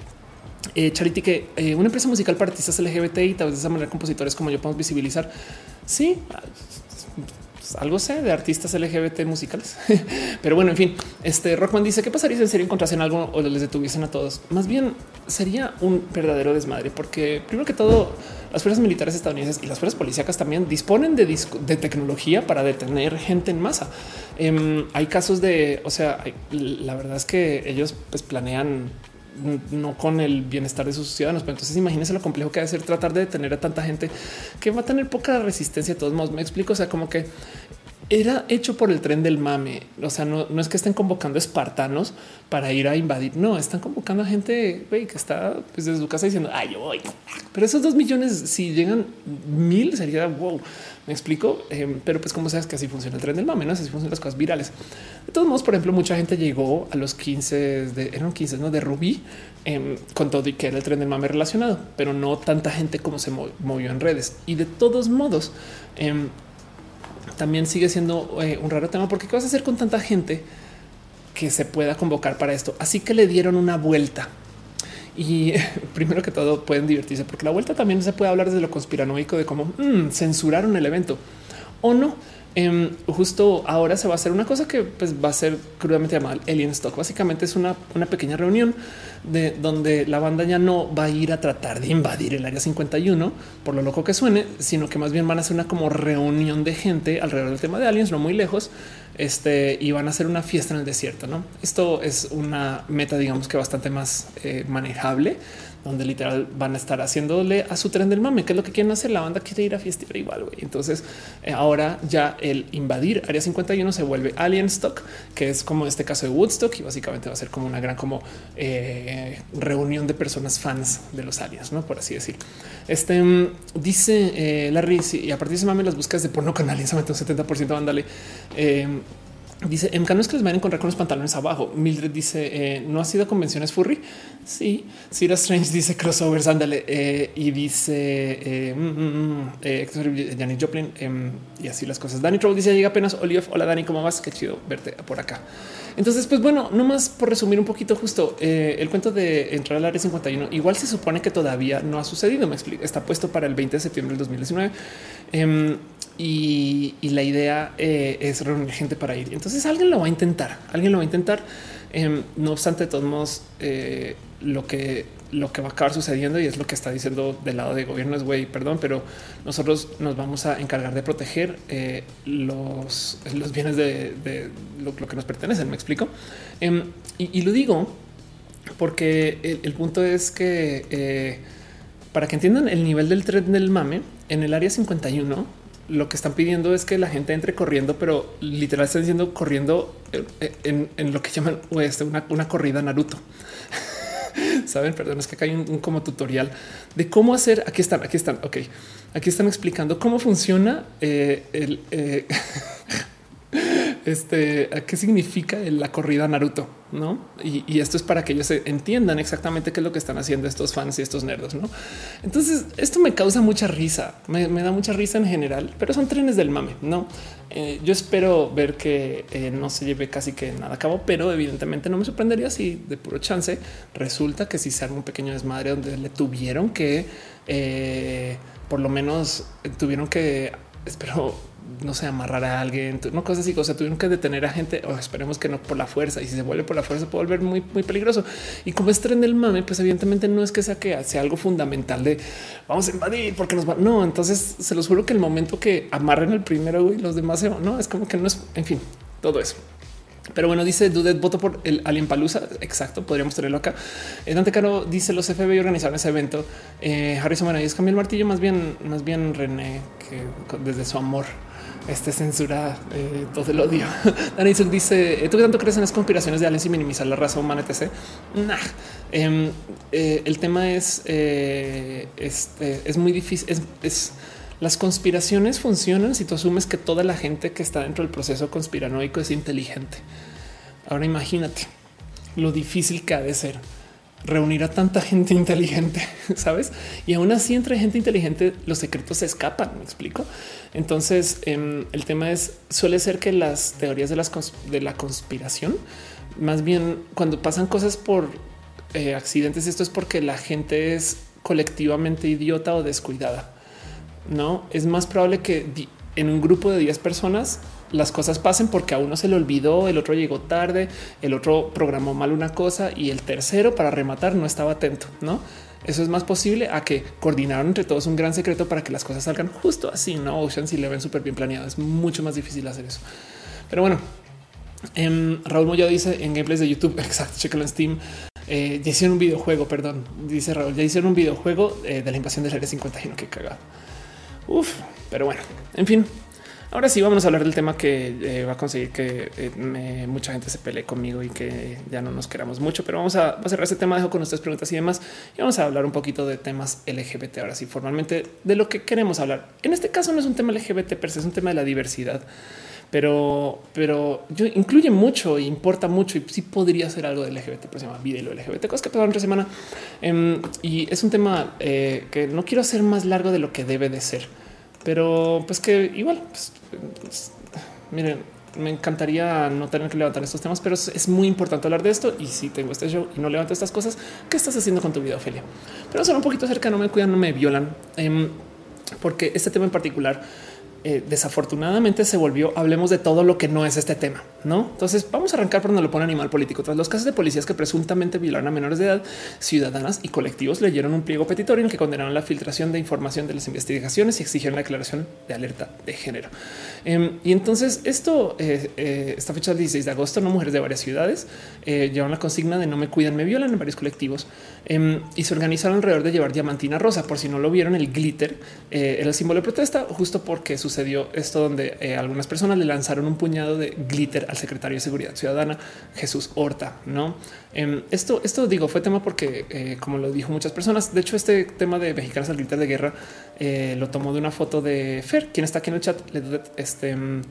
Speaker 1: eh, Charity que eh, una empresa musical para artistas LGBT y tal vez de esa manera compositores como yo podemos visibilizar. Sí, algo sé de artistas LGBT musicales, pero bueno, en fin, este Rockman dice qué pasaría si en serio encontrasen algo o les detuviesen a todos. Más bien sería un verdadero desmadre, porque primero que todo, las fuerzas militares estadounidenses y las fuerzas policíacas también disponen de, de tecnología para detener gente en masa. Em, hay casos de, o sea, la verdad es que ellos pues, planean no con el bienestar de sus ciudadanos. Pero entonces imagínense lo complejo que va a ser tratar de detener a tanta gente que va a tener poca resistencia. De todos modos, me explico. O sea, como que era hecho por el tren del mame. O sea, no, es que estén convocando espartanos para ir a invadir. No, están convocando a gente que está pues, desde su casa diciendo, ay, yo voy. Pero esos dos millones, si llegan mil, sería wow. Me explico, em, pero pues como sabes que así funciona el tren del mame, no así funcionan las cosas virales. De todos modos, por ejemplo, mucha gente llegó a los 15 de eran 15 ¿no? de Rubí em, con todo y que era el tren del mame relacionado, pero no tanta gente como se movió en redes. Y de todos modos, em, también sigue siendo eh, un raro tema porque qué vas a hacer con tanta gente que se pueda convocar para esto. Así que le dieron una vuelta y primero que todo pueden divertirse porque la vuelta también se puede hablar desde lo conspiranoico de cómo mm, censuraron el evento o no. Em, justo ahora se va a hacer una cosa que pues, va a ser crudamente llamada Alien Stock. Básicamente es una, una pequeña reunión de donde la banda ya no va a ir a tratar de invadir el área 51 por lo loco que suene, sino que más bien van a hacer una como reunión de gente alrededor del tema de aliens, no muy lejos, este, y van a hacer una fiesta en el desierto. ¿no? Esto es una meta, digamos que bastante más eh, manejable donde literal van a estar haciéndole a su tren del mame, que es lo que quieren hacer. La banda quiere ir a fiestear igual. güey. Entonces, eh, ahora ya el invadir área 51 se vuelve Alien Stock, que es como este caso de Woodstock, y básicamente va a ser como una gran como eh, reunión de personas fans de los aliens, no por así decir. Este mm, dice eh, Larry, y a partir de ese mame, las búsquedas de porno con aliens un 70%. Vándale. Dice MK no que les vayan a encontrar con los pantalones abajo. Mildred dice eh, no ha sido convenciones furry. Sí, Sira Strange dice crossovers, ándale eh, y dice eh, mm, mm, mm, eh, Joplin em, y así las cosas. Danny Troll dice llega apenas Olive. Hola Dani, ¿cómo vas? Qué chido verte por acá. Entonces, pues bueno, no más por resumir un poquito justo el cuento de entrar al área 51. Igual se supone que todavía no ha sucedido. Me explico. Está puesto para el 20 de septiembre del 2019 y, la idea eh, es reunir gente para ir. Entonces alguien lo va a intentar, alguien lo va a intentar. Em, no obstante, de todos modos, eh, lo que lo que va a acabar sucediendo y es lo que está diciendo del lado de gobierno es güey, perdón, pero nosotros nos vamos a encargar de proteger eh, los, los bienes de, lo, que nos pertenecen. Me explico. Em, y, lo digo porque el, punto es que para que entiendan el nivel del tren del mame en el área 51, lo que están pidiendo es que la gente entre corriendo, pero literal están diciendo corriendo en, lo que llaman este, una, una corrida Naruto. Saben, perdón, es que acá hay un, como tutorial de cómo hacer. Aquí están, aquí están. Ok, aquí están explicando cómo funciona eh, el, eh, este, qué significa la corrida Naruto, no? Y, esto es para que ellos entiendan exactamente qué es lo que están haciendo estos fans y estos nerdos, no? Entonces, esto me causa mucha risa, me, da mucha risa en general, pero son trenes del mame, no? Eh, yo espero ver que eh, no se lleve casi que nada a cabo, pero evidentemente no me sorprendería si de puro chance resulta que si se arma un pequeño desmadre donde le tuvieron que, eh, por lo menos tuvieron que, espero no sé, amarrar a alguien, no cosas así, o sea, tuvieron que detener a gente, o esperemos que no por la fuerza, y si se vuelve por la fuerza puede volver muy, muy peligroso. Y como es tren del mame, pues evidentemente no es que sea que sea algo fundamental de vamos a invadir porque nos va. No, entonces se los juro que el momento que amarren el primero y los demás se van, no es como que no es, en fin, todo eso. Pero bueno, dice Dudet, voto por el Alien Palusa. Exacto, podríamos tenerlo acá. Eh, Dante Caro dice los FBI organizaron ese evento. Eh, Harrison es cambió el martillo, más bien, más bien René, que desde su amor este censura eh, todo el odio. Daniel dice: ¿Tú qué tanto crees en las conspiraciones de aliens y minimizar la raza humana? Etc. Nah. Em, eh, el tema es, eh, este, es muy difícil. Es, las conspiraciones funcionan si tú asumes que toda la gente que está dentro del proceso conspiranoico es inteligente. Ahora imagínate lo difícil que ha de ser reunir a tanta gente inteligente, sabes? Y aún así, entre gente inteligente, los secretos se escapan. Me explico. Entonces, em, el tema es suele ser que las teorías de, las de la conspiración, más bien cuando pasan cosas por eh, accidentes, esto es porque la gente es colectivamente idiota o descuidada. No es más probable que en un grupo de 10 personas las cosas pasen porque a uno se le olvidó, el otro llegó tarde, el otro programó mal una cosa y el tercero para rematar no estaba atento, ¿no? Eso es más posible a que coordinaron entre todos un gran secreto para que las cosas salgan justo así, ¿no? Ocean si le ven súper bien planeado, es mucho más difícil hacer eso. Pero bueno, em, Raúl Moya dice en gameplays de YouTube, exacto, chequenlo en Steam, eh, ya hicieron un videojuego, perdón, dice Raúl, ya hicieron un videojuego eh, de la invasión del Área 51, que cagado. Uf, pero bueno, en fin, Ahora sí, vamos a hablar del tema que eh, va a conseguir que eh, mucha gente se pelee conmigo y que ya no nos queramos mucho, pero vamos a, cerrar ese tema. Dejo con ustedes preguntas y demás y vamos a hablar un poquito de temas LGBT. Ahora sí, formalmente de lo que queremos hablar. En este caso no es un tema LGBT, pero es un tema de la diversidad, pero, pero yo incluye mucho e importa mucho y sí podría ser algo de LGBT, pero se llama vida y lo LGBT, cosas que pasaron entre semana. Em, y es un tema eh, que no quiero hacer más largo de lo que debe de ser pero pues que igual, pues, pues, miren, me encantaría no tener que levantar estos temas, pero es, muy importante hablar de esto. Y si tengo este show y no levanto estas cosas, ¿qué estás haciendo con tu vida, Ophelia? Pero solo un poquito cerca, no me cuidan, no me violan, em, porque este tema en particular eh, desafortunadamente se volvió hablemos de todo lo que no es este tema, no? Entonces vamos a arrancar por donde lo pone animal político. Tras los casos de policías que presuntamente violaron a menores de edad, ciudadanas y colectivos leyeron un pliego petitorio en que condenaron la filtración de información de las investigaciones y exigieron la declaración de alerta de género. Em, y entonces esto, eh, eh, esta fecha del 16 de agosto, no mujeres de varias ciudades llevan la consigna de no me cuidan, me violan en varios colectivos em, y se organizaron alrededor de llevar diamantina rosa. Por si no lo vieron, el glitter era el símbolo de protesta, justo porque sus sucedió esto donde eh, algunas personas le lanzaron un puñado de glitter al secretario de Seguridad Ciudadana, Jesús Horta. No, em, esto, esto digo, fue tema porque, eh, como lo dijo muchas personas, de hecho, este tema de mexicanos al glitter de guerra eh, lo tomó de una foto de Fer, quien está aquí en el chat. Este em,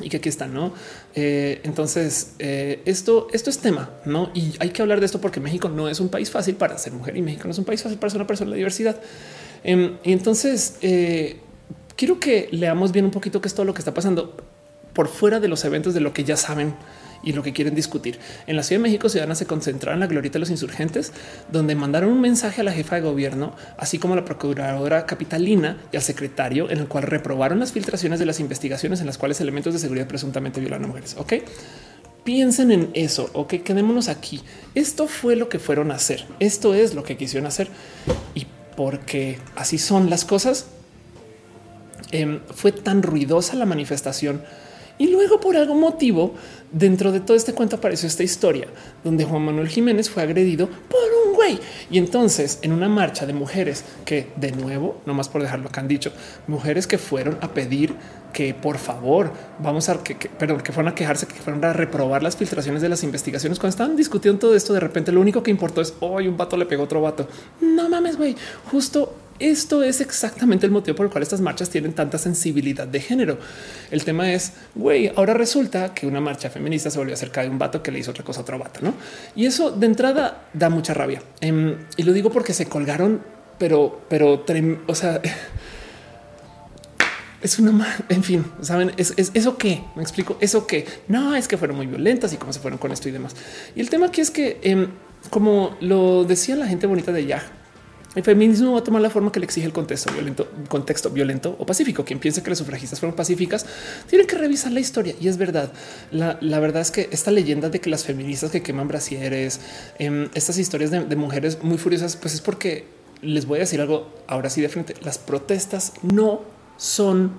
Speaker 1: y que aquí está, no? entonces, esto, esto es tema, no? Y hay que hablar de esto porque México no es un país fácil para ser mujer y México no es un país fácil para ser una persona de diversidad. Em, y entonces, quiero que leamos bien un poquito qué es todo lo que está pasando por fuera de los eventos de lo que ya saben y lo que quieren discutir. En la Ciudad de México, ciudadanas se concentraron en la glorieta de los insurgentes, donde mandaron un mensaje a la jefa de gobierno, así como a la procuradora capitalina y al secretario, en el cual reprobaron las filtraciones de las investigaciones en las cuales elementos de seguridad presuntamente violan a mujeres. Ok, piensen en eso. Ok, quedémonos aquí. Esto fue lo que fueron a hacer. Esto es lo que quisieron hacer y porque así son las cosas Em, fue tan ruidosa la manifestación y luego por algún motivo dentro de todo este cuento apareció esta historia donde Juan Manuel Jiménez fue agredido por un güey. Y entonces en una marcha de mujeres que de nuevo, no más por dejarlo que han dicho, mujeres que fueron a pedir que por favor vamos a que, perdón, que fueron a quejarse, que fueron a reprobar las filtraciones de las investigaciones. Cuando estaban discutiendo todo esto, de repente lo único que importó es hoy un vato le pegó otro vato. No mames, güey, justo esto es exactamente el motivo por el cual estas marchas tienen tanta sensibilidad de género. El tema es, güey, ahora resulta que una marcha feminista se volvió acerca de un vato que le hizo otra cosa a otro vato, ¿no? Y eso de entrada da mucha rabia. Em, y lo digo porque se colgaron, pero, pero, o sea... Es una, en fin, saben, es, eso que me explico, eso que no es que fueron muy violentas y cómo se fueron con esto y demás. Y el tema aquí es que, em, como lo decía la gente bonita de Yah, el feminismo va a tomar la forma que le exige el contexto violento, contexto violento o pacífico. Quien piense que las sufragistas fueron pacíficas tiene que revisar la historia. Y es verdad. La, verdad es que esta leyenda de que las feministas que queman brasieres, em, estas historias de, mujeres muy furiosas, pues es porque les voy a decir algo ahora sí de frente. Las protestas no son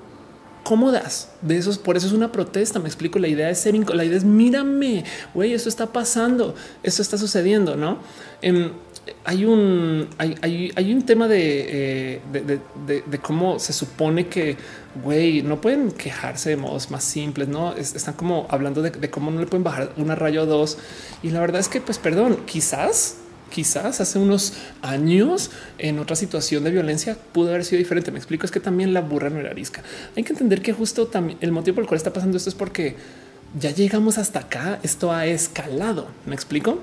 Speaker 1: cómodas de esos. Por eso es una protesta. Me explico. La idea es ser, la idea es mírame, güey, eso está pasando, eso está sucediendo, no? Em, hay un, hay, un tema eh, de, de, cómo se supone que, güey, no pueden quejarse de modos más simples, no están como hablando de, cómo no le pueden bajar una raya o dos. Y la verdad es que, pues, perdón, quizás, quizás hace unos años en otra situación de violencia pudo haber sido diferente. Me explico, es que también la burra no era arisca. Hay que entender que justo también el motivo por el cual está pasando esto es porque ya llegamos hasta acá. Esto ha escalado. Me explico.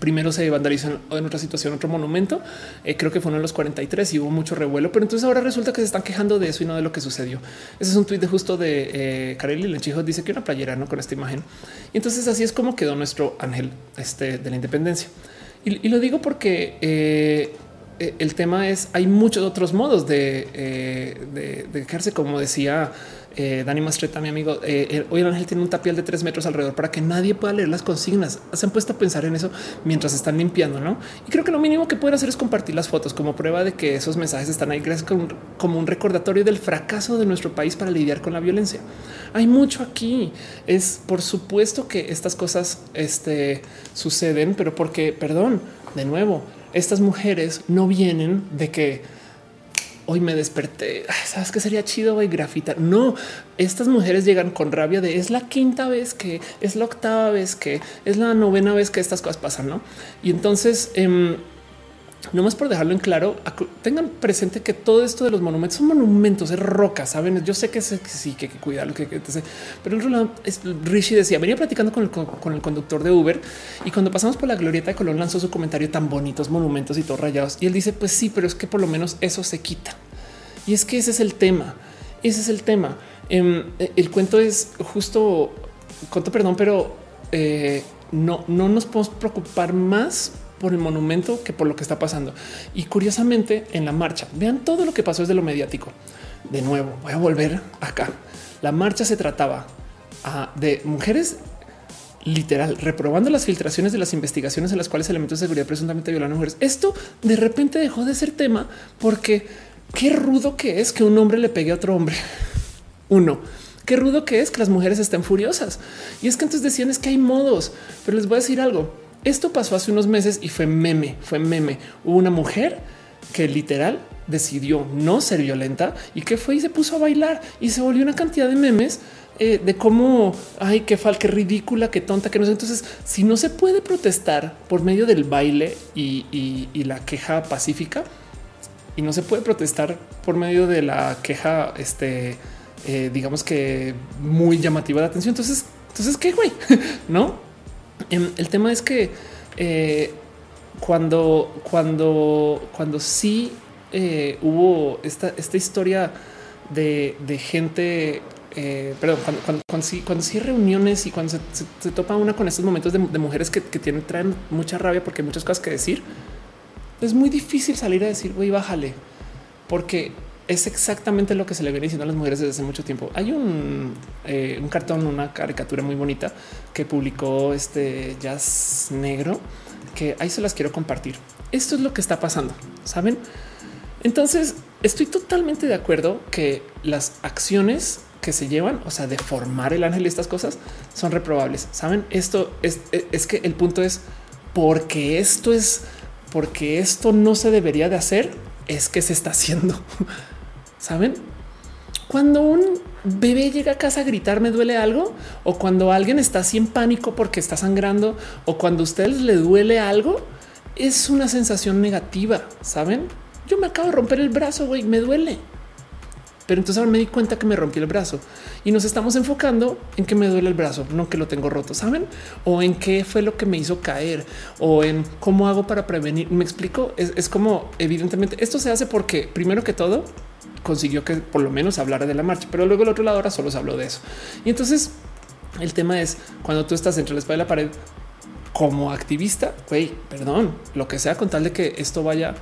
Speaker 1: Primero se vandalizó en otra situación, otro monumento. Eh, creo que fue uno los 43 y hubo mucho revuelo, pero entonces ahora resulta que se están quejando de eso y no de lo que sucedió. Ese es un tuit de justo de eh, Kareli Lenchijo. Dice que una playera no con esta imagen. Y entonces así es como quedó nuestro ángel este, de la independencia. Y, lo digo porque eh, el tema es hay muchos otros modos de, eh, como decía eh, Dani Mastreta, mi amigo. hoy el ángel tiene un tapial de tres metros alrededor para que nadie pueda leer las consignas. Se han puesto a pensar en eso mientras están limpiando, no? Y creo que lo mínimo que pueden hacer es compartir las fotos como prueba de que esos mensajes están ahí, gracias como un recordatorio del fracaso de nuestro país para lidiar con la violencia. Hay mucho aquí. Es por supuesto que estas cosas este, suceden, pero porque, perdón, de nuevo, estas mujeres no vienen de que hoy me desperté. Sabes que sería chido y grafita. No, estas mujeres llegan con rabia de es la quinta vez que es la octava vez que es la novena vez que estas cosas pasan. No, y entonces, em, no más por dejarlo en claro, tengan presente que todo esto de los monumentos son monumentos, es roca, saben? Yo sé que sí, que hay que cuidarlo, que, pero el otro lado, Rishi decía, venía platicando con el, con el conductor de Uber y cuando pasamos por la glorieta de Colón lanzó su comentario tan bonitos monumentos y todos rayados. Y él dice, pues sí, pero es que por lo menos eso se quita. Y es que ese es el tema. Ese es el tema. Em, el cuento es justo, cuento perdón, pero eh, no, no nos podemos preocupar más por el monumento que por lo que está pasando. Y curiosamente, en la marcha, vean todo lo que pasó desde lo mediático. De nuevo, voy a volver acá. La marcha se trataba ah, de mujeres literal reprobando las filtraciones de las investigaciones en las cuales elementos de seguridad presuntamente violan a mujeres. Esto de repente dejó de ser tema porque qué rudo que es que un hombre le pegue a otro hombre. Uno, qué rudo que es que las mujeres estén furiosas. Y es que entonces decían es que hay modos, pero les voy a decir algo esto pasó hace unos meses y fue meme, fue meme. Hubo una mujer que literal decidió no ser violenta y que fue y se puso a bailar y se volvió una cantidad de memes eh, de cómo ay, qué falta, qué ridícula, qué tonta, que no sé. Entonces, si no se puede protestar por medio del baile y, la queja pacífica y no se puede protestar por medio de la queja, este, eh, digamos que muy llamativa de atención. Entonces, entonces qué güey, no? Em, el tema es que eh, cuando, cuando, cuando sí eh, hubo esta, esta historia de, gente, eh, perdón, cuando, cuando, sí, cuando sí reuniones y cuando se, topa una con estos momentos de, mujeres que, tienen, traen mucha rabia porque hay muchas cosas que decir, es muy difícil salir a decir, güey, bájale, porque es exactamente lo que se le viene diciendo a las mujeres desde hace mucho tiempo. Hay un, eh, un cartón, una caricatura muy bonita que publicó este jazz negro que ahí se las quiero compartir. Esto es lo que está pasando, saben? Entonces estoy totalmente de acuerdo que las acciones que se llevan, o sea, de formar el ángel y estas cosas son reprobables. Saben, esto es, es que el punto es porque esto es porque esto no se debería de hacer, es que se está haciendo. Saben? Cuando un bebé llega a casa a gritar me duele algo o cuando alguien está así en pánico porque está sangrando o cuando a ustedes le duele algo, es una sensación negativa, ¿saben? Yo me acabo de romper el brazo, güey, me duele. Pero entonces ahora me di cuenta que me rompí el brazo y nos estamos enfocando en que me duele el brazo, no que lo tengo roto, saben? O en qué fue lo que me hizo caer o en cómo hago para prevenir. Me explico. Es, es como evidentemente esto se hace porque primero que todo consiguió que por lo menos hablara de la marcha, pero luego el otro lado ahora solo se habló de eso. Y entonces el tema es cuando tú estás entre la espalda y la pared como activista, güey, perdón, lo que sea con tal de que esto vaya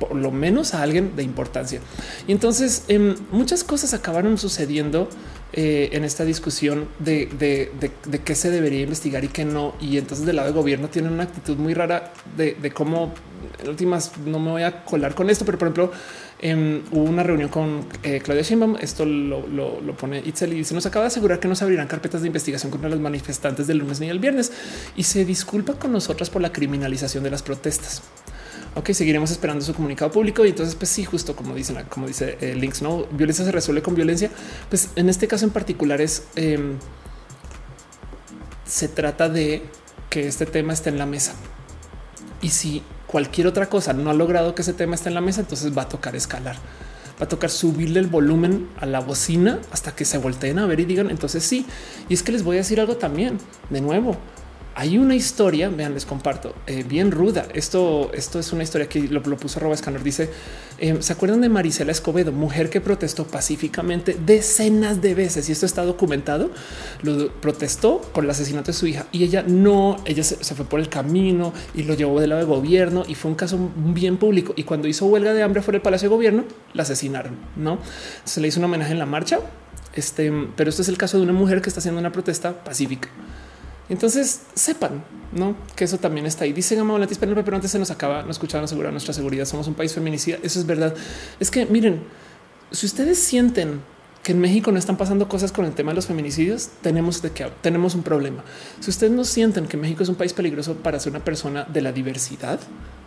Speaker 1: por lo menos a alguien de importancia. Y entonces em, muchas cosas acabaron sucediendo eh, en esta discusión de, de, qué se debería investigar y qué no. Y entonces del lado del gobierno tienen una actitud muy rara de, cómo en últimas no me voy a colar con esto, pero por ejemplo, em, hubo una reunión con eh, Claudia Sheinbaum. Esto lo, pone Itzel y dice: Nos acaba de asegurar que no se abrirán carpetas de investigación contra los manifestantes del lunes ni el viernes y se disculpa con nosotras por la criminalización de las protestas ok, seguiremos esperando su comunicado público. Y entonces, pues sí, justo como dicen, como dice eh, Links, no violencia se resuelve con violencia. Pues en este caso en particular es em, se trata de que este tema esté en la mesa. Y si cualquier otra cosa no ha logrado que ese tema esté en la mesa, entonces va a tocar escalar. Va a tocar subirle el volumen a la bocina hasta que se volteen a ver y digan entonces sí. Y es que les voy a decir algo también. De nuevo, Hay una historia, vean, les comparto, eh, bien ruda. Esto, esto es una historia que lo, puso arroba escáner. Dice, em, ¿se acuerdan de Marisela Escobedo, mujer que protestó pacíficamente decenas de veces? Y esto está documentado. Lo protestó por el asesinato de su hija y ella no, ella se, fue por el camino y lo llevó del lado de gobierno y fue un caso bien público. Y cuando hizo huelga de hambre fuera del Palacio de Gobierno, la asesinaron, ¿no? Se le hizo un homenaje en la marcha, este, pero esto es el caso de una mujer que está haciendo una protesta pacífica. Entonces sepan ¿no? que eso también está ahí. Dice Gama Volantis, pero antes se nos acaba, no escuchaban asegurar nuestra seguridad. Somos un país feminicida. Eso es verdad. Es que miren, si ustedes sienten que en México no están pasando cosas con el tema de los feminicidios, tenemos de que tenemos un problema. Si ustedes no sienten que México es un país peligroso para ser una persona de la diversidad,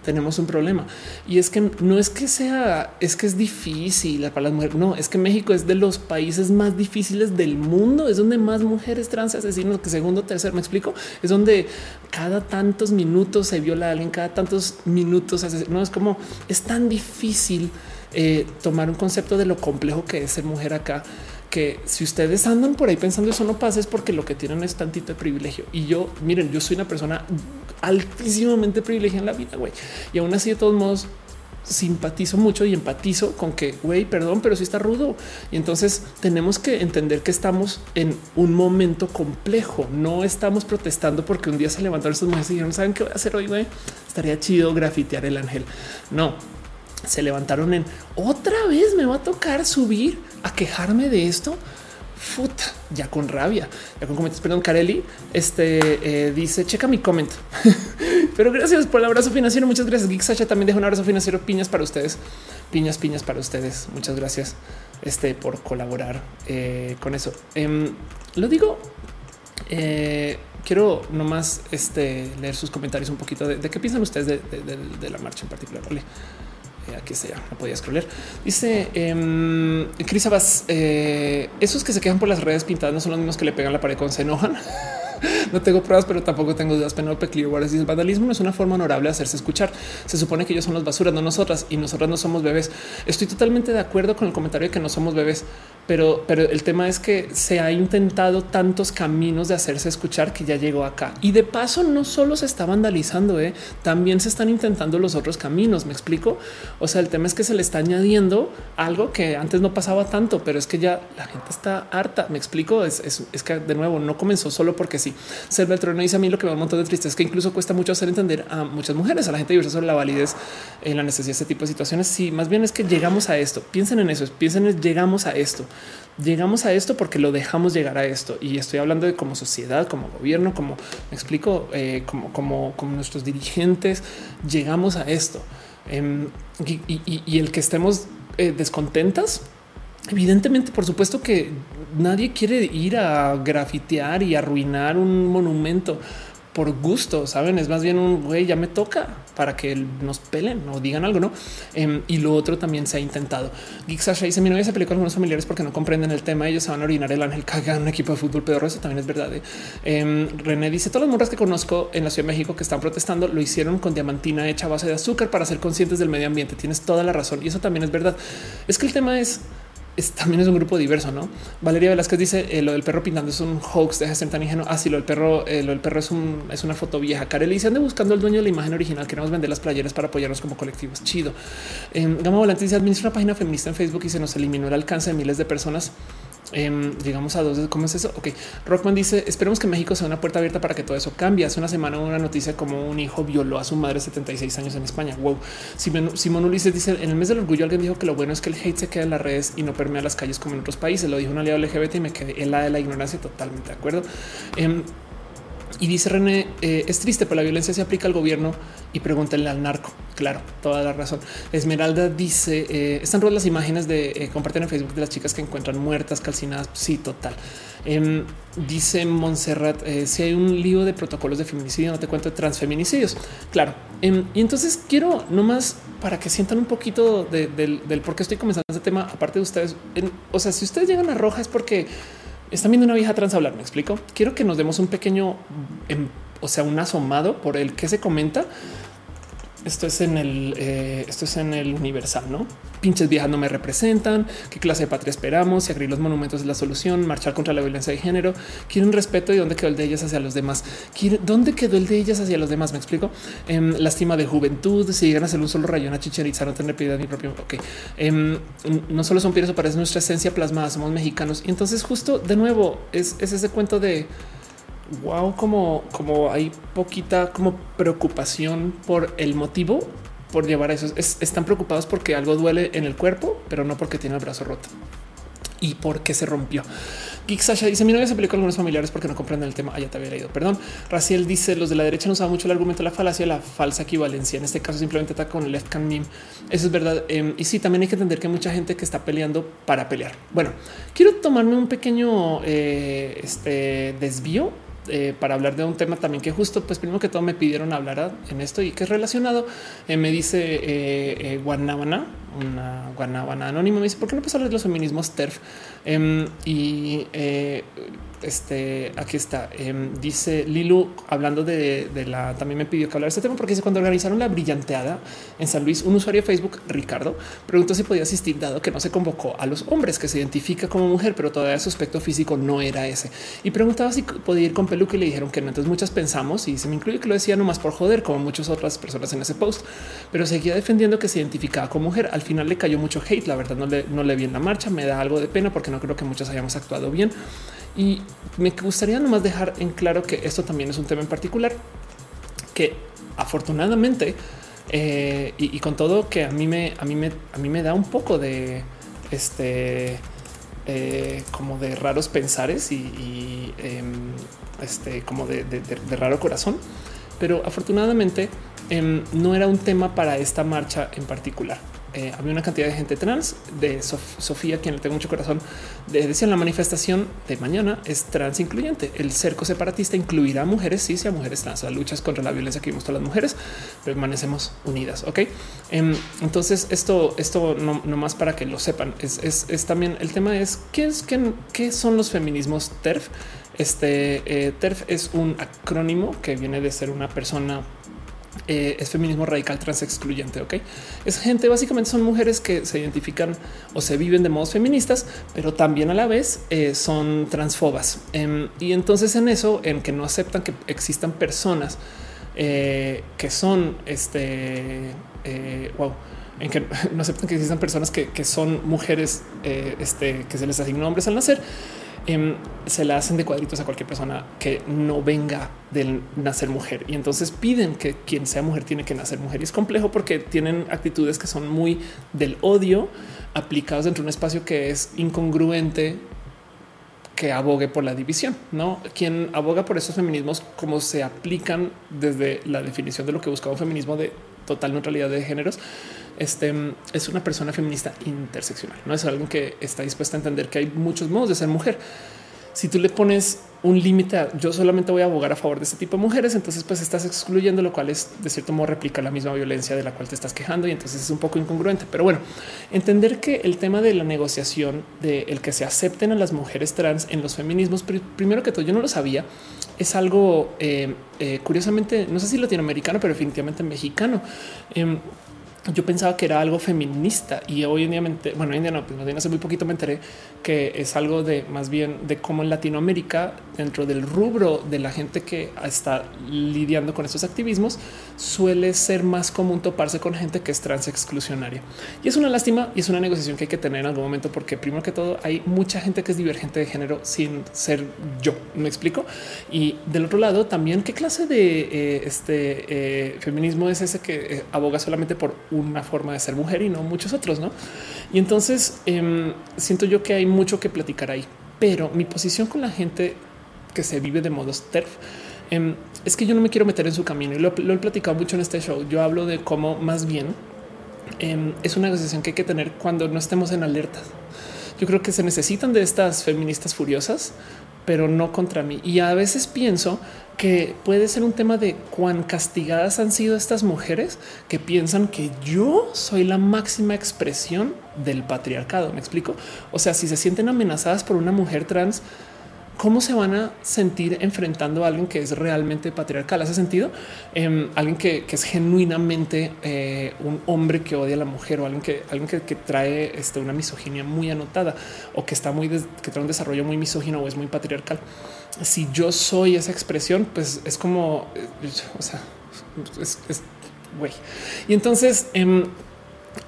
Speaker 1: tenemos un problema. Y es que no es que sea, es que es difícil para las mujeres. No, es que México es de los países más difíciles del mundo. Es donde más mujeres trans asesinos que segundo, tercer, me explico. Es donde cada tantos minutos se viola a alguien, cada tantos minutos. No es como es tan difícil eh, tomar un concepto de lo complejo que es ser mujer acá que si ustedes andan por ahí pensando eso no pasa es porque lo que tienen es tantito de privilegio. Y yo, miren, yo soy una persona altísimamente privilegiada en la vida, güey. Y aún así, de todos modos, simpatizo mucho y empatizo con que, güey, perdón, pero sí está rudo. Y entonces tenemos que entender que estamos en un momento complejo. No estamos protestando porque un día se levantaron estas mujeres y dijeron, ¿saben qué voy a hacer hoy, güey? Estaría chido grafitear el ángel. No, se levantaron en otra vez me va a tocar subir a quejarme de esto. Futa, ya con rabia, ya con comentarios. Perdón, Carelli este, eh, dice checa mi comment, pero gracias por el abrazo financiero. Muchas gracias. Geek Sacha también deja un abrazo financiero. Piñas para ustedes, piñas, piñas para ustedes. Muchas gracias este, por colaborar eh, con eso. Em, lo digo, eh, quiero nomás este, leer sus comentarios un poquito de, qué piensan ustedes de, de la marcha en particular. Vale. Eh, aquí sea, no podía scrollar. Dice eh, Cris Abbas, esos que se quejan por las redes pintadas no son los mismos que le pegan la pared con se enojan. no tengo pruebas, pero tampoco tengo dudas. Penelope Clearwater dice el vandalismo no es una forma honorable de hacerse escuchar. Se supone que ellos son las basuras, no nosotras, y nosotras no somos bebés. Estoy totalmente de acuerdo con el comentario de que no somos bebés, pero, pero el tema es que se ha intentado tantos caminos de hacerse escuchar que ya llegó acá. Y de paso, no solo se está vandalizando, ¿eh? también se están intentando los otros caminos. Me explico. O sea, el tema es que se le está añadiendo algo que antes no pasaba tanto, pero es que ya la gente está harta. Me explico. Es, es, que de nuevo no comenzó solo porque sí. Ser no dice a mí lo que me da un montón de tristeza es que incluso cuesta mucho hacer entender a muchas mujeres, a la gente diversa sobre la validez en la necesidad de este tipo de situaciones. Sí, más bien es que llegamos a esto. Piensen en eso. Piensen en llegamos a esto llegamos a esto porque lo dejamos llegar a esto. Y estoy hablando de como sociedad, como gobierno, como me explico, eh, como, como, como nuestros dirigentes, llegamos a esto. Em, y, el que estemos eh, descontentas, evidentemente, por supuesto que nadie quiere ir a grafitear y arruinar un monumento por gusto, saben? Es más bien un güey, ya me toca para que nos pelen o digan algo, no? Em, y lo otro también se ha intentado. Geek Sasha dice: Mi novia se peleó con algunos familiares porque no comprenden el tema. Ellos se van a orinar el ángel, cagan un equipo de fútbol pedorro. Eso también es verdad. ¿eh? Em, René dice: Todas las morras que conozco en la Ciudad de México que están protestando lo hicieron con diamantina hecha a base de azúcar para ser conscientes del medio ambiente. Tienes toda la razón y eso también es verdad. Es que el tema es también es un grupo diverso, ¿no? Valeria Velázquez dice eh, lo del perro pintando es un hoax, deja de ser tan ingenuo. Ah, sí, lo del perro, eh, lo del perro es un, es una foto vieja. Kareli dice ande buscando el dueño de la imagen original. Queremos vender las playeras para apoyarnos como colectivos. Chido. Eh, Gama Volante dice administra una página feminista en Facebook y se nos eliminó el alcance de miles de personas. Em, llegamos a dos. ¿Cómo es eso? Ok. Rockman dice: Esperemos que México sea una puerta abierta para que todo eso cambie. Hace una semana una noticia como un hijo violó a su madre 76 años en España. Wow. Simón Ulises dice: En el mes del orgullo, alguien dijo que lo bueno es que el hate se queda en las redes y no permea las calles como en otros países. Lo dijo un aliado LGBT y me quedé en la de la ignorancia. Totalmente de acuerdo. Em, y dice René, eh, es triste, pero la violencia se aplica al gobierno y pregúntenle al narco. Claro, toda la razón. Esmeralda dice, eh, están rodas las imágenes de eh, compartir en Facebook de las chicas que encuentran muertas, calcinadas. Sí, total. Em, dice Montserrat, si hay un lío de protocolos de feminicidio, no te cuento de transfeminicidios. Claro. Em, y entonces quiero nomás para que sientan un poquito del, por qué estoy comenzando este tema, aparte de ustedes. o sea, si ustedes llegan a Roja es porque están viendo una vieja trans hablar. Me explico. Quiero que nos demos un pequeño, em, o sea, un asomado por el que se comenta esto es en el, eh, esto es en el universal, no pinches viejas no me representan. Qué clase de patria esperamos? Si abrir los monumentos es la solución, marchar contra la violencia de género. Quieren respeto y dónde quedó el de ellas hacia los demás. ¿Dónde quedó el de ellas hacia los demás? Me explico. Em, lástima de juventud. Si llegan a ser un solo rayón a chicherizar, no tener piedad ni propio. Ok, em, no solo son piedras, parece nuestra esencia plasmada. Somos mexicanos y entonces, justo de nuevo, es ese cuento de wow, como, como hay poquita como preocupación por el motivo por llevar a eso. están preocupados porque algo duele en el cuerpo, pero no porque tiene el brazo roto y por qué se rompió. Geek Sasha dice: Mi novia se peleó con algunos familiares porque no comprenden el tema. Ah, ya te había leído. Perdón. Raciel dice: Los de la derecha no usaban mucho el argumento de la falacia, la falsa equivalencia. En este caso, simplemente ataca con el left can meme. Eso es verdad. Em, y sí, también hay que entender que hay mucha gente que está peleando para pelear. Bueno, quiero tomarme un pequeño eh, este, desvío eh, para hablar de un tema también que justo, pues primero que todo me pidieron hablar en esto y que es relacionado. Eh, me dice eh, Guanabana, una Guanabana anónima, me dice, ¿por qué no de los feminismos TERF? Em, y este aquí está. Em, dice Lilu hablando de, la también me pidió que hablar de este tema porque dice cuando organizaron la brillanteada en San Luis, un usuario de Facebook, Ricardo, preguntó si podía asistir, dado que no se convocó a los hombres que se identifica como mujer, pero todavía su aspecto físico no era ese. Y preguntaba si podía ir con peluca y le dijeron que no. Entonces muchas pensamos y se me incluye que lo decía nomás por joder, como muchas otras personas en ese post, pero seguía defendiendo que se identificaba como mujer. Al final le cayó mucho hate. La verdad no le, no le vi en la marcha. Me da algo de pena porque no creo que muchos hayamos actuado bien. Y me gustaría nomás dejar en claro que esto también es un tema en particular que afortunadamente eh, y, con todo que a mí me a mí me a mí me da un poco de este eh, como de raros pensares y, em, este como de, raro corazón, pero afortunadamente em, no era un tema para esta marcha en particular. Eh, había una cantidad de gente trans de Sofía, quien le tengo mucho corazón. De, decían la manifestación de mañana es trans incluyente. El cerco separatista incluirá a mujeres, sí, sí, a mujeres trans. Las luchas contra la violencia que vimos todas las mujeres, permanecemos unidas. Ok. Em, entonces, esto, esto no, más para que lo sepan. Es, también el tema es qué es qué, son los feminismos TERF. Este eh, TERF es un acrónimo que viene de ser una persona eh, es feminismo radical trans excluyente. Ok, es gente, básicamente son mujeres que se identifican o se viven de modos feministas, pero también a la vez eh, son transfobas. Em, y entonces, en eso, en que no aceptan que existan personas eh, que son este wow, en que no aceptan que existan personas que, que son mujeres este, que se les asignó hombres al nacer Em, se la hacen de cuadritos a cualquier persona que no venga del nacer mujer. Y entonces piden que quien sea mujer tiene que nacer mujer. Y es complejo porque tienen actitudes que son muy del odio aplicados dentro de un espacio que es incongruente que abogue por la división, no quien aboga por esos feminismos como se aplican desde la definición de lo que buscaba un feminismo de total neutralidad de géneros este es una persona feminista interseccional. No es alguien que está dispuesta a entender que hay muchos modos de ser mujer. Si tú le pones un límite, yo solamente voy a abogar a favor de este tipo de mujeres, entonces pues estás excluyendo, lo cual es de cierto modo replica la misma violencia de la cual te estás quejando y entonces es un poco incongruente. Pero bueno, entender que el tema de la negociación de el que se acepten a las mujeres trans en los feminismos, primero que todo, yo no lo sabía, es algo eh, eh, curiosamente, no sé si latinoamericano, pero definitivamente mexicano. Em, yo pensaba que era algo feminista y hoy en día, bueno, hoy en día no, pues hace muy poquito me enteré que es algo de más bien de cómo en Latinoamérica, dentro del rubro de la gente que está lidiando con estos activismos, suele ser más común toparse con gente que es trans exclusionaria. Y es una lástima y es una negociación que hay que tener en algún momento, porque primero que todo hay mucha gente que es divergente de género sin ser yo. Me explico. Y del otro lado, también qué clase de eh, este eh, feminismo es ese que eh, aboga solamente por una forma de ser mujer y no muchos otros, ¿no? Y entonces em, siento yo que hay mucho que platicar ahí, pero mi posición con la gente que se vive de modos TERF em, es que yo no me quiero meter en su camino y lo, he platicado mucho en este show. Yo hablo de cómo más bien em, es una negociación que hay que tener cuando no estemos en alerta. Yo creo que se necesitan de estas feministas furiosas, pero no contra mí. Y a veces pienso que puede ser un tema de cuán castigadas han sido estas mujeres que piensan que yo soy la máxima expresión del patriarcado. Me explico. O sea, si se sienten amenazadas por una mujer trans, cómo se van a sentir enfrentando a alguien que es realmente patriarcal. ¿Hace sentido? Eh, alguien que, que, es genuinamente eh, un hombre que odia a la mujer o alguien que, alguien que, que trae este, una misoginia muy anotada o que está muy, que trae un desarrollo muy misógino o es muy patriarcal. Si yo soy esa expresión, pues es como, eh, o sea, es, güey. Y entonces, eh,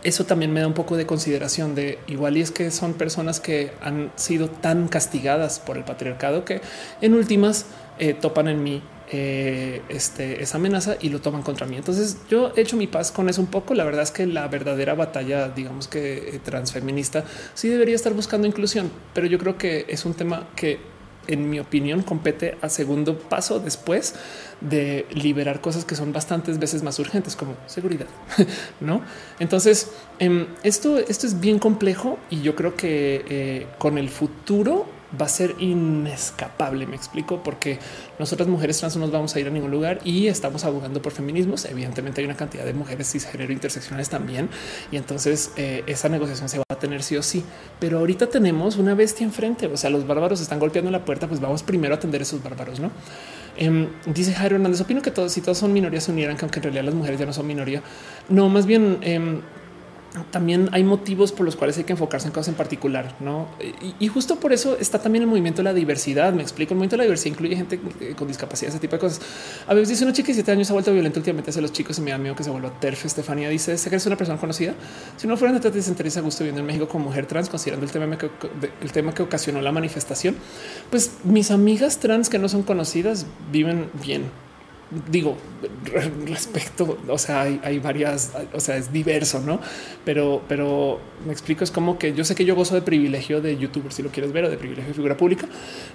Speaker 1: eso también me da un poco de consideración de igual y es que son personas que han sido tan castigadas por el patriarcado que en últimas eh, topan en mí eh, este, esa amenaza y lo toman contra mí. Entonces yo he hecho mi paz con eso un poco. La verdad es que la verdadera batalla, digamos que eh, transfeminista, sí debería estar buscando inclusión, pero yo creo que es un tema que en mi opinión compete a segundo paso después de liberar cosas que son bastantes veces más urgentes como seguridad, no? Entonces em, esto, esto es bien complejo y yo creo que eh, con el futuro va a ser inescapable. Me explico porque nosotras mujeres trans no nos vamos a ir a ningún lugar y estamos abogando por feminismos. Evidentemente hay una cantidad de mujeres cisgénero interseccionales también y entonces eh, esa negociación se va a tener sí o sí. Pero ahorita tenemos una bestia enfrente. O sea, los bárbaros están golpeando la puerta, pues vamos primero a atender a esos bárbaros, no? Eh, dice Jairo Hernández, opino que todos, si todos son minorías, se unieran, que aunque en realidad las mujeres ya no son minoría. No, más bien eh, también hay motivos por los cuales hay que enfocarse en cosas en particular, no? Y, y, justo por eso está también el movimiento de la diversidad. Me explico. El movimiento de la diversidad incluye gente con discapacidad, ese tipo de cosas. A veces dice una chica de siete años ha vuelto violenta últimamente hacia los chicos y me da miedo que se vuelva terf. Estefanía dice: Sé que eres una persona conocida. Si no fuera te sentirías a gusto viviendo en México como mujer trans, considerando el tema que, el tema que ocasionó la manifestación. Pues mis amigas trans que no son conocidas viven bien digo respecto, o sea, hay, hay, varias, o sea, es diverso, no? Pero, pero me explico. Es como que yo sé que yo gozo de privilegio de youtuber, si lo quieres ver, o de privilegio de figura pública.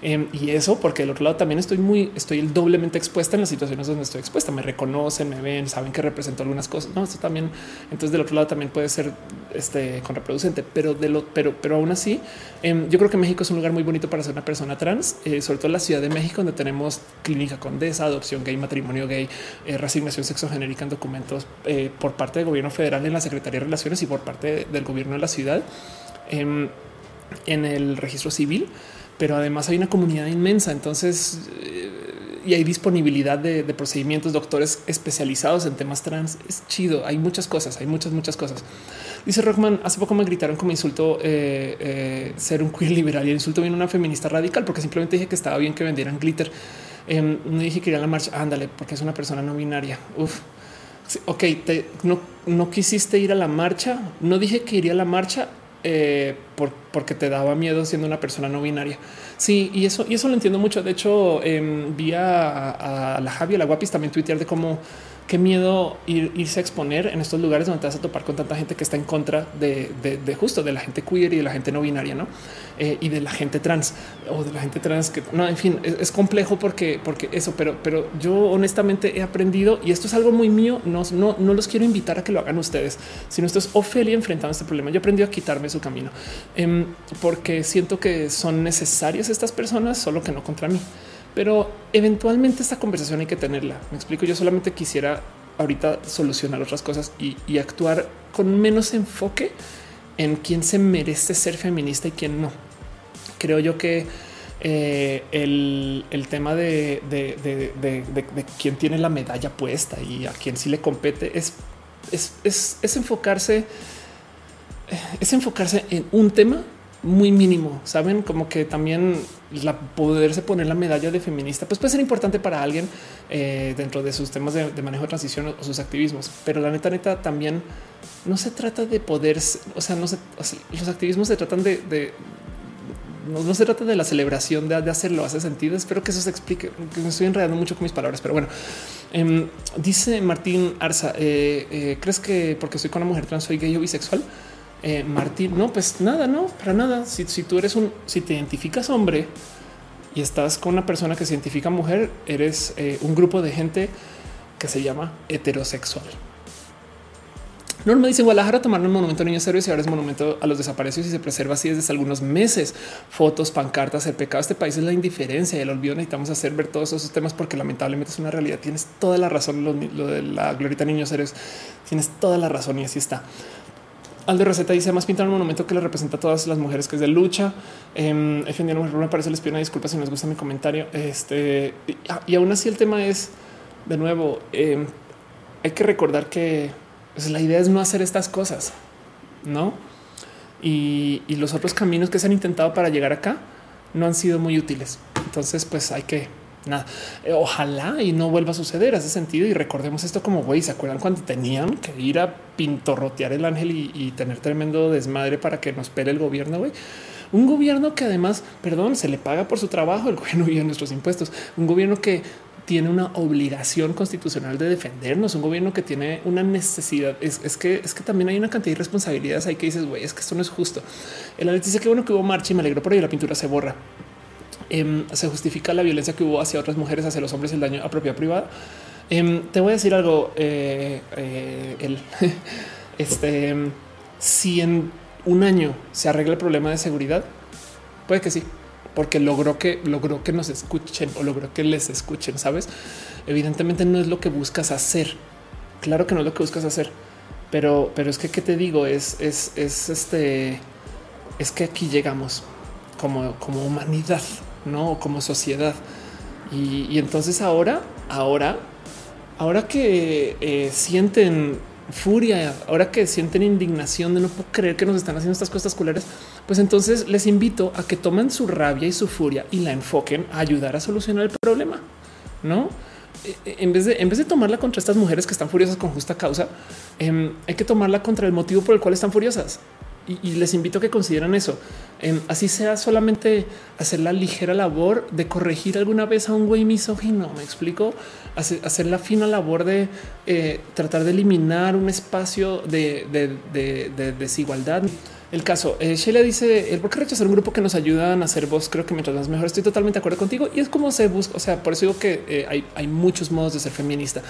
Speaker 1: Eh, y eso porque del otro lado también estoy muy, estoy doblemente expuesta en las situaciones donde estoy expuesta. Me reconocen, me ven, saben que represento algunas cosas. No, esto también. Entonces, del otro lado también puede ser este contraproducente, pero de lo, pero, pero aún así, eh, yo creo que México es un lugar muy bonito para ser una persona trans, eh, sobre todo la Ciudad de México, donde tenemos clínica condesa, adopción gay, matrimonio gay, eh, resignación sexogenérica en documentos eh, por parte del gobierno federal en la Secretaría de Relaciones y por parte del gobierno de la ciudad eh, en el registro civil. Pero además hay una comunidad inmensa. Entonces, eh, y hay disponibilidad de, de, procedimientos, doctores especializados en temas trans. Es chido. Hay muchas cosas, hay muchas, muchas cosas. Dice Rockman, hace poco me gritaron como insulto eh, ser un queer liberal y el insulto viene una feminista radical porque simplemente dije que estaba bien que vendieran glitter. Eh, no dije que iría a la marcha. Ándale, porque es una persona no binaria. Uf. Ok, no, no quisiste ir a la marcha. No dije que iría a la marcha eh, por, porque te daba miedo siendo una persona no binaria. Sí, y eso, y eso lo entiendo mucho. De hecho, eh, vi a, a, la Javi, a la Guapis también tuitear de cómo qué miedo ir, irse a exponer en estos lugares donde te vas a topar con tanta gente que está en contra de, de, justo de la gente queer y de la gente no binaria, no? Eh, y de la gente trans o de la gente trans que no, en fin, es, complejo porque, porque eso, pero, pero yo honestamente he aprendido y esto es algo muy mío. No, no, no los quiero invitar a que lo hagan ustedes, sino esto es Ofelia enfrentando este problema. Yo aprendí a quitarme su camino eh, porque siento que son necesarias estas personas, solo que no contra mí pero eventualmente esta conversación hay que tenerla. Me explico. Yo solamente quisiera ahorita solucionar otras cosas y, actuar con menos enfoque en quién se merece ser feminista y quién no. Creo yo que eh, el, el, tema de, de, de, de, quién tiene la medalla puesta y a quién sí le compete es, es, es, es enfocarse, es enfocarse en un tema muy mínimo. Saben como que también la poderse poner la medalla de feminista, pues puede ser importante para alguien eh, dentro de sus temas de, manejo de transición o, sus activismos. Pero la neta, neta, también no se trata de poder, o sea, no se, los activismos se tratan de, no, se trata de la celebración de, hacerlo, hace sentido. Espero que eso se explique, que me estoy enredando mucho con mis palabras, pero bueno, eh, dice Martín Arza, eh, eh, ¿crees que porque soy con una mujer trans soy gay o bisexual? Eh, Martín, no, pues nada, no, para nada. Si, tú eres un, si te identificas hombre y estás con una persona que se identifica mujer, eres eh, un grupo de gente que se llama heterosexual. Norma dice Guadalajara tomaron un monumento a niños héroes y ahora es monumento a los desaparecidos y se preserva así desde hace algunos meses. Fotos, pancartas, el pecado de este país es la indiferencia y el olvido. Necesitamos hacer ver todos esos temas porque lamentablemente es una realidad. Tienes toda la razón. Lo, lo de la glorita niños héroes, tienes toda la razón y así está. Aldo Receta dice más pintar un monumento que le representa a todas las mujeres que es de lucha. Eh, me parece les pido una disculpa si no les gusta mi comentario. Este y, aún así el tema es de nuevo. Em, hay que recordar que pues, la idea es no hacer estas cosas, no? Y los otros caminos que se han intentado para llegar acá no han sido muy útiles. Entonces, pues hay que nada. Eh, ojalá y no vuelva a suceder ese sentido. Y recordemos esto como güey. Se acuerdan cuando tenían que ir a pintorrotear el ángel y, tener tremendo desmadre para que nos pele el gobierno. Güey. Un gobierno que además, perdón, se le paga por su trabajo. El gobierno vive nuestros impuestos. Un gobierno que tiene una obligación constitucional de defendernos, un gobierno que tiene una necesidad. Es, que es que también hay una cantidad de responsabilidades ahí que dices, güey, es que esto no es justo. El análisis dice que bueno que hubo marcha y me alegro por ello. La pintura se borra. Em, se justifica la violencia que hubo hacia otras mujeres, hacia los hombres, el daño a propiedad privada. Em, te voy a decir algo. Eh, eh, este, si en un año se arregla el problema de seguridad, puede que sí, porque logró que logró que nos escuchen o logró que les escuchen. Sabes, evidentemente no es lo que buscas hacer. Claro que no es lo que buscas hacer, pero, pero es que qué te digo es, es, es este, es que aquí llegamos como, como humanidad no como sociedad. Y, entonces ahora, ahora, ahora que eh, sienten furia, ahora que sienten indignación de no puedo creer que nos están haciendo estas cosas culeras, pues entonces les invito a que tomen su rabia y su furia y la enfoquen a ayudar a solucionar el problema, no? E, e, en vez de en vez de tomarla contra estas mujeres que están furiosas con justa causa, em, hay que tomarla contra el motivo por el cual están furiosas y, les invito a que consideren eso. Así sea solamente hacer la ligera labor de corregir alguna vez a un güey misógino. Me explico hacer, la fina labor de eh, tratar de eliminar un espacio de desigualdad el caso. Eh, Sheila dice el por qué rechazar un grupo que nos ayudan a hacer voz. Creo que mientras más mejor estoy totalmente de acuerdo contigo y es como se busca. O sea, por eso digo que eh, hay, muchos modos de ser feminista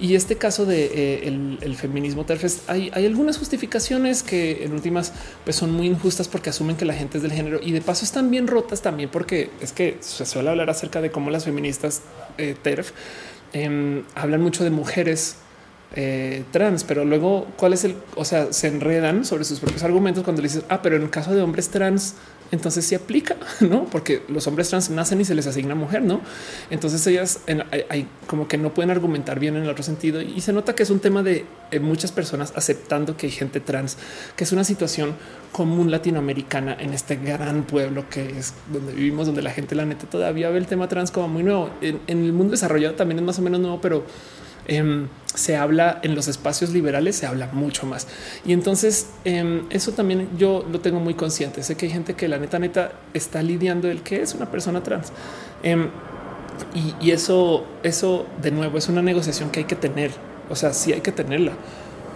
Speaker 1: y este caso de eh, el, feminismo terfes hay, hay algunas justificaciones que en últimas pues son muy injustas porque asumen que la gente del género y de paso están bien rotas también porque es que se suele hablar acerca de cómo las feministas terf em, hablan mucho de mujeres eh, trans, pero luego cuál es el, o sea, se enredan sobre sus propios argumentos cuando le dices, ah, pero en el caso de hombres trans, entonces sí aplica, no? Porque los hombres trans nacen y se les asigna mujer, no? Entonces ellas hay, como que no pueden argumentar bien en el otro sentido y se nota que es un tema de eh, muchas personas aceptando que hay gente trans, que es una situación común latinoamericana en este gran pueblo que es donde vivimos, donde la gente la neta todavía ve el tema trans como muy nuevo. En, en el mundo desarrollado también es más o menos nuevo, pero Em, se habla en los espacios liberales, se habla mucho más. Y entonces em, eso también yo lo tengo muy consciente. Sé que hay gente que la neta neta está lidiando el que es una persona trans. Em, y, y, eso, eso de nuevo es una negociación que hay que tener. O sea, sí hay que tenerla,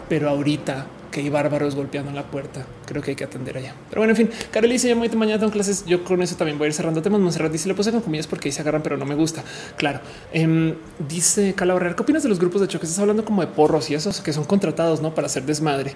Speaker 1: pero ahorita que hay bárbaros golpeando la puerta. Creo que hay que atender allá. Pero bueno, en fin, Kareli dice ya mañana tengo clases. Yo con eso también voy a ir cerrando temas. Monserrat dice le puse con comillas porque ahí se agarran, pero no me gusta. Claro. Eh, dice Calabria, ¿qué opinas de los grupos de choque? Estás hablando como de porros y esos que son contratados ¿no? para hacer desmadre.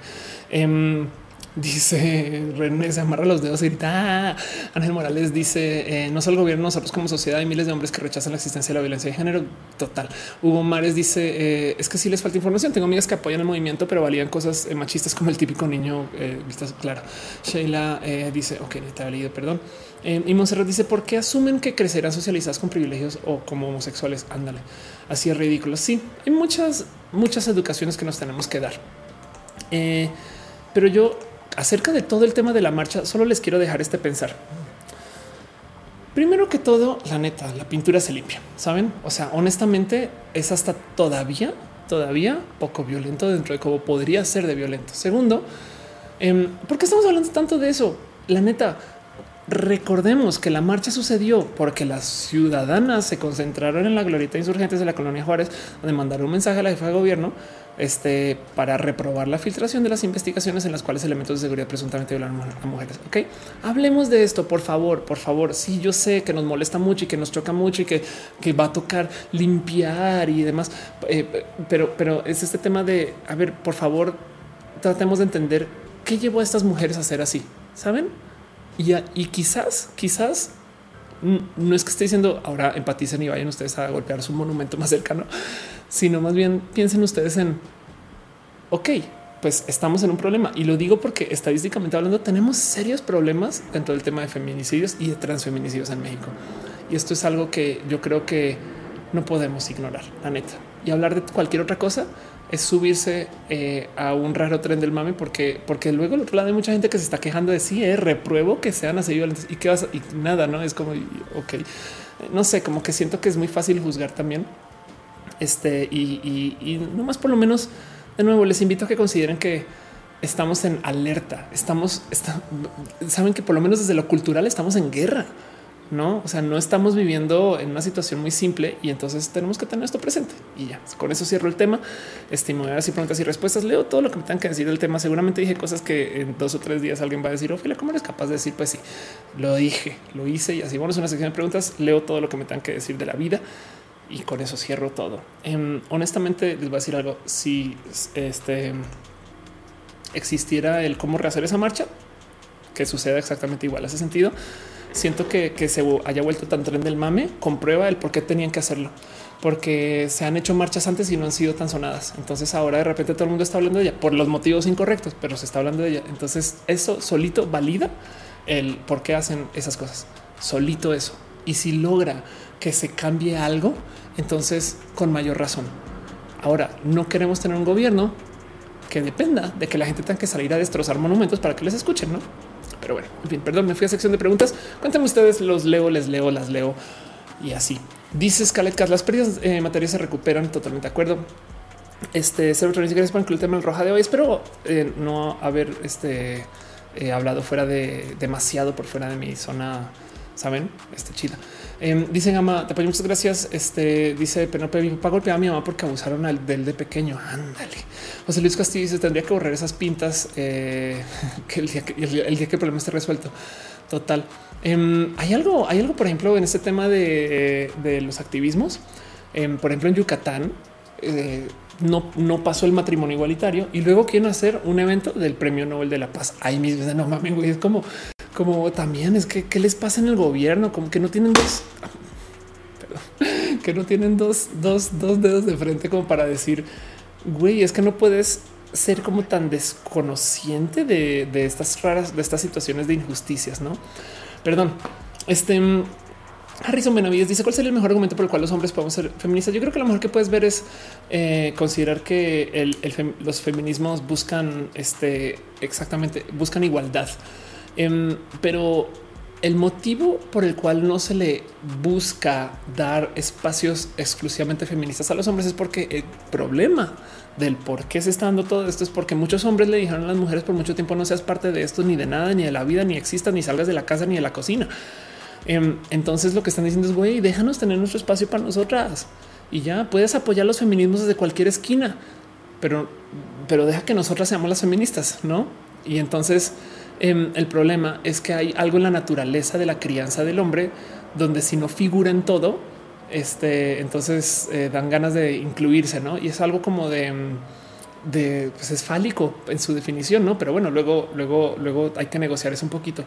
Speaker 1: Eh, Dice René, se amarra los dedos y grita. Ah". Ángel Morales dice: eh, No solo el gobierno, nosotros como sociedad hay miles de hombres que rechazan la existencia de la violencia de género. Total. Hugo Mares dice: eh, Es que sí les falta información. Tengo amigas que apoyan el movimiento, pero valían cosas eh, machistas como el típico niño. vistas claro. Sheila dice: Ok, te leído, perdón. y Monserrat dice: ¿Por qué asumen que crecerán socializadas con privilegios o como homosexuales? Ándale, así es ridículo. Sí, hay muchas, muchas educaciones que nos tenemos que dar. pero yo acerca de todo el tema de la marcha, solo les quiero dejar este pensar. Primero que todo, la neta, la pintura se limpia, saben? O sea, honestamente es hasta todavía, todavía poco violento dentro de cómo podría ser de violento. Segundo, eh, ¿por qué estamos hablando tanto de eso? La neta, recordemos que la marcha sucedió porque las ciudadanas se concentraron en la glorieta insurgentes de la colonia Juárez, donde mandaron un mensaje a la jefa de gobierno este, para reprobar la filtración de las investigaciones en las cuales elementos de seguridad presuntamente violan a mujeres. Ok, hablemos de esto, por favor, por favor. Sí, yo sé que nos molesta mucho y que nos choca mucho y que, que va a tocar limpiar y demás, eh, pero, pero es este tema de a ver, por favor, tratemos de entender qué llevó a estas mujeres a ser así. Saben? Y, quizás, quizás no es que esté diciendo ahora empaticen y vayan ustedes a golpear su monumento más cercano, sino más bien piensen ustedes en ok, pues estamos en un problema y lo digo porque estadísticamente hablando tenemos serios problemas dentro del tema de feminicidios y de transfeminicidios en México. Y esto es algo que yo creo que no podemos ignorar, la neta. Y hablar de cualquier otra cosa es subirse eh, a un raro tren del mame porque, porque luego al otro lado hay mucha gente que se está quejando de sí, eh, repruebo que sean así violentos y que vas y nada, no es como ok, no sé, como que siento que es muy fácil juzgar también. Este y, y, y nomás por lo menos de nuevo les invito a que consideren que estamos en alerta, estamos, saben que por lo menos desde lo cultural estamos en guerra no, o sea, no estamos viviendo en una situación muy simple y entonces tenemos que tener esto presente. Y ya con eso cierro el tema. Estimular y preguntas y respuestas. Leo todo lo que me tengan que decir del tema. Seguramente dije cosas que en dos o tres días alguien va a decir, Ophelia, ¿cómo eres capaz de decir? Pues sí, lo dije, lo hice y así. Bueno, es una sección de preguntas. Leo todo lo que me tengan que decir de la vida y con eso cierro todo. Em, honestamente, les voy a decir algo. Si este existiera el cómo rehacer esa marcha, que suceda exactamente igual. Hace sentido siento que, se haya vuelto tan tren del mame, comprueba el por qué tenían que hacerlo, porque se han hecho marchas antes y no han sido tan sonadas. Entonces ahora de repente todo el mundo está hablando de ella por los motivos incorrectos, pero se está hablando de ella. Entonces eso solito valida el por qué hacen esas cosas. Solito eso. Y si logra que se cambie algo, entonces con mayor razón. Ahora no queremos tener un gobierno que dependa de que la gente tenga que salir a destrozar monumentos para que les escuchen, no? Pero bueno, en fin, perdón, me fui a sección de preguntas. Cuéntenme ustedes, los leo, les leo, las leo y así. Dice Scarlett las pérdidas eh, materiales se recuperan, totalmente de acuerdo. Este cero gracias por incluir el tema roja de hoy. Espero eh, no haber este, eh, hablado fuera de demasiado por fuera de mi zona, saben, este chida. Eh, dice Gama, te apoyo, muchas gracias. Este dice Penelope, mi papá golpeaba a mi mamá porque abusaron al del de pequeño. Ándale. José Luis Castillo dice: Tendría que borrar esas pintas eh, que, el día que el, día que el problema esté resuelto. Total. Em, hay algo, hay algo, por ejemplo, en este tema de, de los activismos. Em, por ejemplo, en Yucatán eh, no, no pasó el matrimonio igualitario y luego quieren hacer un evento del premio Nobel de la Paz. Ahí mismo, no mames, güey, es como como también es que qué les pasa en el gobierno, como que no tienen dos, que no tienen dos, dos, dos dedos de frente como para decir, güey, es que no puedes ser como tan desconociente de, de estas raras, de estas situaciones de injusticias, no? Perdón, este Harrison Benavides dice cuál sería el mejor argumento por el cual los hombres podemos ser feministas. Yo creo que lo mejor que puedes ver es eh, considerar que los feminismos buscan este exactamente buscan igualdad. Em, pero el motivo por el cual no se le busca dar espacios exclusivamente feministas a los hombres es porque el problema del por qué se está dando todo esto es porque muchos hombres le dijeron a las mujeres por mucho tiempo no seas parte de esto ni de nada, ni de la vida, ni existas, ni salgas de la casa, ni de la cocina. Em, entonces lo que están diciendo es güey, déjanos tener nuestro espacio para nosotras y ya puedes apoyar los feminismos desde cualquier esquina, pero, pero deja que nosotras seamos las feministas, no? Y entonces Em, el problema es que hay algo en la naturaleza de la crianza del hombre donde si no figura en todo, este, entonces eh, dan ganas de incluirse, ¿no? Y es algo como de, em, de pues es fálico en su definición, ¿no? Pero bueno, luego, luego, luego hay que negociar eso un poquito.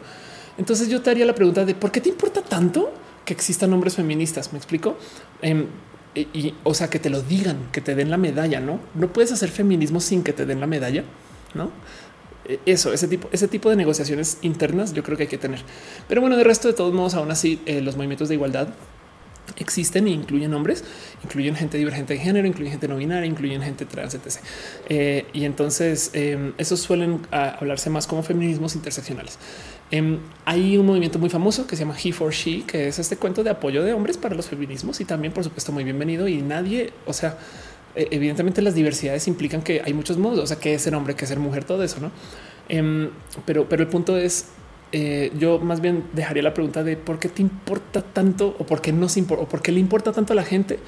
Speaker 1: Entonces yo te haría la pregunta de por qué te importa tanto que existan hombres feministas. Me explico. Em, y, o sea, que te lo digan, que te den la medalla, no? No puedes hacer feminismo sin que te den la medalla, no? Eh, eso, ese tipo, ese tipo de negociaciones internas, yo creo que hay que tener. Pero bueno, de resto, de todos modos, aún así, eh, los movimientos de igualdad existen e incluyen hombres, incluyen gente divergente de género, incluyen gente no binaria, incluyen gente trans, etc. Eh, y entonces em, esos suelen ah, hablarse más como feminismos interseccionales. Em, hay un movimiento muy famoso que se llama He for She, que es este cuento de apoyo de hombres para los feminismos y también, por supuesto, muy bienvenido. Y nadie, o sea, e, evidentemente las diversidades implican que hay muchos modos, o sea, que es ser hombre, que ser mujer, todo eso, ¿no? Em, pero, pero el punto es, eh, yo más bien dejaría la pregunta de por qué te importa tanto o por qué no se importa o por qué le importa tanto a la gente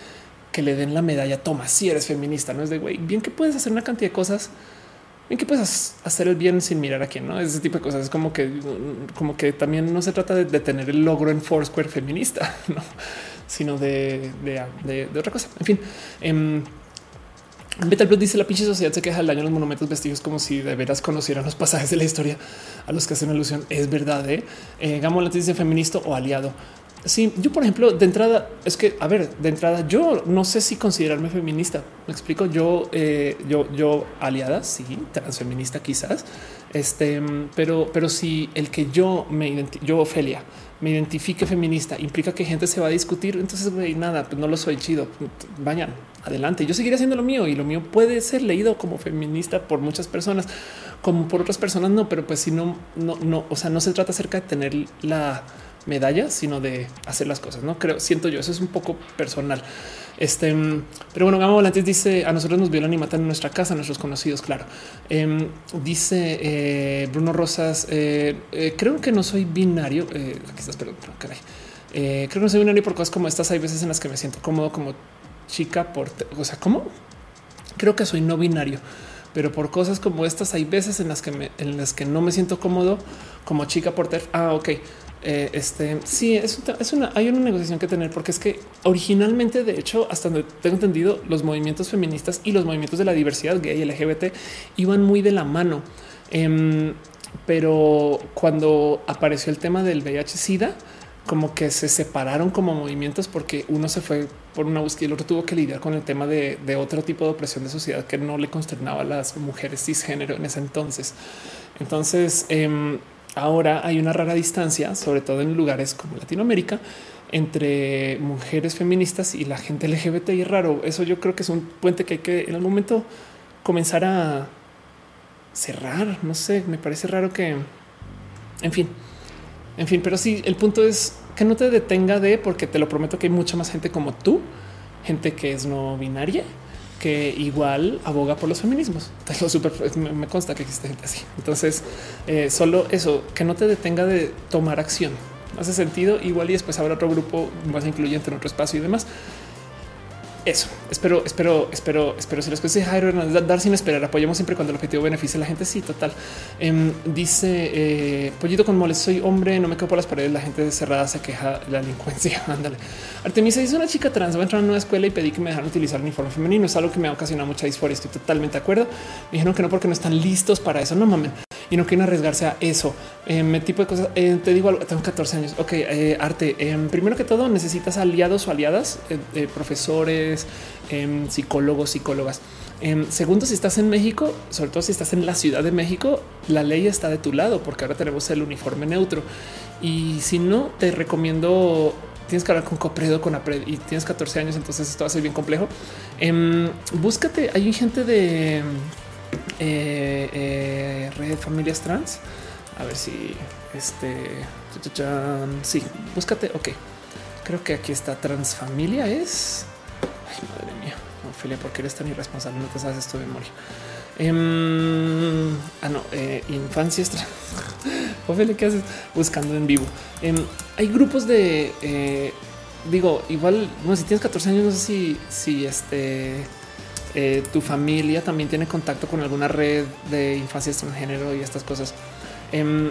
Speaker 1: que le den la medalla. Toma, si eres feminista, no es de güey, bien que puedes hacer una cantidad de cosas, bien que puedes hacer el bien sin mirar a quién, no ese tipo de cosas. Es como que, como que también no se trata de, tener el logro en Foursquare feminista, ¿no? sino de, de, otra cosa. En fin, em, Plus dice la pinche sociedad se queja del daño a los monumentos vestigios como si de veras conocieran los pasajes de la historia a los que hacen alusión. Es verdad. ¿eh? eh dice feminista o aliado. Sí, yo, por ejemplo, de entrada, es que, a ver, de entrada, yo no sé si considerarme feminista. Me explico. Yo, eh, yo, yo aliada, sí, transfeminista, quizás. Este, pero, pero si el que yo me yo, Ofelia, me identifique feminista implica que gente se va a discutir. Entonces, güey, nada, pues no lo soy chido. Vayan adelante. Yo seguiré haciendo lo mío y lo mío puede ser leído como feminista por muchas personas, como por otras personas no. Pero pues si no, no, no, o sea, no se trata acerca de tener la medalla, sino de hacer las cosas. No creo, siento yo. Eso es un poco personal. Este, pero bueno, Gama Volantes dice a nosotros nos violan y matan en nuestra casa, nuestros conocidos. Claro, em, dice eh, Bruno Rosas. Eh, eh, creo que no soy binario. aquí estás, pero caray. creo que no soy binario por cosas como estas. Hay veces en las que me siento cómodo como chica por, o sea, ¿cómo? Creo que soy no binario pero por cosas como estas hay veces en las que me, en las que no me siento cómodo como chica por ter. Ah, ok. Eh, este sí es, una hay una negociación que tener porque es que originalmente, de hecho, hasta donde tengo entendido, los movimientos feministas y los movimientos de la diversidad gay y LGBT iban muy de la mano. Em, pero cuando apareció el tema del VIH SIDA, como que se separaron como movimientos porque uno se fue por una búsqueda y el otro tuvo que lidiar con el tema de, otro tipo de opresión de sociedad que no le consternaba a las mujeres cisgénero en ese entonces. Entonces, em, ahora hay una rara distancia, sobre todo en lugares como Latinoamérica, entre mujeres feministas y la gente LGBT y raro. Eso yo creo que es un puente que hay que en algún momento comenzar a cerrar. No sé, me parece raro que, en fin, en fin, pero sí, el punto es que no te detenga de, porque te lo prometo que hay mucha más gente como tú, gente que es no binaria, que igual aboga por los feminismos. Lo me, consta que existe gente así. Entonces, eh, solo eso, que no te detenga de tomar acción. Hace sentido. Igual y después habrá otro grupo más incluyente en otro espacio y demás eso espero, espero, espero, espero si las cosas Jairo dar sin esperar. Apoyamos siempre cuando el objetivo beneficia a la gente. Sí, total. Em, dice eh, Pollito con moles. Soy hombre, no me quedo por las paredes. La gente cerrada se queja de la delincuencia. Ándale. Artemisa dice una chica trans. Voy a entrar a una escuela y pedí que me dejaran utilizar uniforme femenino. Es algo que me ha ocasionado mucha disforia. Estoy totalmente de acuerdo. Me dijeron que no, porque no están listos para eso. No mamen y no quieren arriesgarse a eso. Eh, tipo de cosas. Eh, te digo algo, tengo 14 años. Ok, eh, arte. Em, primero que todo, necesitas aliados o aliadas, profesores, em, psicólogos, psicólogas. Segundo, si estás en México, sobre todo si estás en la Ciudad de México, la ley está de tu lado porque ahora tenemos el uniforme neutro. Y si no, te recomiendo tienes que hablar con Copredo, con APRED y tienes 14 años, entonces esto va a ser bien complejo. búscate, hay gente de eh, eh, red familias trans. A ver si este sí, búscate. Ok, creo que aquí está transfamilia. Es ay, madre mía, Ophelia, porque eres tan irresponsable? No te sabes esto de memoria. Em, ah, no, eh, infancias. Ophelia, ¿qué haces buscando en vivo? Em, hay grupos de eh, digo, igual, no si tienes 14 años, no sé si, si este eh, tu familia también tiene contacto con alguna red de infancia extranjero y estas cosas. Em,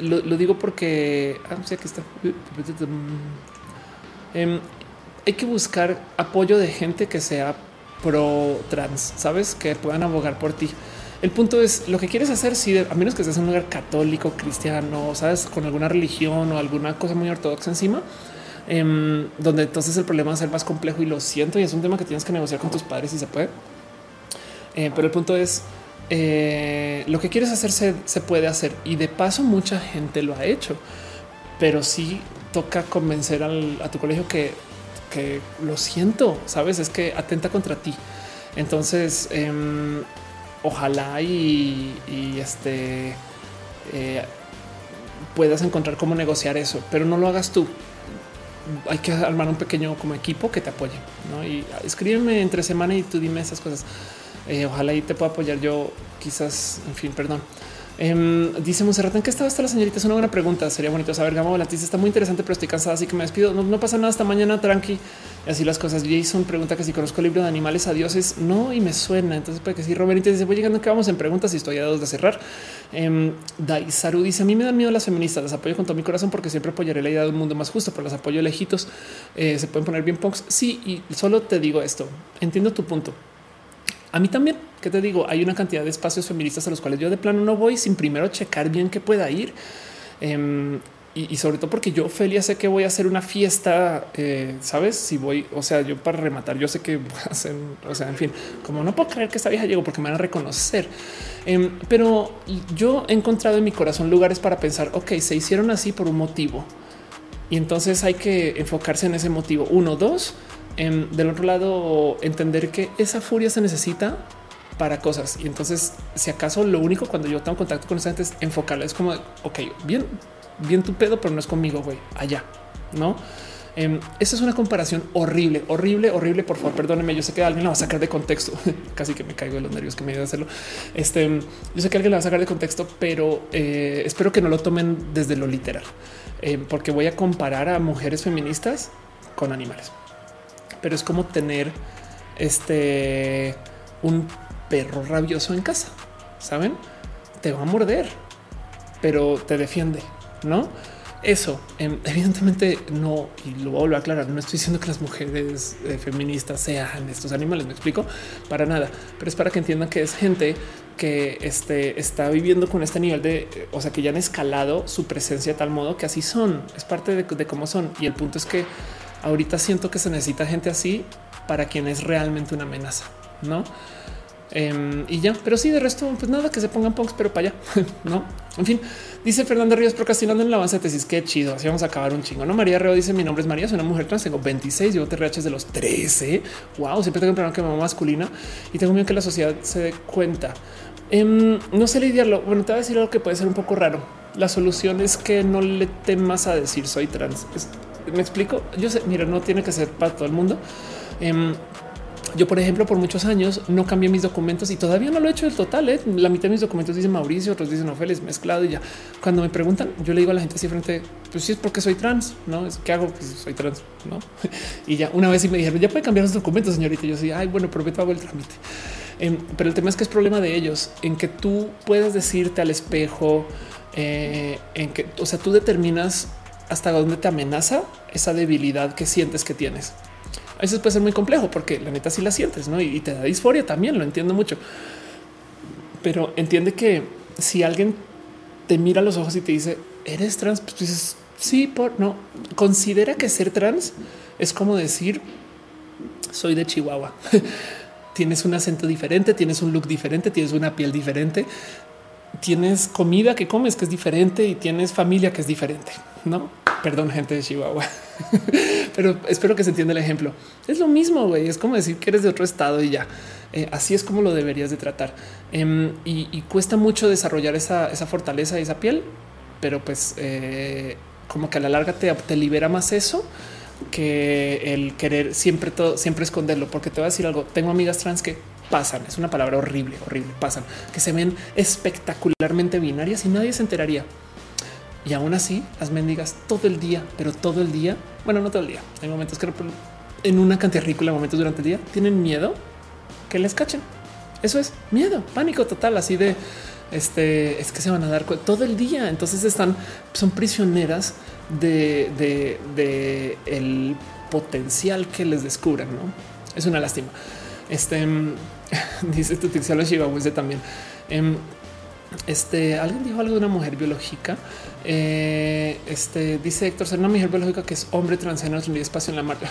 Speaker 1: lo, digo porque ah, sí, aquí está. Em, hay que buscar apoyo de gente que sea pro trans, sabes que puedan abogar por ti. El punto es lo que quieres hacer. Si a menos que estés en un lugar católico, cristiano, sabes, con alguna religión o alguna cosa muy ortodoxa encima, Em, donde entonces el problema va a ser más complejo y lo siento y es un tema que tienes que negociar con tus padres si se puede. Eh, pero el punto es eh, lo que quieres hacer se, puede hacer y de paso mucha gente lo ha hecho, pero sí toca convencer a tu colegio que, que lo siento, sabes, es que atenta contra ti. Entonces, em, ojalá y, este eh, puedas encontrar cómo negociar eso, pero no lo hagas tú hay que armar un pequeño como equipo que te apoye ¿no? y escríbeme entre semana y tú dime esas cosas. Eh, ojalá y te pueda apoyar yo, quizás, en fin, perdón. Um, dice Monserrat, ¿en qué estaba hasta la señorita? Es una buena pregunta. Sería bonito saber. Gama Volantis está muy interesante, pero estoy cansada, así que me despido. No, pasa nada hasta mañana, tranqui. Así las cosas. Jason pregunta que si conozco el libro de animales a dioses. No, y me suena. Entonces puede que sí. Robert dice voy llegando que vamos en preguntas y estoy a dos de cerrar. Um, Daisaru dice a mí me dan miedo las feministas. Las apoyo con todo mi corazón porque siempre apoyaré la idea de un mundo más justo, pero las apoyo lejitos. Eh, se pueden poner bien punks. Sí, y solo te digo esto. Entiendo tu punto. A mí también, ¿qué te digo? Hay una cantidad de espacios feministas a los cuales yo de plano no voy sin primero checar bien que pueda ir. Em, y, sobre todo porque yo, Felia, sé que voy a hacer una fiesta, eh, sabes? Si voy, o sea, yo para rematar, yo sé que voy a hacer, o sea, en fin, como no puedo creer que esta vieja llegó porque me van a reconocer. Em, pero yo he encontrado en mi corazón lugares para pensar, ok, se hicieron así por un motivo y entonces hay que enfocarse en ese motivo. Uno, dos. Em, del otro lado, entender que esa furia se necesita para cosas. Y entonces, si acaso lo único cuando yo tengo contacto con esa gente es enfocarla, es como, ok, bien, bien tu pedo, pero no es conmigo, güey, allá, ¿no? Eh, esa es una comparación horrible, horrible, horrible. Por favor, perdóneme. Yo sé que alguien la va a sacar de contexto. Casi que me caigo de los nervios que me a hacerlo. Este, yo sé que alguien la va a sacar de contexto, pero eh, espero que no lo tomen desde lo literal, eh, porque voy a comparar a mujeres feministas con animales. Pero es como tener este un perro rabioso en casa. Saben, te va a morder, pero te defiende, no? Eso em, evidentemente no, y lo vuelvo a aclarar. No estoy diciendo que las mujeres eh, feministas sean estos animales, me explico para nada, pero es para que entiendan que es gente que este, está viviendo con este nivel de, eh, o sea, que ya han escalado su presencia de tal modo que así son, es parte de, de cómo son. Y el punto es que ahorita siento que se necesita gente así para quien es realmente una amenaza, no? Em, y ya, pero sí, de resto, pues nada, que se pongan punks, pero para allá, no? En fin, dice Fernando Ríos procrastinando en el avance de tesis. Qué chido. Así vamos a acabar un chingo. No, María Reo dice: Mi nombre es María, soy una mujer trans, tengo 26, llevo TRH de los 13. Wow, siempre tengo un que mamá masculina y tengo miedo que la sociedad se dé cuenta. Em, no sé lidiarlo. Bueno, te voy a decir algo que puede ser un poco raro. La solución es que no le temas a decir soy trans. Me explico. Yo sé, mira, no tiene que ser para todo el mundo. Em, yo, por ejemplo, por muchos años no cambié mis documentos y todavía no lo he hecho del total. ¿eh? La mitad de mis documentos dicen Mauricio, otros dicen Ofeles mezclado y ya. Cuando me preguntan, yo le digo a la gente así frente, pues sí es porque soy trans, no es que hago, pues soy trans, no? y ya una vez y me dijeron, ya puede cambiar los documentos, señorita. Yo sí, ay, bueno, prometo hago el trámite. Em, pero el tema es que es problema de ellos en que tú puedes decirte al espejo, eh, en que, o sea, tú determinas hasta dónde te amenaza esa debilidad que sientes que tienes. A veces puede ser muy complejo porque la neta sí la sientes ¿no? y te da disforia también, lo entiendo mucho. Pero entiende que si alguien te mira a los ojos y te dice, eres trans, pues dices, sí, por no. Considera que ser trans es como decir, soy de Chihuahua. tienes un acento diferente, tienes un look diferente, tienes una piel diferente, tienes comida que comes que es diferente y tienes familia que es diferente. No, perdón, gente de Chihuahua, pero espero que se entienda el ejemplo. Es lo mismo, güey. Es como decir que eres de otro estado y ya. Eh, así es como lo deberías de tratar. Em, y, cuesta mucho desarrollar esa, fortaleza y esa piel, pero pues eh, como que a la larga te, te libera más eso que el querer siempre todo, siempre esconderlo, porque te voy a decir algo. Tengo amigas trans que pasan, es una palabra horrible, horrible, pasan, que se ven espectacularmente binarias y nadie se enteraría. Y aún así, las mendigas todo el día, pero todo el día, bueno, no todo el día, hay momentos que en una cantidad ridícula, momentos durante el día, tienen miedo que les cachen. Eso es miedo, pánico total, así de este es que se van a dar todo el día. Entonces están, son prisioneras de, de, el potencial que les descubran. ¿no? Es una lástima. Este dice tu los Chihuahuense también. Em, este alguien dijo algo de una mujer biológica. Eh, este dice Héctor, ser una mujer biológica que es hombre trans en el espacio en la marca.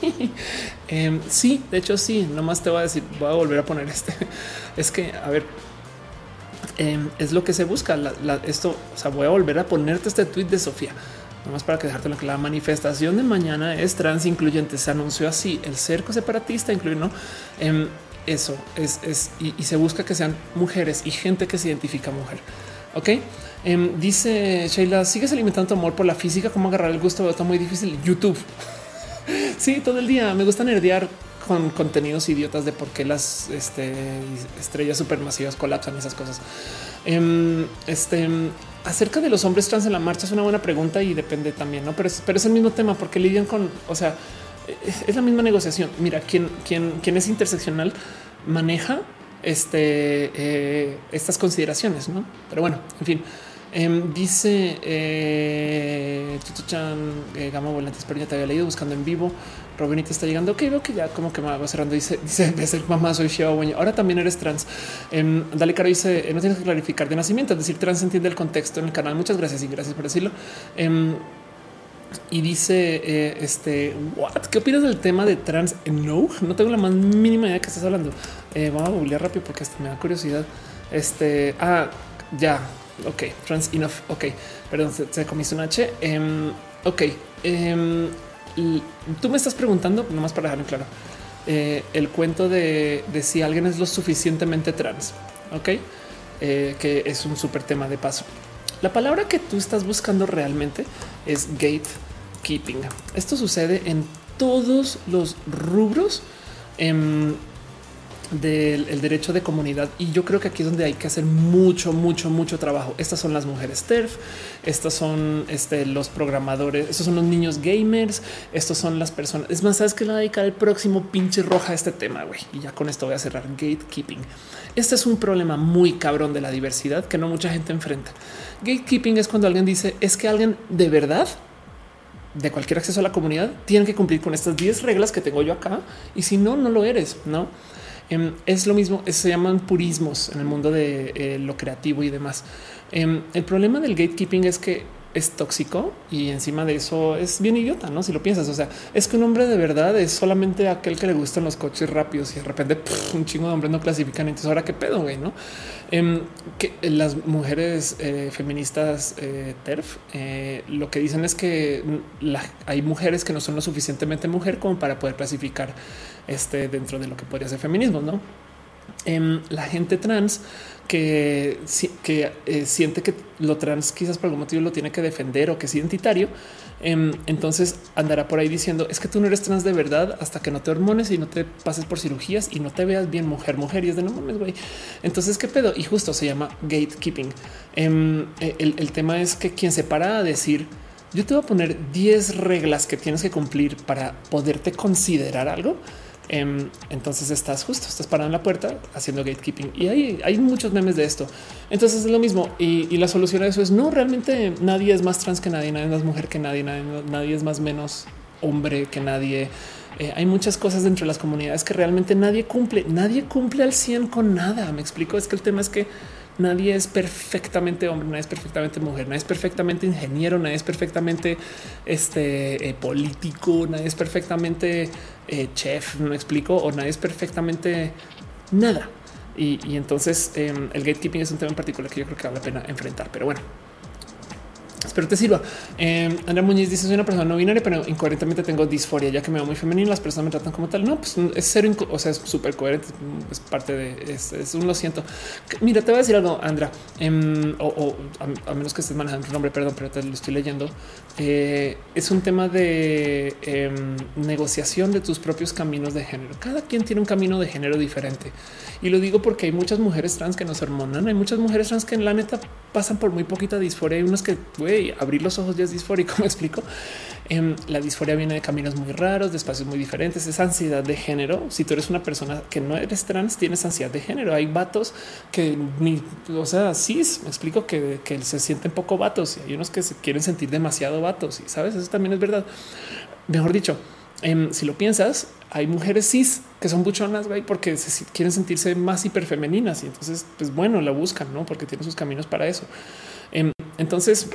Speaker 1: Em, sí, de hecho, sí. Nomás te voy a decir, voy a volver a poner este. Es que, a ver, em, es lo que se busca. esto, o sea, voy a volver a ponerte este tweet de Sofía. Nomás para que dejarte que la manifestación de mañana es trans incluyente. Se anunció así el cerco separatista incluye no em, eso es, es y, se busca que sean mujeres y gente que se identifica mujer. Ok, em, dice Sheila, sigues alimentando tu amor por la física. Cómo agarrar el gusto? Está muy difícil. YouTube. sí, todo el día me gusta nerdear con contenidos idiotas de por qué las este, estrellas supermasivas colapsan esas cosas. Em, este acerca de los hombres trans en la marcha es una buena pregunta y depende también, no? Pero es, pero es el mismo tema porque lidian con, o sea, es, la misma negociación. Mira, quien, quien, quien es interseccional maneja este, eh, estas consideraciones, no? Pero bueno, en fin. Em, dice eh, eh, Gama Volantes, pero ya te había leído buscando en vivo. Robinita está llegando. Ok, veo que ya como que me va cerrando. Dice, dice, de mamá, soy Xiao Ahora también eres trans. Em, Dale Caro dice, no tienes que clarificar de nacimiento, es decir, trans entiende el contexto en el canal. Muchas gracias y gracias por decirlo. Y dice eh, este what qué opinas del tema de trans no no tengo la más mínima idea de qué estás hablando eh, vamos a googlear rápido porque me da curiosidad. Este ah ya ok trans enough ok perdón se, comiste un h. Em, ok em, tú me estás preguntando nomás para dejarlo claro eh, el cuento de, de, si alguien es lo suficientemente trans ok que es un súper tema de paso. La palabra que tú estás buscando realmente es Esto sucede en todos los rubros em, del derecho de comunidad. Y yo creo que aquí es donde hay que hacer mucho, mucho, mucho trabajo. Estas son las mujeres TERF, estas son este, los programadores, estos son los niños gamers, estos son las personas. Es más, sabes que la dedicar el próximo pinche roja a este tema. güey. Y ya con esto voy a cerrar gatekeeping. Este es un problema muy cabrón de la diversidad que no mucha gente enfrenta. Gatekeeping es cuando alguien dice es que alguien de verdad de cualquier acceso a la comunidad tiene que cumplir con estas 10 reglas que tengo yo acá y si no, no lo eres, no? Em, es lo mismo, se llaman purismos en el mundo de eh, lo creativo y demás. Em, el problema del gatekeeping es que es tóxico y encima de eso es bien idiota, ¿no? Si lo piensas, o sea, es que un hombre de verdad es solamente aquel que le gustan los coches rápidos y de repente un chingo de hombres no clasifican, entonces ahora qué pedo, güey, ¿no? Em, que las mujeres eh, feministas eh, TERF eh, lo que dicen es que hay mujeres que no son lo suficientemente mujer como para poder clasificar este dentro de lo que podría ser feminismo, ¿no? Em, la gente trans que, eh, siente que lo trans quizás por algún motivo lo tiene que defender o que es identitario, em, entonces andará por ahí diciendo es que tú no eres trans de verdad hasta que no te hormones y no te pases por cirugías y no te veas bien mujer, mujer y es de no mames, güey. Entonces, ¿qué pedo? Y justo se llama gatekeeping. Em, e, el, el tema es que quien se para a decir yo te voy a poner 10 reglas que tienes que cumplir para poderte considerar algo Em, entonces estás justo, estás parado en la puerta haciendo gatekeeping y hay, muchos memes de esto. Entonces es lo mismo. Y, la solución a eso es no realmente nadie es más trans que nadie, nadie es más mujer que nadie, nadie, es más menos hombre que nadie. Eh, hay muchas cosas dentro de las comunidades que realmente nadie cumple, nadie cumple al 100 con nada. Me explico. Es que el tema es que nadie es perfectamente hombre, nadie es perfectamente mujer, nadie es perfectamente ingeniero, nadie es perfectamente este, eh, político, nadie es perfectamente eh, chef, no explico, o nadie es perfectamente nada. Y, entonces em, el gatekeeping es un tema en particular que yo creo que vale la pena enfrentar. Pero bueno, Espero te sirva. Eh, Andrea Muñiz dice: Soy una persona no binaria, pero incoherentemente tengo disforia, ya que me veo muy femenino. Las personas me tratan como tal. No, pues es cero, o sea, es súper coherente. Es parte de es, un lo siento. Mira, te voy a decir algo, Andrea, em, o, a, menos que estés manejando tu nombre, perdón, pero te lo estoy leyendo. Eh, es un tema de em, negociación de tus propios caminos de género. Cada quien tiene un camino de género diferente. Y lo digo porque hay muchas mujeres trans que nos hormonan. Hay muchas mujeres trans que en la neta pasan por muy poquita disforia. Hay unas que, güey, abrir los ojos ya es disfórico. Me explico. Em, la disforia viene de caminos muy raros, de espacios muy diferentes. Es ansiedad de género. Si tú eres una persona que no eres trans, tienes ansiedad de género. Hay vatos que ni, o sea, sí, me explico que, que se sienten poco vatos y hay unos que se quieren sentir demasiado vatos. Y sabes, eso también es verdad. Mejor dicho, em, si lo piensas, hay mujeres cis que son buchonas, porque quieren sentirse más hiperfemeninas y entonces, pues bueno, la buscan, no? Porque tienen sus caminos para eso. Em, entonces,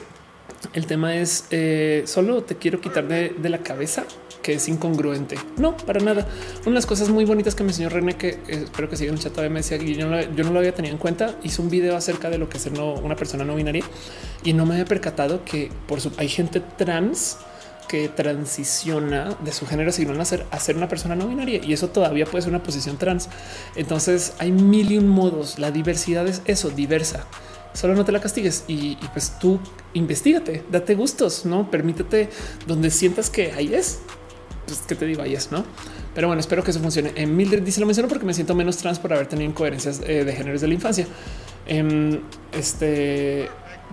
Speaker 1: el tema es eh, solo te quiero quitar de, la cabeza que es incongruente. No, para nada. Una de las cosas muy bonitas que me enseñó René, que eh, espero que siga en el chat todavía me decía que yo no, lo había tenido en cuenta. Hizo un video acerca de lo que es no, una persona no binaria y no me había percatado que por su, hay gente trans que transiciona de su género sino a ser, a ser una persona no binaria y eso todavía puede ser una posición trans. Entonces hay mil y un modos. La diversidad es eso, diversa. Solo no te la castigues y, pues tú investigate, date gustos, no permítete donde sientas que ahí es. Pues que te digo, ahí es, no? Pero bueno, espero que eso funcione. En Mildred dice lo menciono porque me siento menos trans por haber tenido incoherencias eh, de géneros de la infancia. Em, este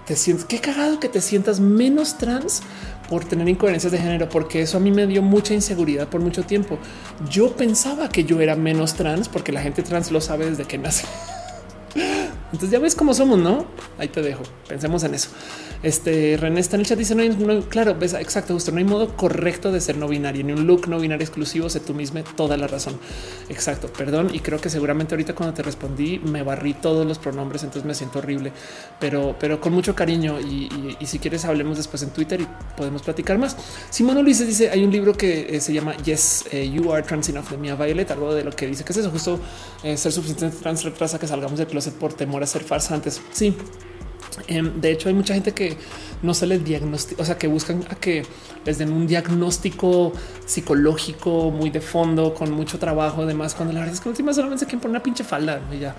Speaker 1: te sientes qué cagado que te sientas menos trans por tener incoherencias de género, porque eso a mí me dio mucha inseguridad por mucho tiempo. Yo pensaba que yo era menos trans porque la gente trans lo sabe desde que nace. Entonces ya ves cómo somos, no? Ahí te dejo. Pensemos en eso. Este René está en el chat. Dice no hay, claro, ves exacto, justo. No hay modo correcto de ser no binario ni un look no binario exclusivo. Sé tú mismo toda la razón. Exacto. Perdón. Y creo que seguramente ahorita cuando te respondí me barrí todos los pronombres. Entonces me siento horrible, pero, pero con mucho cariño. Y, si quieres, hablemos después en Twitter y podemos platicar más. Simón Luis dice: hay un libro que eh, se llama Yes, eh, You Are Trans Enough de Mia Violet, algo de lo que dice que es eso, justo eh, ser suficiente trans retrasa que salgamos del closet por temor a ser farsantes. Sí, Em, de hecho, hay mucha gente que no se les diagnostica, o sea, que buscan a que les den un diagnóstico psicológico muy de fondo, con mucho trabajo. Además, cuando la verdad es que última solamente se quieren poner una pinche falda y ya.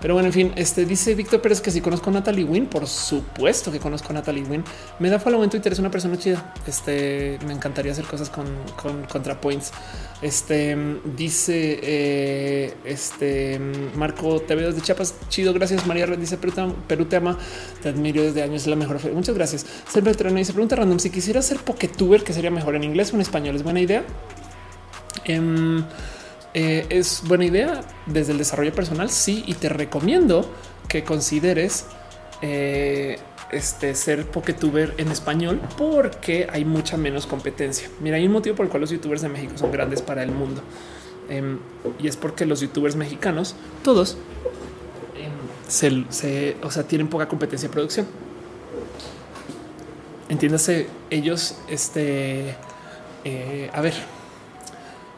Speaker 1: Pero bueno, en fin, este dice Víctor Pérez que si conozco a Natalie Wynn, por supuesto que conozco a Natalie Wynn. Me da follow en Twitter, es una persona chida. Este me encantaría hacer cosas con, con ContraPoints. Este dice eh, este Marco TV de Chiapas. Chido, gracias. María Red dice Perú te, ama, te admiro desde años, es la mejor. Muchas gracias. Ser veterano dice pregunta random. Si quisiera ser Poketuber, que sería mejor en inglés o en español, es buena idea. Em, eh, es buena idea desde el desarrollo personal. Sí, y te recomiendo que consideres eh, este ser Poketuber en español porque hay mucha menos competencia. Mira, hay un motivo por el cual los youtubers de México son grandes para el mundo em, y es porque los youtubers mexicanos, todos em, se, o sea, tienen poca competencia de producción. Entiéndase, ellos, este, eh, a ver,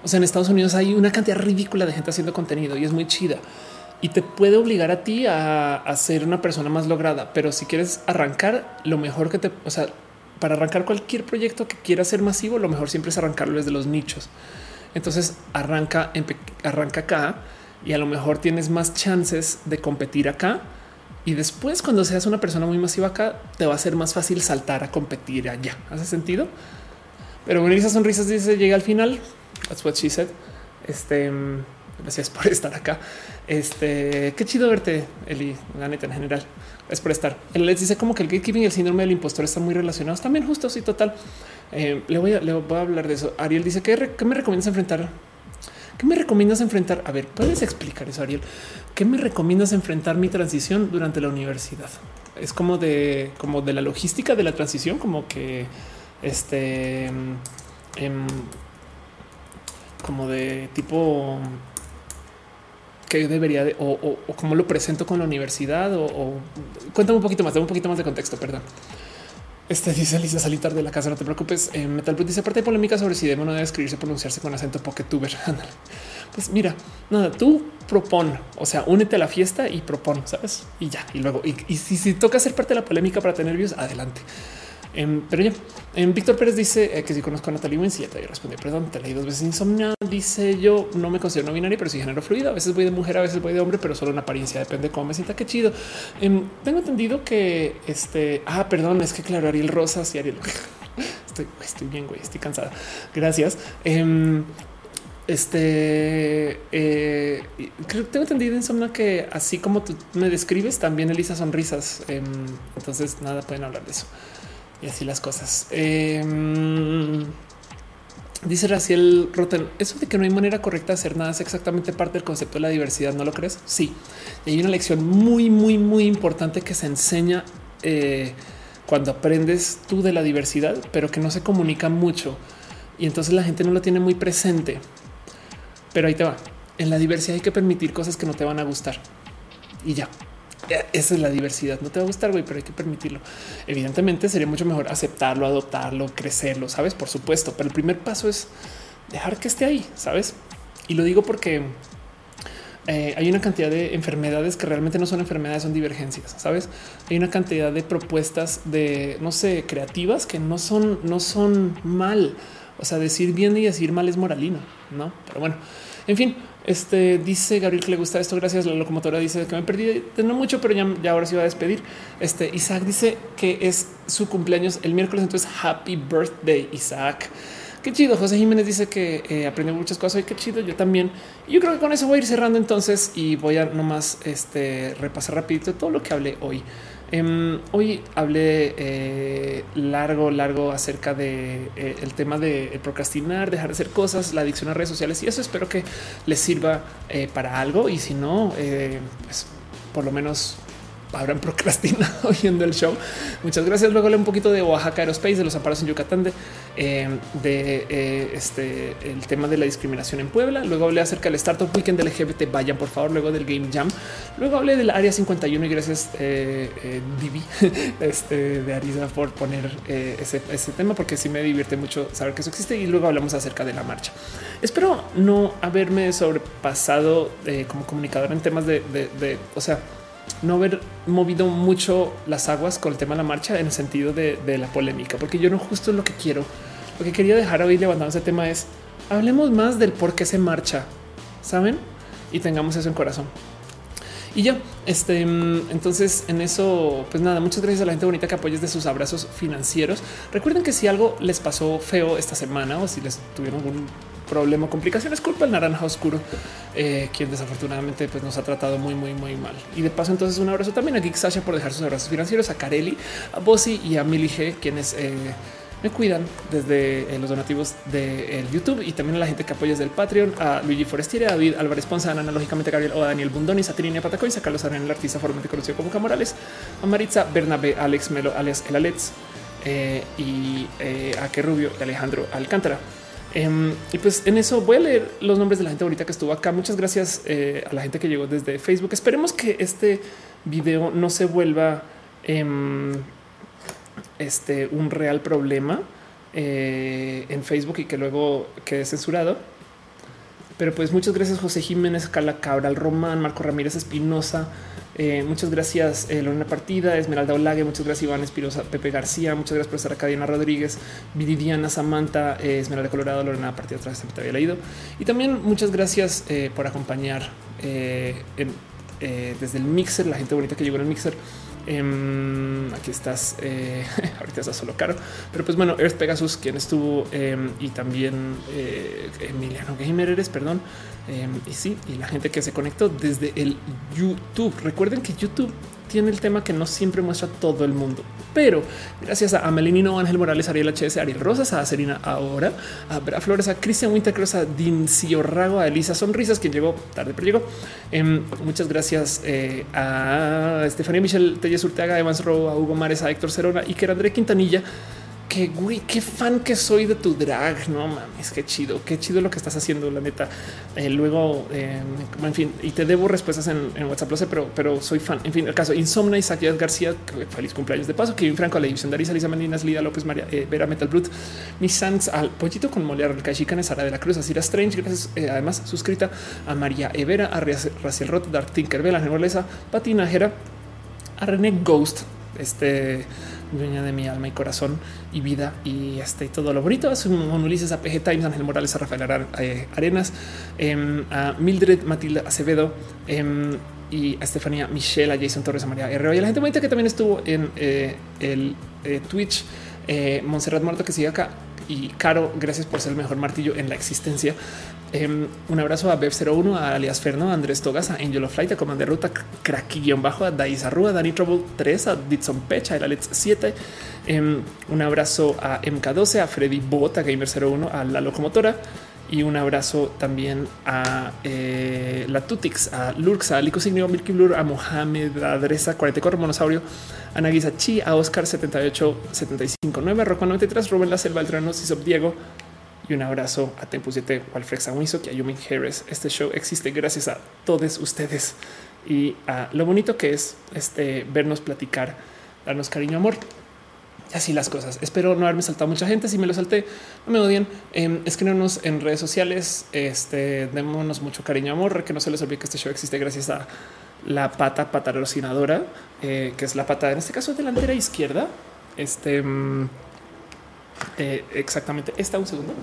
Speaker 1: o sea, en Estados Unidos hay una cantidad ridícula de gente haciendo contenido y es muy chida y te puede obligar a ti a, ser una persona más lograda. Pero si quieres arrancar lo mejor que te, o sea, para arrancar cualquier proyecto que quiera ser masivo, lo mejor siempre es arrancarlo desde los nichos. Entonces arranca, arranca acá y a lo mejor tienes más chances de competir acá. Y después, cuando seas una persona muy masiva acá, te va a ser más fácil saltar a competir allá. ¿Hace sentido? Pero bueno, esas sonrisas dice llega al final. That's what she said. Este gracias por estar acá. Este qué chido verte, Eli, la neta en general. Es por estar. Él les dice como que el gatekeeping y el síndrome del impostor están muy relacionados. También justo sí, total. Eh, le, voy a, le voy a hablar de eso. Ariel dice que ¿qué me recomiendas enfrentar. ¿Qué me recomiendas enfrentar? A ver, puedes explicar eso, Ariel. ¿Qué me recomiendas enfrentar mi transición durante la universidad? Es como de como de la logística de la transición, como que este em, como de tipo que debería de, o, cómo lo presento con la universidad o, cuéntame un poquito más, dame un poquito más de contexto, perdón. Este dice Lisa salir tarde de la casa, no te preocupes. Eh, Metal dice aparte de polémica sobre si debe o no debe escribirse, pronunciarse con acento poketuber. pues mira, nada, tú propon, o sea, únete a la fiesta y propon, sabes? Y ya, y luego, y, si, si toca ser parte de la polémica para tener views, adelante. Em, pero ya, en em, Víctor Pérez dice eh, que si conozco a Natalie Wins, ya te respondí, perdón, te leí dos veces insomnia. Dice yo no me considero no binario, pero sí género fluido. A veces voy de mujer, a veces voy de hombre, pero solo en apariencia depende de cómo me sienta. Qué chido. Em, tengo entendido que este, ah, perdón, es que claro, Ariel Rosas y Ariel. estoy, estoy bien, güey, estoy cansada. Gracias. este eh, tengo entendido insomnia que así como tú me describes, también Elisa sonrisas. entonces, nada pueden hablar de eso y así las cosas. Em, dice Raciel Roten, eso de que no hay manera correcta de hacer nada es exactamente parte del concepto de la diversidad, ¿no lo crees? Sí. Y hay una lección muy, muy, muy importante que se enseña eh, cuando aprendes tú de la diversidad, pero que no se comunica mucho. Y entonces la gente no lo tiene muy presente. Pero ahí te va. En la diversidad hay que permitir cosas que no te van a gustar. Y ya. Esa es la diversidad. No te va a gustar, güey, pero hay que permitirlo. Evidentemente sería mucho mejor aceptarlo, adoptarlo, crecerlo, sabes? Por supuesto. Pero el primer paso es dejar que esté ahí, sabes? Y lo digo porque eh, hay una cantidad de enfermedades que realmente no son enfermedades, son divergencias. Sabes? Hay una cantidad de propuestas de no sé, creativas que no son, no son mal. O sea, decir bien y decir mal es moralino, no? Pero bueno, en fin, este dice Gabriel que le gusta esto. Gracias. La locomotora dice que me perdí de no mucho, pero ya, ahora se va a despedir. Este Isaac dice que es su cumpleaños el miércoles. Entonces, happy birthday, Isaac. Qué chido. José Jiménez dice que eh, aprende muchas cosas y qué chido. Yo también. Yo creo que con eso voy a ir cerrando entonces y voy a nomás este, repasar rapidito todo lo que hablé hoy. Em, hoy hablé eh, largo, largo acerca de eh, el tema de procrastinar, dejar de hacer cosas, la adicción a redes sociales y eso espero que les sirva eh, para algo. Y si no, pues por lo menos habrán procrastinado viendo el show. Muchas gracias. Luego hablé un poquito de Oaxaca Aerospace, de los amparos en Yucatán, de, eh, de eh, este el tema de la discriminación en Puebla. Luego hablé acerca del Startup Weekend del LGBT. Vayan por favor. Luego del Game Jam. Luego hablé del área 51 y gracias eh, Divi este, de Arisa por poner ese, ese tema porque sí me divierte mucho saber que eso existe. Y luego hablamos acerca de la marcha. Espero no haberme sobrepasado como comunicador en temas de, de o sea, no haber movido mucho las aguas con el tema de la marcha en el sentido de, la polémica, porque yo no justo lo que quiero. Lo que quería dejar hoy levantando ese tema es hablemos más del por qué se marcha, saben? Y tengamos eso en corazón. Y ya, este, entonces en eso, pues nada, muchas gracias a la gente bonita que apoyes de sus abrazos financieros. Recuerden que si algo les pasó feo esta semana o si les tuvieron algún problema, complicaciones, culpa el naranja oscuro, eh, quien desafortunadamente pues, nos ha tratado muy, muy, muy mal. Y de paso, entonces, un abrazo también a Geek Sasha por dejar sus abrazos financieros, a Carelli, a Bossy y a Mili G, quienes eh, me cuidan desde eh, los donativos de YouTube y también a la gente que apoya desde el Patreon, a Luigi Forestiere, a David Álvarez Ponza, analógicamente Gabriel o a Daniel Bundoni, a Trinia Patacoy, a Carlos Arena, el artista formalmente conocido como Camorales, a Maritza Bernabé, Alex Melo, alias El Alex, y a Que Rubio y Alejandro Alcántara. Em, y pues en eso voy a leer los nombres de la gente bonita que estuvo acá. Muchas gracias eh, a la gente que llegó desde Facebook. Esperemos que este video no se vuelva em, este un real problema eh, en Facebook y que luego quede censurado. Pero pues muchas gracias José Jiménez, Carla Cabral, Román, Marco Ramírez Espinosa, eh, muchas gracias, eh, Lorena Partida, Esmeralda Olague, muchas gracias, Iván Espirosa, Pepe García, muchas gracias por estar acá, Diana Rodríguez, Viridiana Samantha, eh, Esmeralda Colorado, Lorena Partida, otra vez te había leído. Y también muchas gracias por acompañar desde el mixer, la gente bonita que llegó en el mixer. Em, aquí estás. Eh, ahorita está solo caro, pero pues bueno, Earth Pegasus, quien estuvo em, y también eh, Emiliano Gamer eres, perdón. Em, y sí, y la gente que se conectó desde el YouTube. Recuerden que YouTube tiene el tema que no siempre muestra todo el mundo, pero gracias a Amelinino, Ángel Morales, Ariel HS, Ariel Rosas, a Serena ahora, a Bra Flores, a Cristian Wintercross, a Dincio Rago, a Elisa Sonrisas, quien llegó tarde, pero llegó. Em, muchas gracias eh, a Estefanía Michelle Telles Urteaga, Evans Rowe, a Hugo Mares, a Héctor Cerona era André Quintanilla que güey, qué fan que soy de tu drag. No mames, qué chido, qué chido lo que estás haciendo. La neta. Eh, luego, eh, en fin, y te debo respuestas en, WhatsApp, lo sé, pero, pero soy fan. En fin, el caso Insomnia, Isaac García, feliz cumpleaños de paso. Kevin Franco, de Arisa, Lisa Mendinas, Lida López, María eh, Vera Metal Brut, mis sans al pollito con molear, el Cachican, Sara de la Cruz, a Cira Strange. Gracias. además, suscrita a María Evera, a Raciel Roth, Dark Tinkerbell, a Patinajera, a René Ghost, este dueña de mi alma y corazón y vida y este y todo lo bonito. Es un Ulises APG Times, Ángel Morales, a Rafael eh, Arenas, em, a Mildred Matilda Acevedo em, y a Estefanía Michelle, a Jason Torres, a María R. Y a la gente bonita que también estuvo en eh, el eh, Twitch, Montserrat Muerto que sigue acá y Caro, gracias por ser el mejor martillo en la existencia. Em, un abrazo a Bev01, a alias Ferno, a Andrés Togas, a Angel of Flight, a Commander Ruta, Cracky-bajo, a Daisa Rúa, a Danny Trouble 3, a Ditson Pecha, a Alex 7. un abrazo a MK12, a Freddy Bot, a Gamer01, a La Locomotora. Y un abrazo también a eh, la Tutix, a Lurks, a Lico Signio, Milky Blur, a Mohamed Adresa 44 Monosaurio, a Nagisa Chi, a Oscar 78 75 9, a Rocco 93, Rubén La Selva, Altrano, Cisop Diego, y un abrazo a Tempus 7, Walfrex Wiso, que a Yumi Harris. Este show existe gracias a todos ustedes y a lo bonito que es este vernos platicar, darnos cariño, amor. Y así las cosas. Espero no haberme saltado mucha gente. Si me lo salté, no me odien. Eh, escríbanos en redes sociales. Este démonos mucho cariño, amor. Que no se les olvide que este show existe gracias a la pata patrocinadora, eh, que es la pata en este caso delantera izquierda. Este mm, eh, exactamente esta. Un segundo.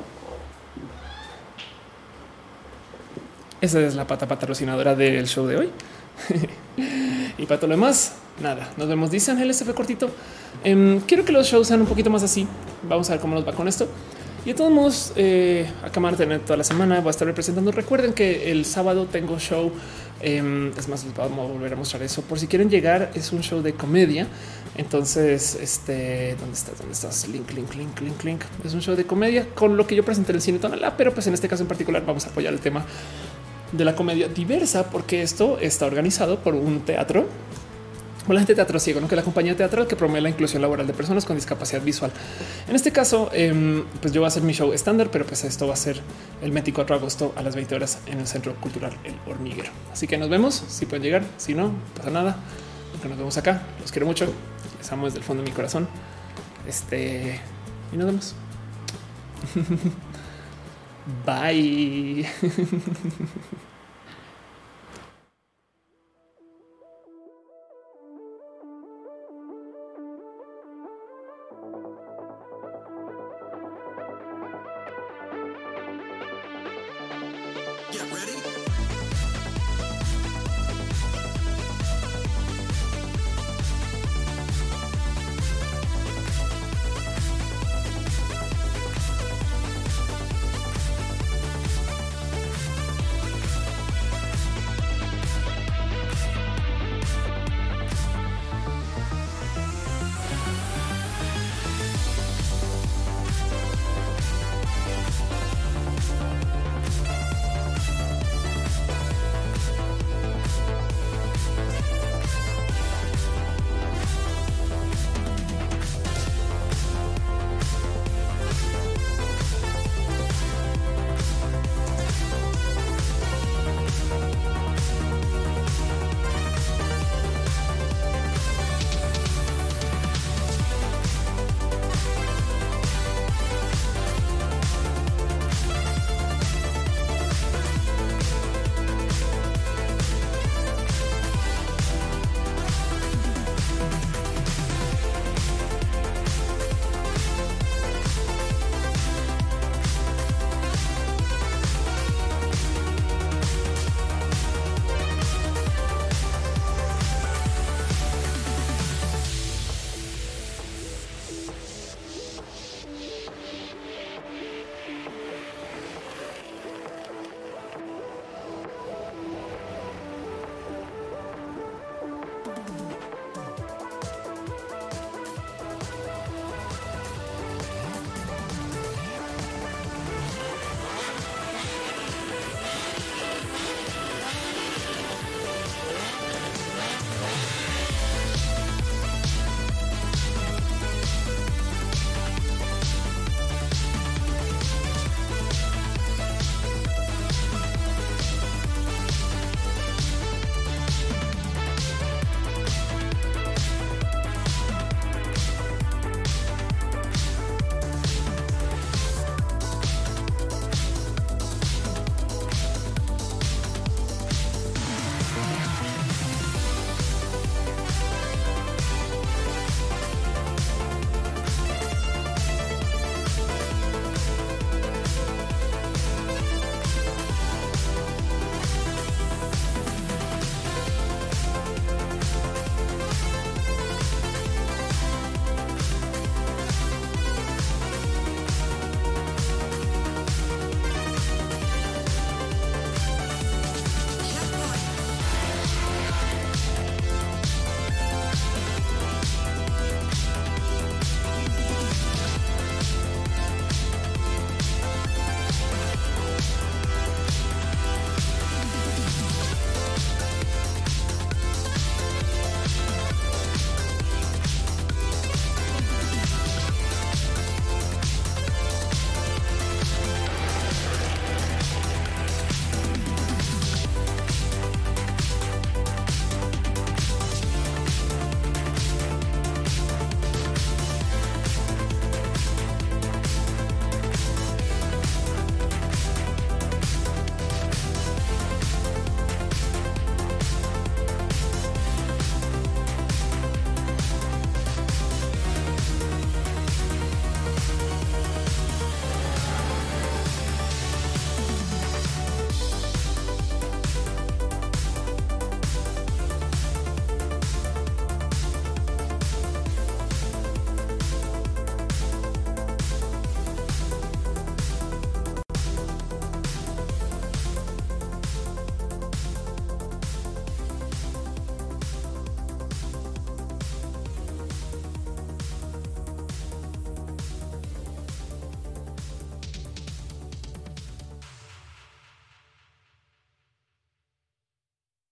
Speaker 1: Esa es la pata patrocinadora del show de hoy. y para todo lo demás, nada, nos vemos. Dice Ángel, este fue cortito. Em, quiero que los shows sean un poquito más así. Vamos a ver cómo nos va con esto. Y de todos modos, eh, acá van a tener toda la semana. Voy a estar representando. Recuerden que el sábado tengo show. Em, es más, vamos a volver a mostrar eso. Por si quieren llegar, es un show de comedia. Entonces, este, ¿dónde estás? ¿Dónde estás? Link, link, link, link, link. Es un show de comedia con lo que yo presenté en el cine Tonalá, pero pues en este caso en particular vamos a apoyar el tema de la comedia diversa, porque esto está organizado por un teatro la gente de teatro ciego, ¿no? que la compañía teatral que promueve la inclusión laboral de personas con discapacidad visual. En este caso, em, pues yo voy a hacer mi show estándar, pero pues esto va a ser el 24 de agosto a las 20 horas en el Centro Cultural El Hormiguero. Así que nos vemos, si pueden llegar, si no, pasa nada. Nos vemos acá, los quiero mucho, les amo desde el fondo de mi corazón. Este, y nos vemos. Bye.